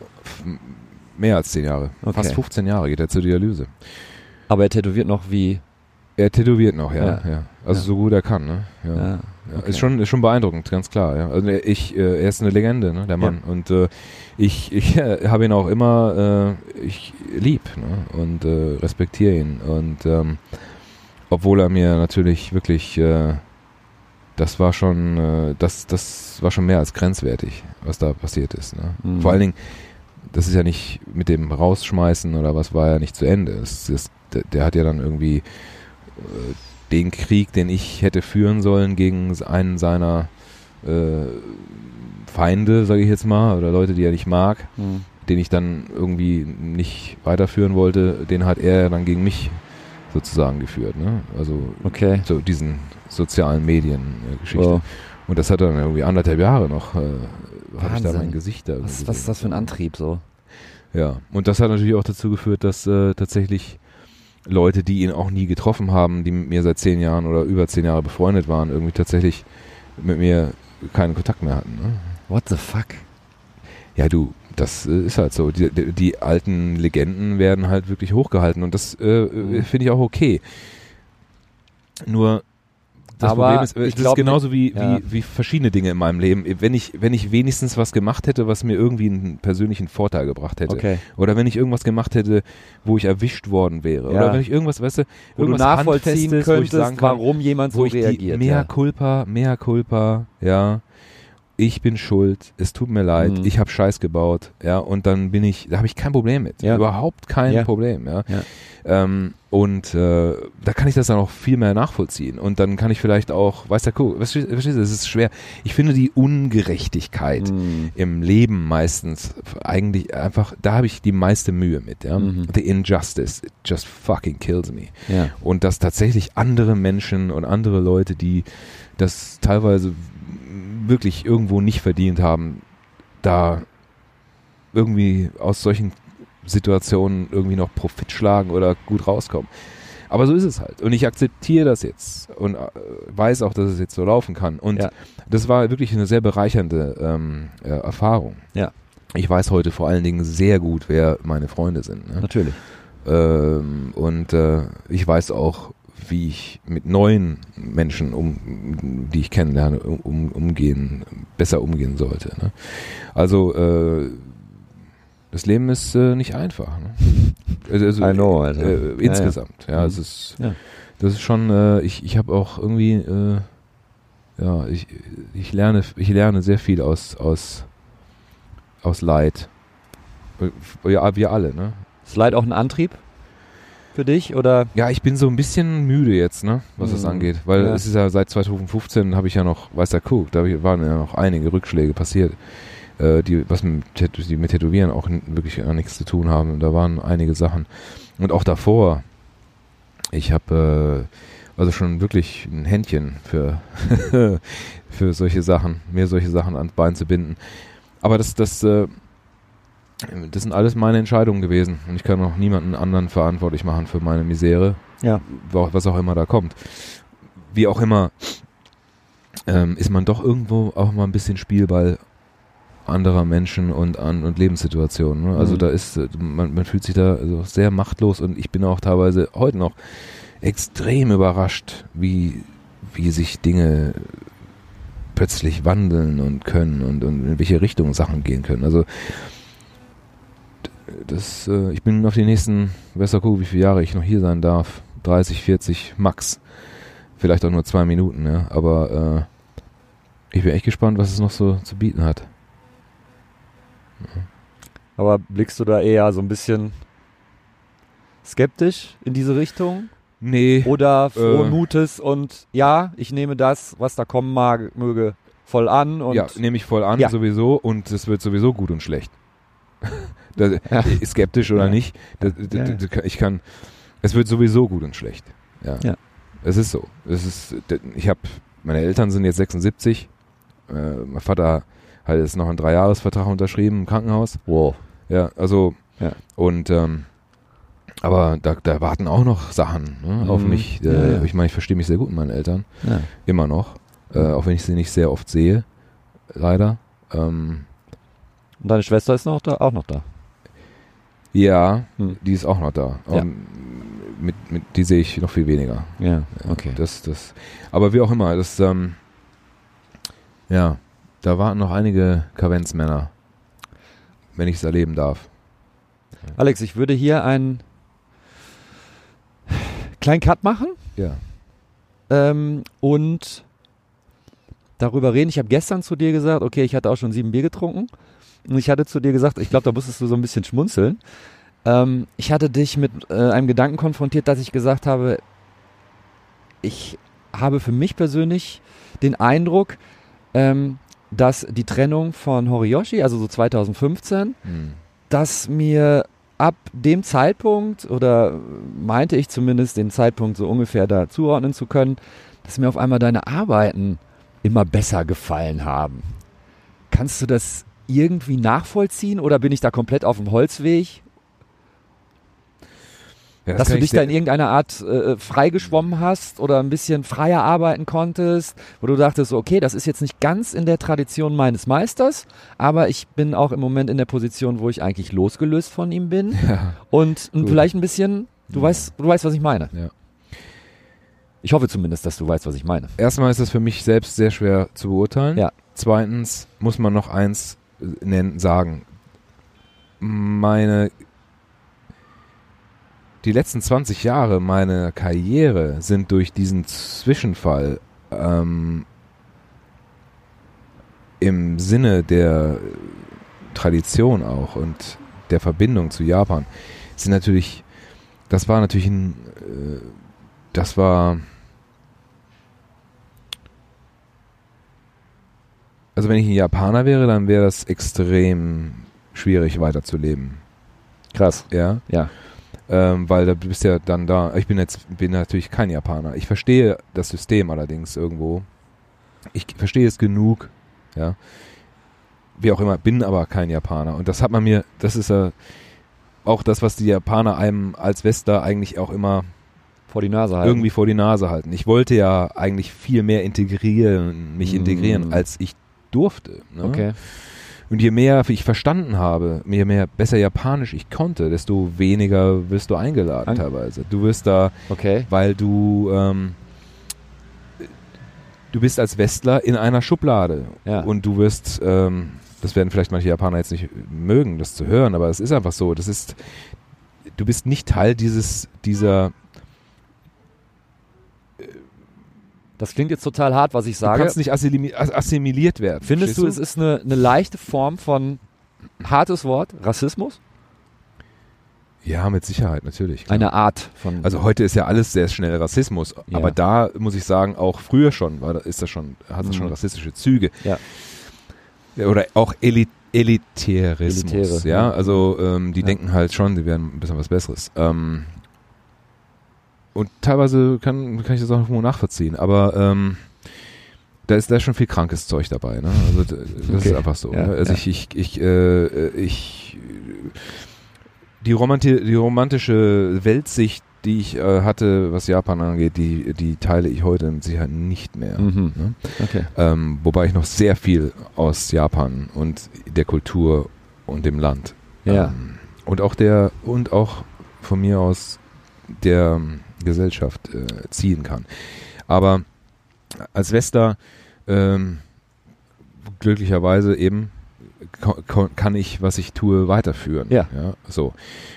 Speaker 3: mehr als zehn Jahre,
Speaker 2: Okay.
Speaker 3: fast 15 Jahre geht er zur Dialyse.
Speaker 2: Aber er tätowiert noch wie.
Speaker 3: Er tätowiert noch, ja, ja.
Speaker 2: Ja.
Speaker 3: Also
Speaker 2: Ja.
Speaker 3: so gut er kann, ne? Ja.
Speaker 2: Ja,
Speaker 3: Ja,
Speaker 2: okay.
Speaker 3: Ist schon ist schon beeindruckend, ganz klar. Ja. Also ich, äh, er ist eine Legende, ne, der Mann. Und äh, ich, ich äh, habe ihn auch immer, äh, ich lieb ne, und äh, respektiere ihn. Und ähm, obwohl er mir natürlich wirklich, äh, das war schon, das, das war schon mehr als grenzwertig, was da passiert ist. Ne?
Speaker 2: Mhm.
Speaker 3: Vor allen Dingen, das ist ja nicht mit dem Rausschmeißen oder was war ja nicht zu Ende. Es ist, der, der hat ja dann irgendwie den Krieg, den ich hätte führen sollen gegen einen seiner äh, Feinde, sage ich jetzt mal, oder Leute, die er nicht mag,
Speaker 2: Hm.
Speaker 3: den ich dann irgendwie nicht weiterführen wollte, den hat er dann gegen mich sozusagen geführt. Ne? Also
Speaker 2: Okay.
Speaker 3: so diesen sozialen Medien-Geschichte.
Speaker 2: Wow.
Speaker 3: Und das hat dann irgendwie anderthalb Jahre noch, äh, habe ich da mein Gesicht da.
Speaker 2: Was, was ist das für ein Antrieb so?
Speaker 3: Ja, und das hat natürlich auch dazu geführt, dass äh, tatsächlich Leute, die ihn auch nie getroffen haben, die mit mir seit zehn Jahren oder über zehn Jahre befreundet waren, irgendwie tatsächlich mit mir keinen Kontakt mehr hatten. Ne?
Speaker 2: What the fuck?
Speaker 3: Ja, du, das äh, ist halt so. Die, die, die alten Legenden werden halt wirklich hochgehalten und das äh,
Speaker 2: Mhm.
Speaker 3: äh, finde ich auch okay. Nur das
Speaker 2: Aber
Speaker 3: Problem ist, äh,
Speaker 2: ich
Speaker 3: das ist
Speaker 2: glaub,
Speaker 3: genauso wie,
Speaker 2: ja.
Speaker 3: wie, wie verschiedene Dinge in meinem Leben. Wenn ich, wenn ich wenigstens was gemacht hätte, was mir irgendwie einen persönlichen Vorteil gebracht hätte.
Speaker 2: Okay.
Speaker 3: Oder wenn ich irgendwas gemacht hätte, wo ich erwischt worden wäre.
Speaker 2: Ja.
Speaker 3: Oder wenn ich irgendwas, weißt du,
Speaker 2: Wo du
Speaker 3: irgendwas
Speaker 2: nachvollziehen
Speaker 3: wo ich
Speaker 2: könntest,
Speaker 3: sagen kann,
Speaker 2: warum jemand so
Speaker 3: wo ich die
Speaker 2: reagiert.
Speaker 3: mehr
Speaker 2: ja.
Speaker 3: Culpa, mehr Culpa, ja. Ich bin schuld, es tut mir leid,
Speaker 2: Mhm.
Speaker 3: ich habe Scheiß gebaut, ja, und dann bin ich, da habe ich kein Problem mit,
Speaker 2: Ja.
Speaker 3: überhaupt kein
Speaker 2: Ja.
Speaker 3: Problem, ja.
Speaker 2: Ja.
Speaker 3: Ähm, und äh, da kann ich das dann auch viel mehr nachvollziehen und dann kann ich vielleicht auch, weißt du, guck, verstehst du, es ist schwer. Ich finde die Ungerechtigkeit
Speaker 2: Hm.
Speaker 3: im Leben meistens eigentlich einfach, da habe ich die meiste Mühe mit, ja.
Speaker 2: Mhm.
Speaker 3: The injustice, it just fucking kills me
Speaker 2: Ja.
Speaker 3: und dass tatsächlich andere Menschen und andere Leute, die das teilweise wirklich irgendwo nicht verdient haben, da irgendwie aus solchen Situationen irgendwie noch Profit schlagen oder gut rauskommen. Aber so ist es halt. Und ich akzeptiere das jetzt und äh, weiß auch, dass es jetzt so laufen kann. Und
Speaker 2: Ja.
Speaker 3: das war wirklich eine sehr bereichernde ähm, äh, Erfahrung.
Speaker 2: Ja.
Speaker 3: Ich weiß heute vor allen Dingen sehr gut, wer meine Freunde sind. Ne?
Speaker 2: Natürlich.
Speaker 3: Ähm, und äh, ich weiß auch, wie ich mit neuen Menschen, um, die ich kennenlerne, um, um, umgehen, besser umgehen sollte. Ne? Also äh, das Leben ist äh, nicht einfach. Ne? Also, also,
Speaker 2: I know, Alter.
Speaker 3: Äh,
Speaker 2: Ja, ja.
Speaker 3: insgesamt, ja,
Speaker 2: Mhm.
Speaker 3: es ist,
Speaker 2: Ja.
Speaker 3: das ist schon. Äh, ich ich habe auch irgendwie, äh, ja, ich ich lerne ich lerne sehr viel aus aus aus Leid. Ja, wir alle, ne?
Speaker 2: Ist Leid auch ein Antrieb für dich oder?
Speaker 3: Ja, ich bin so ein bisschen müde jetzt, ne, was das
Speaker 2: Mhm.
Speaker 3: angeht. Weil
Speaker 2: Ja.
Speaker 3: es ist ja seit 2015 habe ich ja noch, weiß der Kuh, da waren ja noch einige Rückschläge passiert, äh, die was mit, die mit Tätowieren auch wirklich gar nichts zu tun haben. Und da waren einige Sachen. Und auch davor ich habe äh, also schon wirklich ein Händchen für, für solche Sachen, mir solche Sachen ans Bein zu binden. Aber das, das, äh, das sind alles meine Entscheidungen gewesen und ich kann auch niemanden anderen verantwortlich machen für meine Misere,
Speaker 2: Ja.
Speaker 3: was auch immer da kommt. Wie auch immer, ähm, ist man doch irgendwo auch mal ein bisschen Spielball anderer Menschen und an und Lebenssituationen. Ne? Also
Speaker 2: Mhm.
Speaker 3: da ist, äh, man, man fühlt sich da also sehr machtlos und ich bin auch teilweise heute noch extrem überrascht, wie, wie sich Dinge plötzlich wandeln und können und, und in welche Richtung Sachen gehen können. Also das, äh, ich bin auf die nächsten, der Kuh, wie viele Jahre ich noch hier sein darf. 30, 40 max. Vielleicht auch nur zwei Minuten, ja. Aber äh, ich bin echt gespannt, was es noch so zu bieten hat.
Speaker 2: Aber blickst du da eher so ein bisschen skeptisch in diese Richtung?
Speaker 3: Nee.
Speaker 2: Oder frohen
Speaker 3: Äh.
Speaker 2: Mutes und ja, ich nehme das, was da kommen mag, möge, voll an und
Speaker 3: ja, nehme ich voll an,
Speaker 2: Ja.
Speaker 3: sowieso. Und es wird sowieso gut und schlecht. das,
Speaker 2: Ja.
Speaker 3: Skeptisch oder
Speaker 2: Ja.
Speaker 3: nicht. Das, das, ich kann, es wird sowieso gut und schlecht. Ja.
Speaker 2: Ja.
Speaker 3: Es ist so. Es ist, ich habe, meine Eltern sind jetzt 76. Äh, mein Vater hat jetzt noch einen Dreijahresvertrag unterschrieben im Krankenhaus.
Speaker 2: wow.
Speaker 3: Ja, also
Speaker 2: Ja.
Speaker 3: und ähm, aber da, da warten auch noch Sachen ne, auf
Speaker 2: Mhm.
Speaker 3: mich. Äh,
Speaker 2: Ja.
Speaker 3: Ich meine, ich verstehe mich sehr gut mit meinen Eltern, immer noch, äh, auch wenn ich sie nicht sehr oft sehe, leider. Ähm,
Speaker 2: Und deine Schwester ist noch da, auch noch da.
Speaker 3: ja,
Speaker 2: Hm.
Speaker 3: die ist auch noch da.
Speaker 2: Ja.
Speaker 3: Ähm, mit, mit, die sehe ich noch viel weniger.
Speaker 2: Ja,
Speaker 3: Ja,
Speaker 2: okay.
Speaker 3: Das, das, aber wie auch immer, das, ähm, ja, da warten noch einige Kavenzmänner, wenn ich es erleben darf.
Speaker 2: Alex, ich würde hier einen kleinen Cut machen
Speaker 3: Ja.
Speaker 2: ähm, und darüber reden. Ich habe gestern zu dir gesagt, okay, ich hatte auch schon sieben Bier getrunken. Und ich hatte zu dir gesagt, ich glaube, da musstest du so ein bisschen schmunzeln. Ähm, ich hatte dich mit äh, einem Gedanken konfrontiert, dass ich gesagt habe, ich habe für mich persönlich den Eindruck, ähm, dass die Trennung von Horiyoshi, also so 2015,
Speaker 3: Hm.
Speaker 2: dass mir ab dem Zeitpunkt, oder meinte ich zumindest den Zeitpunkt so ungefähr da zuordnen zu können, dass mir auf einmal deine Arbeiten immer besser gefallen haben. Kannst du das irgendwie nachvollziehen oder bin ich da komplett auf dem Holzweg?
Speaker 3: Ja, das
Speaker 2: dass du
Speaker 3: ich
Speaker 2: dich da in irgendeiner Art äh, freigeschwommen hast oder ein bisschen freier arbeiten konntest, wo du dachtest, okay, das ist jetzt nicht ganz in der Tradition meines Meisters, aber ich bin auch im Moment in der Position, wo ich eigentlich losgelöst von ihm bin
Speaker 3: Ja.
Speaker 2: und
Speaker 3: Gut.
Speaker 2: vielleicht ein bisschen, du
Speaker 3: Ja.
Speaker 2: weißt, du weißt, was ich meine. Ich hoffe zumindest, dass du weißt, was ich meine.
Speaker 3: Erstmal ist das für mich selbst sehr schwer zu beurteilen. Zweitens muss man noch eins äh, nennen, sagen. Meine die letzten 20 Jahre meiner Karriere sind durch diesen Zwischenfall ähm, im Sinne der Tradition auch und der Verbindung zu Japan sind natürlich, das war natürlich ein, äh, das war Also wenn ich ein Japaner wäre, dann wäre das extrem schwierig weiterzuleben.
Speaker 2: Krass.
Speaker 3: Ja.
Speaker 2: Ja.
Speaker 3: Ähm, weil da bist ja dann da. Ich bin jetzt bin natürlich kein Japaner. Ich verstehe das System allerdings irgendwo. Ich verstehe es genug. Ja. Wie auch immer, bin aber kein Japaner. Und das hat man mir, das ist ja auch das, was die Japaner einem als Wester eigentlich auch immer
Speaker 2: Vor die Nase halten.
Speaker 3: irgendwie vor die Nase halten. Ich wollte ja eigentlich viel mehr integrieren, mich
Speaker 2: Mm.
Speaker 3: integrieren, als ich durfte. Ne?
Speaker 2: Okay.
Speaker 3: Und je mehr ich verstanden habe, je mehr besser Japanisch ich konnte, desto weniger wirst du eingeladen
Speaker 2: An-
Speaker 3: teilweise. Du wirst da,
Speaker 2: Okay.
Speaker 3: weil du ähm, du bist als Westler in einer Schublade
Speaker 2: Ja.
Speaker 3: und du wirst, ähm, das werden vielleicht manche Japaner jetzt nicht mögen, das zu hören, aber es ist einfach so. Das ist, du bist nicht Teil dieses dieser
Speaker 2: Das klingt jetzt total hart, was ich
Speaker 3: Du
Speaker 2: sage.
Speaker 3: kannst nicht assimili- as- assimiliert werden.
Speaker 2: Findest du,
Speaker 3: verstehst
Speaker 2: es ist eine, eine leichte Form von hartes Wort, Rassismus?
Speaker 3: Ja, mit Sicherheit, natürlich. klar.
Speaker 2: Eine Art von.
Speaker 3: Also heute ist ja alles sehr schnell Rassismus,
Speaker 2: Ja.
Speaker 3: aber da muss ich sagen, auch früher schon, war, da- ist das schon, hat das
Speaker 2: Mhm.
Speaker 3: schon rassistische Züge.
Speaker 2: Ja.
Speaker 3: Oder auch Eli Elitärismus.
Speaker 2: Elitäre,
Speaker 3: ja,
Speaker 2: ja.
Speaker 3: also ähm, die denken halt schon, sie wären ein bisschen was Besseres. Ähm, und teilweise kann, kann ich das auch irgendwo nachvollziehen, aber ähm, da ist da ist schon viel krankes Zeug dabei. Ne? Also das
Speaker 2: Okay.
Speaker 3: ist einfach so.
Speaker 2: Ja,
Speaker 3: ne? Also
Speaker 2: ja.
Speaker 3: ich, ich, ich, äh, ich die, Romanti die romantische Weltsicht, die ich äh, hatte, was Japan angeht, die, die teile ich heute mit Sicherheit nicht mehr.
Speaker 2: Mhm.
Speaker 3: Ne?
Speaker 2: Okay.
Speaker 3: Ähm, wobei ich noch sehr viel aus Japan und der Kultur und dem Land
Speaker 2: Ja.
Speaker 3: ähm, und auch der und auch von mir aus der Gesellschaft äh, ziehen kann. Aber als Wester ähm, glücklicherweise eben kann ich, was ich tue, weiterführen.
Speaker 2: Ja.
Speaker 3: so.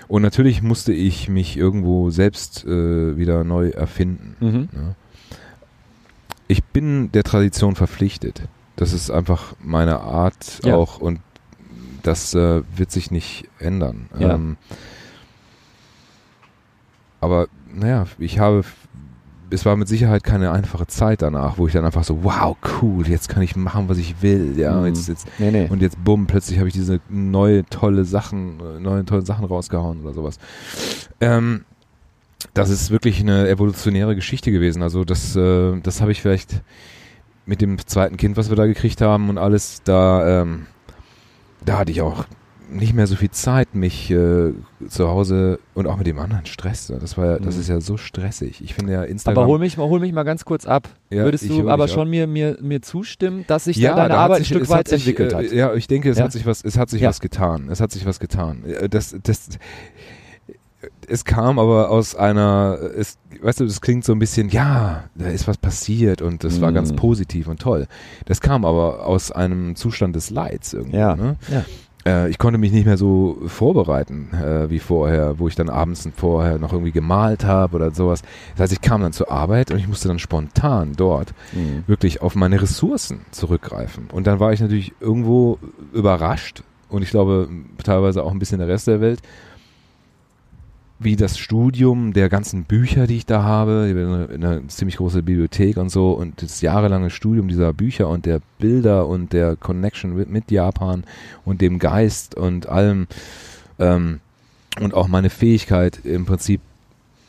Speaker 3: Und natürlich musste ich mich irgendwo selbst äh, wieder neu erfinden.
Speaker 2: Mhm.
Speaker 3: Ja. Ich bin der Tradition verpflichtet. Das ist einfach meine Art
Speaker 2: Ja.
Speaker 3: auch und das äh, wird sich nicht ändern.
Speaker 2: Ja.
Speaker 3: Ähm, aber naja, ich habe, es war mit Sicherheit keine einfache Zeit danach, wo ich dann einfach so, wow, cool, jetzt kann ich machen, was ich will. Ja,
Speaker 2: Mhm.
Speaker 3: jetzt, jetzt,
Speaker 2: Nee, nee.
Speaker 3: und jetzt bumm, plötzlich habe ich diese neue tolle Sachen, neue tolle Sachen rausgehauen oder sowas. Ähm, das ist wirklich eine evolutionäre Geschichte gewesen. Also das, äh, das habe ich vielleicht mit dem zweiten Kind, was wir da gekriegt haben und alles, da, ähm, da hatte ich auch nicht mehr so viel Zeit, mich äh, zu Hause und auch mit dem anderen Stress. ne? Das war ja, das
Speaker 2: Mhm.
Speaker 3: ist ja so stressig. Ich finde ja Instagram.
Speaker 2: aber hol mich, mal- hol mich mal ganz kurz ab.
Speaker 3: Ja,
Speaker 2: Würdest du aber schon
Speaker 3: ab.
Speaker 2: mir, mir, mir zustimmen, dass sich
Speaker 3: ja,
Speaker 2: da deine
Speaker 3: da hat
Speaker 2: Arbeit ein
Speaker 3: sich-
Speaker 2: Stück
Speaker 3: es
Speaker 2: weit
Speaker 3: hat sich,
Speaker 2: entwickelt
Speaker 3: äh,
Speaker 2: hat?
Speaker 3: Ja, ich denke, es
Speaker 2: Ja.
Speaker 3: hat sich was, es hat sich was getan. Es hat sich was getan. Äh, Das, das, es kam aber aus einer, es, weißt du, das klingt so ein bisschen, ja, da ist was passiert und das war
Speaker 2: Mhm.
Speaker 3: ganz positiv und toll. Das kam aber aus einem Zustand des Leids irgendwie.
Speaker 2: Ja.
Speaker 3: Ne?
Speaker 2: Ja.
Speaker 3: Äh, ich konnte mich nicht mehr so vorbereiten äh, wie vorher, wo ich dann abends vorher noch irgendwie gemalt habe oder sowas. Das heißt, ich kam dann zur Arbeit und ich musste dann spontan dort
Speaker 2: Mhm.
Speaker 3: wirklich auf meine Ressourcen zurückgreifen. Und dann war ich natürlich irgendwo überrascht und ich glaube teilweise auch ein bisschen der Rest der Welt, wie das Studium der ganzen Bücher, die ich da habe, ich habe eine, eine ziemlich große Bibliothek und so und das jahrelange Studium dieser Bücher und der Bilder und der Connection mit, mit Japan und dem Geist und allem ähm, und auch meine Fähigkeit im Prinzip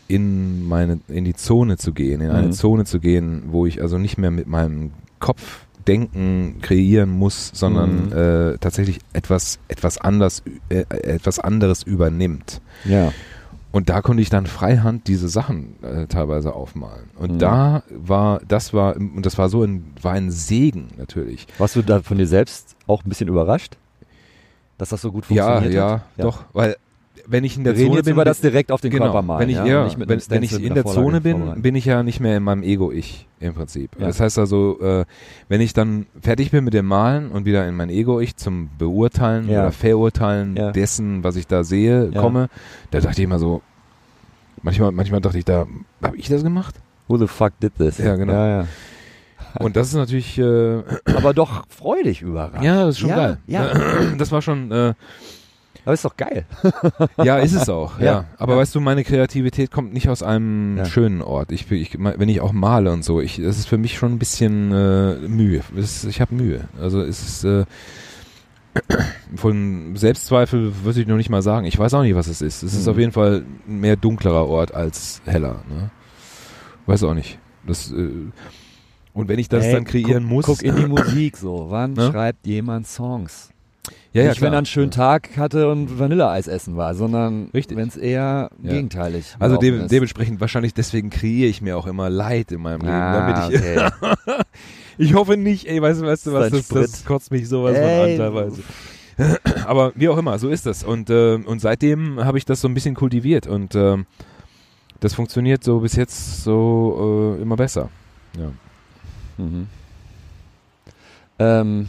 Speaker 3: in meine in die Zone zu gehen, in eine
Speaker 2: Mhm.
Speaker 3: Zone zu gehen, wo ich also nicht mehr mit meinem Kopf denken, kreieren muss, sondern
Speaker 2: Mhm.
Speaker 3: äh, tatsächlich etwas etwas anders äh, etwas anderes übernimmt.
Speaker 2: ja.
Speaker 3: Und da konnte ich dann freihand diese Sachen äh, teilweise aufmalen. Und
Speaker 2: Mhm.
Speaker 3: da war, das war, und das war so ein, war ein Segen natürlich.
Speaker 2: Warst du da von dir selbst auch ein bisschen überrascht? Dass das so gut
Speaker 3: Ja,
Speaker 2: funktioniert
Speaker 3: ja,
Speaker 2: hat?
Speaker 3: doch, weil wenn ich in der
Speaker 2: reden
Speaker 3: Zone
Speaker 2: jetzt
Speaker 3: bin,
Speaker 2: über das direkt auf den
Speaker 3: genau,
Speaker 2: Körper malen.
Speaker 3: wenn ich,
Speaker 2: ja,
Speaker 3: ja, wenn,
Speaker 2: einem
Speaker 3: wenn ich in der
Speaker 2: Vorlage
Speaker 3: Zone bin, bin ich ja nicht mehr in meinem Ego-Ich im Prinzip.
Speaker 2: Ja.
Speaker 3: Das heißt also, äh, wenn ich dann fertig bin mit dem Malen und wieder in mein Ego-Ich zum Beurteilen
Speaker 2: Ja.
Speaker 3: oder Verurteilen dessen, was ich da sehe, komme, da dachte ich immer so, manchmal, manchmal dachte ich da, habe ich das gemacht?
Speaker 2: Who the fuck did this?
Speaker 3: Ja, genau. Und das ist natürlich, äh,
Speaker 2: Aber doch freudig überrascht.
Speaker 3: ja, das ist schon geil.
Speaker 2: ja.
Speaker 3: Das war schon, äh,
Speaker 2: Aber ist doch geil.
Speaker 3: ja, ist es auch, ja.
Speaker 2: Ja,
Speaker 3: Aber
Speaker 2: ja.
Speaker 3: weißt du, meine Kreativität kommt nicht aus einem
Speaker 2: Ja.
Speaker 3: schönen Ort. Ich, ich, wenn ich auch male und so, ich, das ist für mich schon ein bisschen äh, Mühe. Ist, ich habe Mühe. Also es ist äh, von Selbstzweifel würde ich noch nicht mal sagen. Ich weiß auch nicht, was es ist. Es ist
Speaker 2: Mhm.
Speaker 3: auf jeden Fall ein mehr dunklerer Ort als heller. Ne? Weiß auch nicht. Das, äh, und wenn ich das
Speaker 2: Ey,
Speaker 3: dann kreieren
Speaker 2: guck,
Speaker 3: muss,
Speaker 2: Guck in die Musik so. Wann
Speaker 3: Ne?
Speaker 2: schreibt jemand Songs?
Speaker 3: Ja, ja,
Speaker 2: nicht, wenn
Speaker 3: klar.
Speaker 2: er einen schönen Tag hatte und Vanilleeis essen war, sondern wenn es eher
Speaker 3: Ja.
Speaker 2: gegenteilig
Speaker 3: Also de
Speaker 2: ist.
Speaker 3: dementsprechend wahrscheinlich deswegen kreiere ich mir auch immer Leid in meinem Leben,
Speaker 2: ah,
Speaker 3: damit ich
Speaker 2: okay.
Speaker 3: Ich hoffe nicht, ey, weißt du, weißt du was, das, das kotzt mich sowas von
Speaker 2: Ey.
Speaker 3: an teilweise. Aber wie auch immer, so ist das. Und, ähm, und seitdem habe ich das so ein bisschen kultiviert und ähm, das funktioniert so bis jetzt so äh, immer besser. Ja.
Speaker 2: Mhm. Ähm,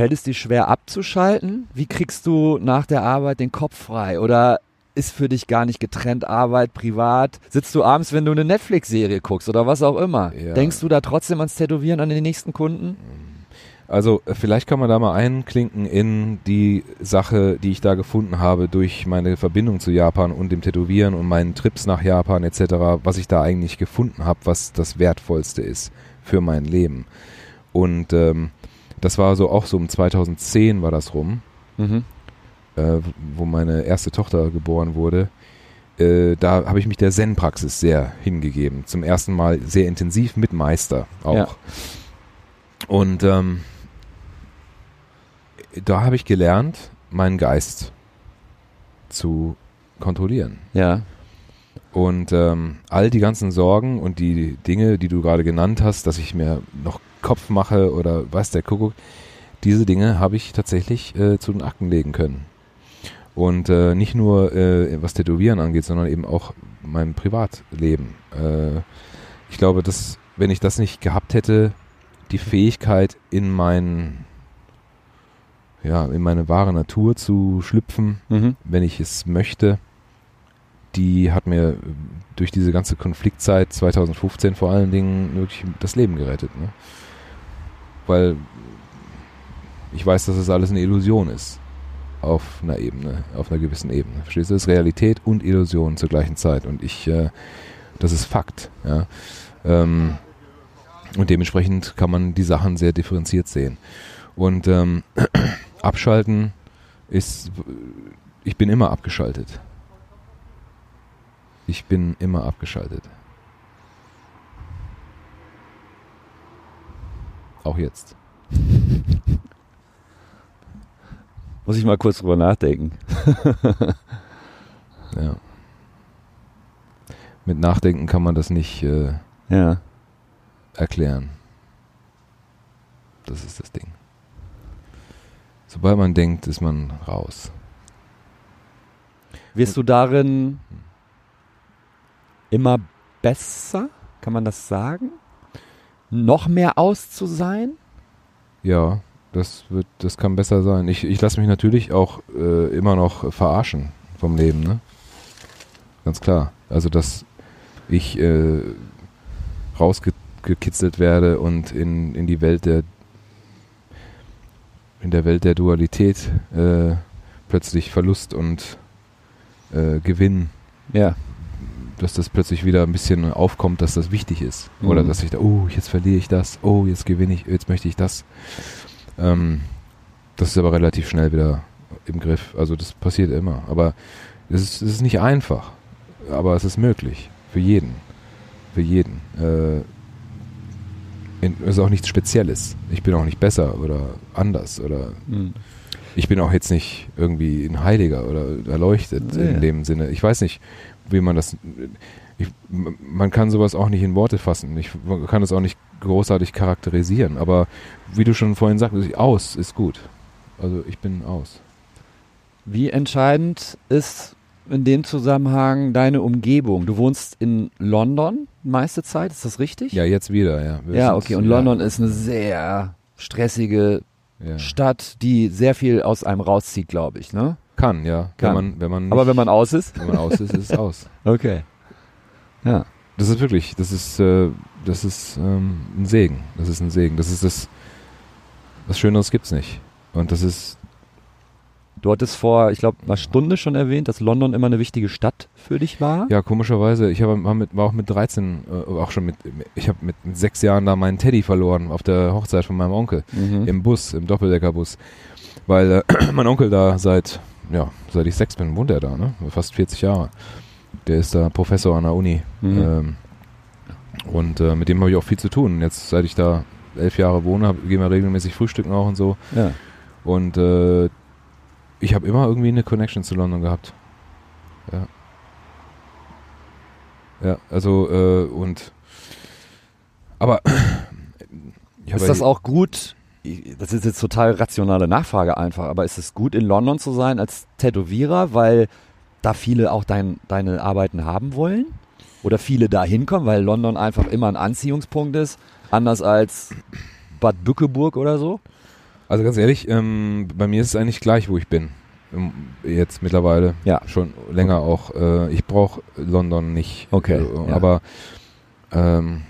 Speaker 2: fällt es dir schwer abzuschalten? Wie kriegst du nach der Arbeit den Kopf frei? Oder ist für dich gar nicht getrennt Arbeit, privat? Sitzt du abends, wenn du eine Netflix-Serie guckst oder was auch immer?
Speaker 3: Ja.
Speaker 2: Denkst du da trotzdem ans Tätowieren an den nächsten Kunden?
Speaker 3: Also äh, vielleicht kann man da mal einklinken in die Sache, die ich da gefunden habe durch meine Verbindung zu Japan und dem Tätowieren und meinen Trips nach Japan etc., was ich da eigentlich gefunden habe, was das Wertvollste ist für mein Leben. Und ähm, das war so auch so um 2010 war das rum,
Speaker 2: Mhm.
Speaker 3: äh, wo meine erste Tochter geboren wurde. äh, da habe ich mich der Zen-Praxis sehr hingegeben. Zum ersten Mal sehr intensiv mit Meister auch.
Speaker 2: Ja.
Speaker 3: Und ähm, da habe ich gelernt, meinen Geist zu kontrollieren.
Speaker 2: Ja.
Speaker 3: Und ähm, all die ganzen Sorgen und die Dinge, die du gerade genannt hast, dass ich mir noch Kopf mache oder weiß der Kuckuck, diese Dinge habe ich tatsächlich äh, zu den Akten legen können. Und äh, nicht nur äh, was Tätowieren angeht, sondern eben auch mein Privatleben. Äh, ich glaube, dass wenn ich das nicht gehabt hätte, die Fähigkeit in mein ja, in meine wahre Natur zu schlüpfen,
Speaker 2: Mhm.
Speaker 3: wenn ich es möchte, die hat mir durch diese ganze Konfliktzeit 2015 vor allen Dingen wirklich das Leben gerettet. Ne? Weil ich weiß, dass es alles eine Illusion ist. Auf einer Ebene, auf einer gewissen Ebene. Verstehst du? Es ist Realität und Illusion zur gleichen Zeit. Und ich, äh, das ist Fakt. Ja? Ähm, und dementsprechend kann man die Sachen sehr differenziert sehen. Und ähm, abschalten ist, ich bin immer abgeschaltet. Ich bin immer abgeschaltet. Auch jetzt.
Speaker 2: Muss ich mal kurz drüber nachdenken.
Speaker 3: Ja. Mit Nachdenken kann man das nicht äh,
Speaker 2: Ja.
Speaker 3: erklären. Das ist das Ding. Sobald man denkt, ist man raus.
Speaker 2: Wirst du darin immer besser? Kann man das sagen? Noch mehr aus zu sein?
Speaker 3: Ja, das wird, das kann besser sein. Ich, ich lasse mich natürlich auch äh, immer noch verarschen vom Leben, ne? Ganz klar. Also dass ich äh, rausgekitzelt werde und in, in die Welt der in der Welt der Dualität äh, plötzlich Verlust und äh, Gewinn,
Speaker 2: Ja.
Speaker 3: Dass das plötzlich wieder ein bisschen aufkommt, dass das wichtig ist. Oder
Speaker 2: Mhm.
Speaker 3: dass ich da, oh, jetzt verliere ich das, oh, jetzt gewinne ich, jetzt möchte ich das. Ähm, das ist aber relativ schnell wieder im Griff. Also das passiert immer. Aber es ist, es ist nicht einfach. Aber es ist möglich. Für jeden. Für jeden. Äh, es ist auch nichts Spezielles. Ich bin auch nicht besser oder anders oder
Speaker 2: Mhm.
Speaker 3: ich bin auch jetzt nicht irgendwie ein Heiliger oder erleuchtet
Speaker 2: Ja.
Speaker 3: in dem Sinne. Ich weiß nicht, wie man das. Ich, man kann sowas auch nicht in Worte fassen. Ich man kann es auch nicht großartig charakterisieren. Aber wie du schon vorhin sagtest, aus ist gut. Also ich bin aus.
Speaker 2: Wie entscheidend ist in dem Zusammenhang deine Umgebung? Du wohnst in London meiste Zeit, ist das richtig?
Speaker 3: Ja, jetzt wieder, ja. Wir
Speaker 2: Ja, okay. Und
Speaker 3: ja,
Speaker 2: London ist eine sehr stressige
Speaker 3: ja.
Speaker 2: Stadt, die sehr viel aus einem rauszieht, glaube ich, ne?
Speaker 3: Kann, ja.
Speaker 2: Kann.
Speaker 3: Wenn man, wenn man nicht,
Speaker 2: Aber wenn man aus ist?
Speaker 3: wenn man aus ist, ist es aus.
Speaker 2: Okay. Ja.
Speaker 3: Das ist wirklich, das ist, äh, das ist ähm, ein Segen. Das ist ein Segen. Das ist das, was Schöneres gibt's nicht. Und das ist,
Speaker 2: Du hattest vor, ich glaube, einer Stunde schon erwähnt, dass London immer eine wichtige Stadt für dich war.
Speaker 3: ja, komischerweise, ich hab, war, mit, war auch mit 13, äh, auch schon mit, ich habe mit sechs Jahren da meinen Teddy verloren auf der Hochzeit von meinem Onkel.
Speaker 2: Mhm.
Speaker 3: Im Bus, im Doppeldeckerbus. Weil äh, mein Onkel da seit, ja, seit ich sechs bin, wohnt er da, ne? Fast 40 Jahre. Der ist da Professor an der Uni.
Speaker 2: Mhm.
Speaker 3: Ähm, und äh, mit dem habe ich auch viel zu tun. Jetzt, seit ich da elf Jahre wohne, hab, gehen wir regelmäßig frühstücken auch und so.
Speaker 2: Ja.
Speaker 3: Und äh, ich habe immer irgendwie eine Connection zu London gehabt. Ja. Ja, also äh, und aber
Speaker 2: Ist das auch gut? Das ist jetzt total rationale Nachfrage einfach, aber ist es gut in London zu sein als Tätowierer, weil da viele auch dein, deine Arbeiten haben wollen? Oder viele da hinkommen, weil London einfach immer ein Anziehungspunkt ist, anders als Bad Bückeburg oder so?
Speaker 3: Also ganz ehrlich, ähm, bei mir ist es eigentlich gleich, wo ich bin. Ähm, Jetzt mittlerweile.
Speaker 2: Ja.
Speaker 3: Schon länger auch. Äh, ich brauche London nicht.
Speaker 2: Okay,
Speaker 3: Äh,
Speaker 2: ja.
Speaker 3: Aber ähm, äh,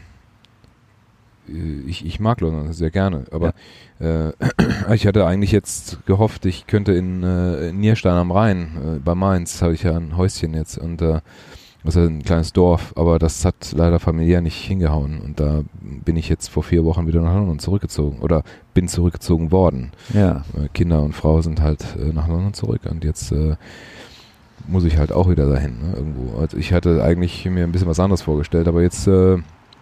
Speaker 3: ich, ich mag London sehr gerne. Aber äh, ich hatte eigentlich jetzt gehofft, ich könnte in, äh, in Nierstein am Rhein, äh, bei Mainz, habe ich ja ein Häuschen jetzt. Und äh, das ist ein kleines Dorf, aber das hat leider familiär nicht hingehauen. Und da bin ich jetzt vor vier Wochen wieder nach London zurückgezogen. Oder bin zurückgezogen worden.
Speaker 2: Ja.
Speaker 3: Äh, Kinder und Frau sind halt äh, nach London zurück und jetzt äh, muss ich halt auch wieder dahin, ne, irgendwo. Also ich hatte eigentlich mir ein bisschen was anderes vorgestellt, aber jetzt äh,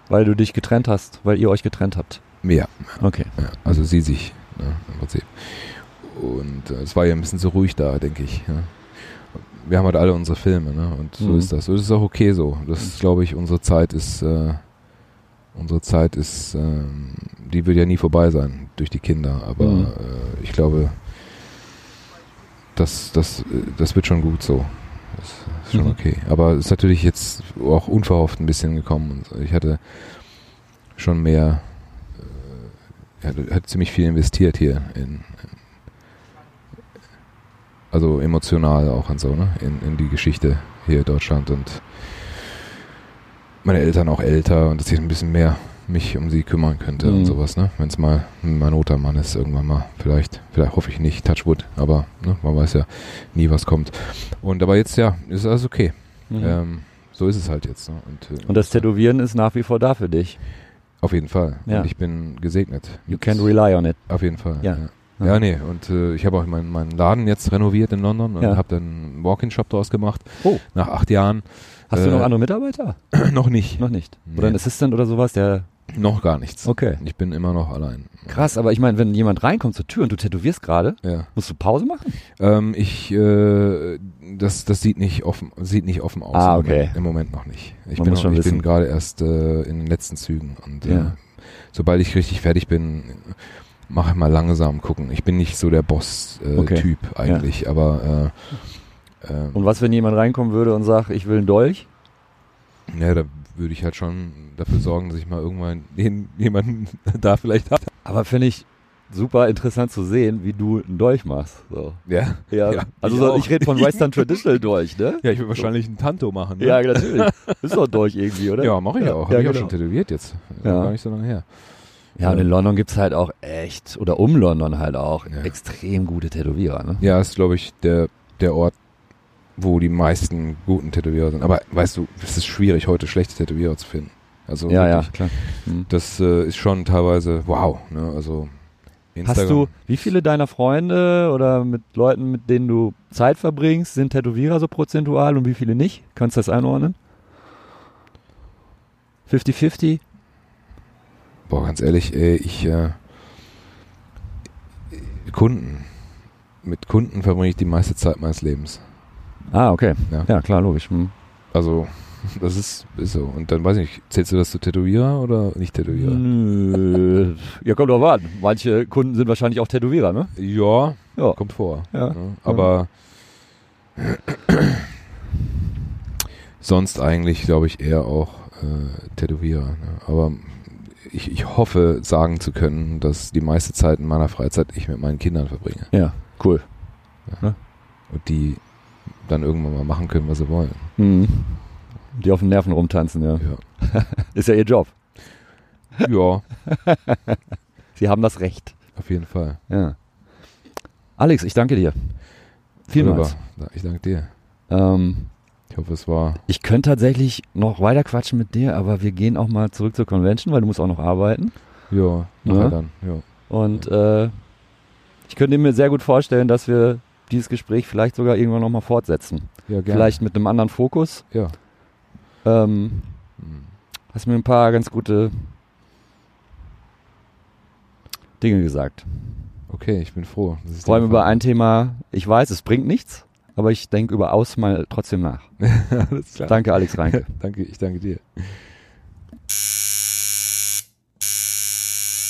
Speaker 2: Weil du dich getrennt hast, weil ihr euch getrennt habt.
Speaker 3: mehr.
Speaker 2: Okay.
Speaker 3: Ja, also sie sich, ne, im Prinzip. Und äh, es war ja ein bisschen so ruhig da, denke ich. Ja. Wir haben halt alle unsere Filme, ne? Und so
Speaker 2: Mhm.
Speaker 3: ist das. So ist es auch okay so. Das ist, glaube ich, unsere Zeit ist, äh, unsere Zeit ist, ähm, die wird ja nie vorbei sein durch die Kinder. Aber
Speaker 2: Mhm.
Speaker 3: äh, ich glaube, das, das, äh, das wird schon gut so. Das ist schon
Speaker 2: Mhm.
Speaker 3: okay. Aber es ist natürlich jetzt auch unverhofft ein bisschen gekommen. Und ich hatte schon mehr er hat, hat ziemlich viel investiert hier in, also emotional auch und so, ne? In, in die Geschichte hier in Deutschland und meine Eltern auch älter und dass ich ein bisschen mehr mich um sie kümmern könnte
Speaker 2: Mhm.
Speaker 3: und sowas, ne? Wenn es mal mein Notermann ist, irgendwann mal, vielleicht, vielleicht hoffe ich nicht, Touchwood, aber ne, man weiß ja nie, was kommt. Und aber jetzt ja, ist alles okay.
Speaker 2: Mhm.
Speaker 3: Ähm, so ist es halt jetzt. Ne? Und, äh,
Speaker 2: Und das Tätowieren ist nach wie vor da für dich.
Speaker 3: auf jeden Fall.
Speaker 2: Ja.
Speaker 3: Und ich bin gesegnet.
Speaker 2: You can rely on it.
Speaker 3: Auf jeden Fall.
Speaker 2: Ja.
Speaker 3: Ja, ja nee. Und äh, ich habe auch meinen meinen Laden jetzt renoviert in London und
Speaker 2: Ja.
Speaker 3: habe dann einen Walk-in-Shop draus gemacht.
Speaker 2: Oh.
Speaker 3: Nach acht Jahren.
Speaker 2: Hast du
Speaker 3: Äh,
Speaker 2: noch andere Mitarbeiter?
Speaker 3: noch nicht.
Speaker 2: Noch nicht.
Speaker 3: Nee.
Speaker 2: Oder ein Assistant oder sowas, der.
Speaker 3: Noch gar nichts.
Speaker 2: Okay.
Speaker 3: Ich bin immer noch allein.
Speaker 2: Krass, aber ich meine, wenn jemand reinkommt zur Tür und du tätowierst gerade,
Speaker 3: Ja.
Speaker 2: musst du Pause machen?
Speaker 3: Ähm, ich, äh, das, das sieht nicht offen, sieht nicht offen aus.
Speaker 2: Ah,
Speaker 3: im
Speaker 2: okay.
Speaker 3: Moment, Im Moment noch nicht. Ich
Speaker 2: Man
Speaker 3: bin, noch, ich bin gerade erst äh, in den letzten Zügen und äh,
Speaker 2: Ja.
Speaker 3: sobald ich richtig fertig bin, mache ich mal langsam gucken. Ich bin nicht so der Boss-Typ äh,
Speaker 2: Okay.
Speaker 3: Typ eigentlich, aber äh, äh,
Speaker 2: Und was, wenn jemand reinkommen würde und sagt, ich will einen Dolch?
Speaker 3: Ja, da würde ich halt schon dafür sorgen, dass ich mal irgendwann den, jemanden da vielleicht habe.
Speaker 2: Aber finde ich super interessant zu sehen, wie du einen Dolch machst. So.
Speaker 3: Ja?
Speaker 2: Ja,
Speaker 3: Ja,
Speaker 2: also
Speaker 3: ich
Speaker 2: so,
Speaker 3: auch.
Speaker 2: ich rede von Western Traditional Dolch, ne?
Speaker 3: Ja, ich würde wahrscheinlich einen Tanto machen. Ne?
Speaker 2: Ja, natürlich. Ist doch ein Dolch irgendwie, oder?
Speaker 3: ja mache ich
Speaker 2: Ja,
Speaker 3: auch. Habe
Speaker 2: ja,
Speaker 3: ich auch
Speaker 2: genau.
Speaker 3: schon tätowiert jetzt.
Speaker 2: Ja.
Speaker 3: Gar nicht so lange her.
Speaker 2: Ja, und in London gibt's halt auch echt, oder um London halt auch,
Speaker 3: Ja.
Speaker 2: extrem gute Tätowierer, ne?
Speaker 3: Ja, ist, glaube ich, der, der Ort, wo die meisten guten Tätowierer sind. Aber weißt du, es ist schwierig, heute schlechte Tätowierer zu finden. Also
Speaker 2: Ja, ja,
Speaker 3: wirklich,
Speaker 2: klar. Hm.
Speaker 3: das äh, ist schon teilweise wow. Ne? Also
Speaker 2: Hast du, wie viele deiner Freunde oder mit Leuten, mit denen du Zeit verbringst, sind Tätowierer so prozentual und wie viele nicht? Kannst du das einordnen? 50-50?
Speaker 3: Boah, ganz ehrlich, ey, ich äh, Kunden. Mit Kunden verbringe ich die meiste Zeit meines Lebens.
Speaker 2: Ah, okay.
Speaker 3: Ja.
Speaker 2: Ja, klar, logisch. Hm.
Speaker 3: Also, das ist, ist so. Und dann weiß ich nicht, zählst du das zu Tätowierer oder nicht Tätowierer?
Speaker 2: Nö. Ja, kommt drauf an. Manche Kunden sind wahrscheinlich auch Tätowierer, ne?
Speaker 3: Ja,
Speaker 2: Ja.
Speaker 3: kommt vor.
Speaker 2: Ja.
Speaker 3: Ne? Aber sonst eigentlich, glaube ich, eher auch äh, Tätowierer. Ne? Aber ich, ich hoffe, sagen zu können, dass die meiste Zeit in meiner Freizeit ich mit meinen Kindern verbringe.
Speaker 2: Ja, cool.
Speaker 3: Und die dann irgendwann mal machen können, was sie wollen.
Speaker 2: Mhm. Die auf den Nerven rumtanzen, ja.
Speaker 3: Ja.
Speaker 2: Ist ja ihr Job.
Speaker 3: ja,
Speaker 2: Sie haben das Recht.
Speaker 3: auf jeden Fall.
Speaker 2: Ja. Alex, ich danke dir. Vielmals.
Speaker 3: Wunderbar. Ich danke dir.
Speaker 2: Ähm,
Speaker 3: Ich hoffe, es war.
Speaker 2: ich könnte tatsächlich noch weiter quatschen mit dir, aber wir gehen auch mal zurück zur Convention, weil du musst auch noch arbeiten.
Speaker 3: Ja, nachher
Speaker 2: Ja.
Speaker 3: dann. Ja.
Speaker 2: Und äh, ich könnte mir sehr gut vorstellen, dass wir dieses Gespräch vielleicht sogar irgendwann nochmal fortsetzen.
Speaker 3: ja, gerne.
Speaker 2: Vielleicht mit einem anderen Fokus.
Speaker 3: Ja.
Speaker 2: Ähm,
Speaker 3: Hm.
Speaker 2: hast mir ein paar ganz gute Dinge gesagt.
Speaker 3: Okay, ich bin froh.
Speaker 2: Vor allem über ein Thema, ich weiß, es bringt nichts, aber ich denke über Aus mal trotzdem nach.
Speaker 3: Alles klar.
Speaker 2: Danke, Alex Reinke.
Speaker 3: danke, ich danke dir.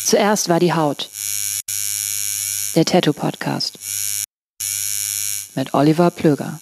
Speaker 1: Zuerst war die Haut. Der Tattoo Podcast. Mit Oliver Plöger.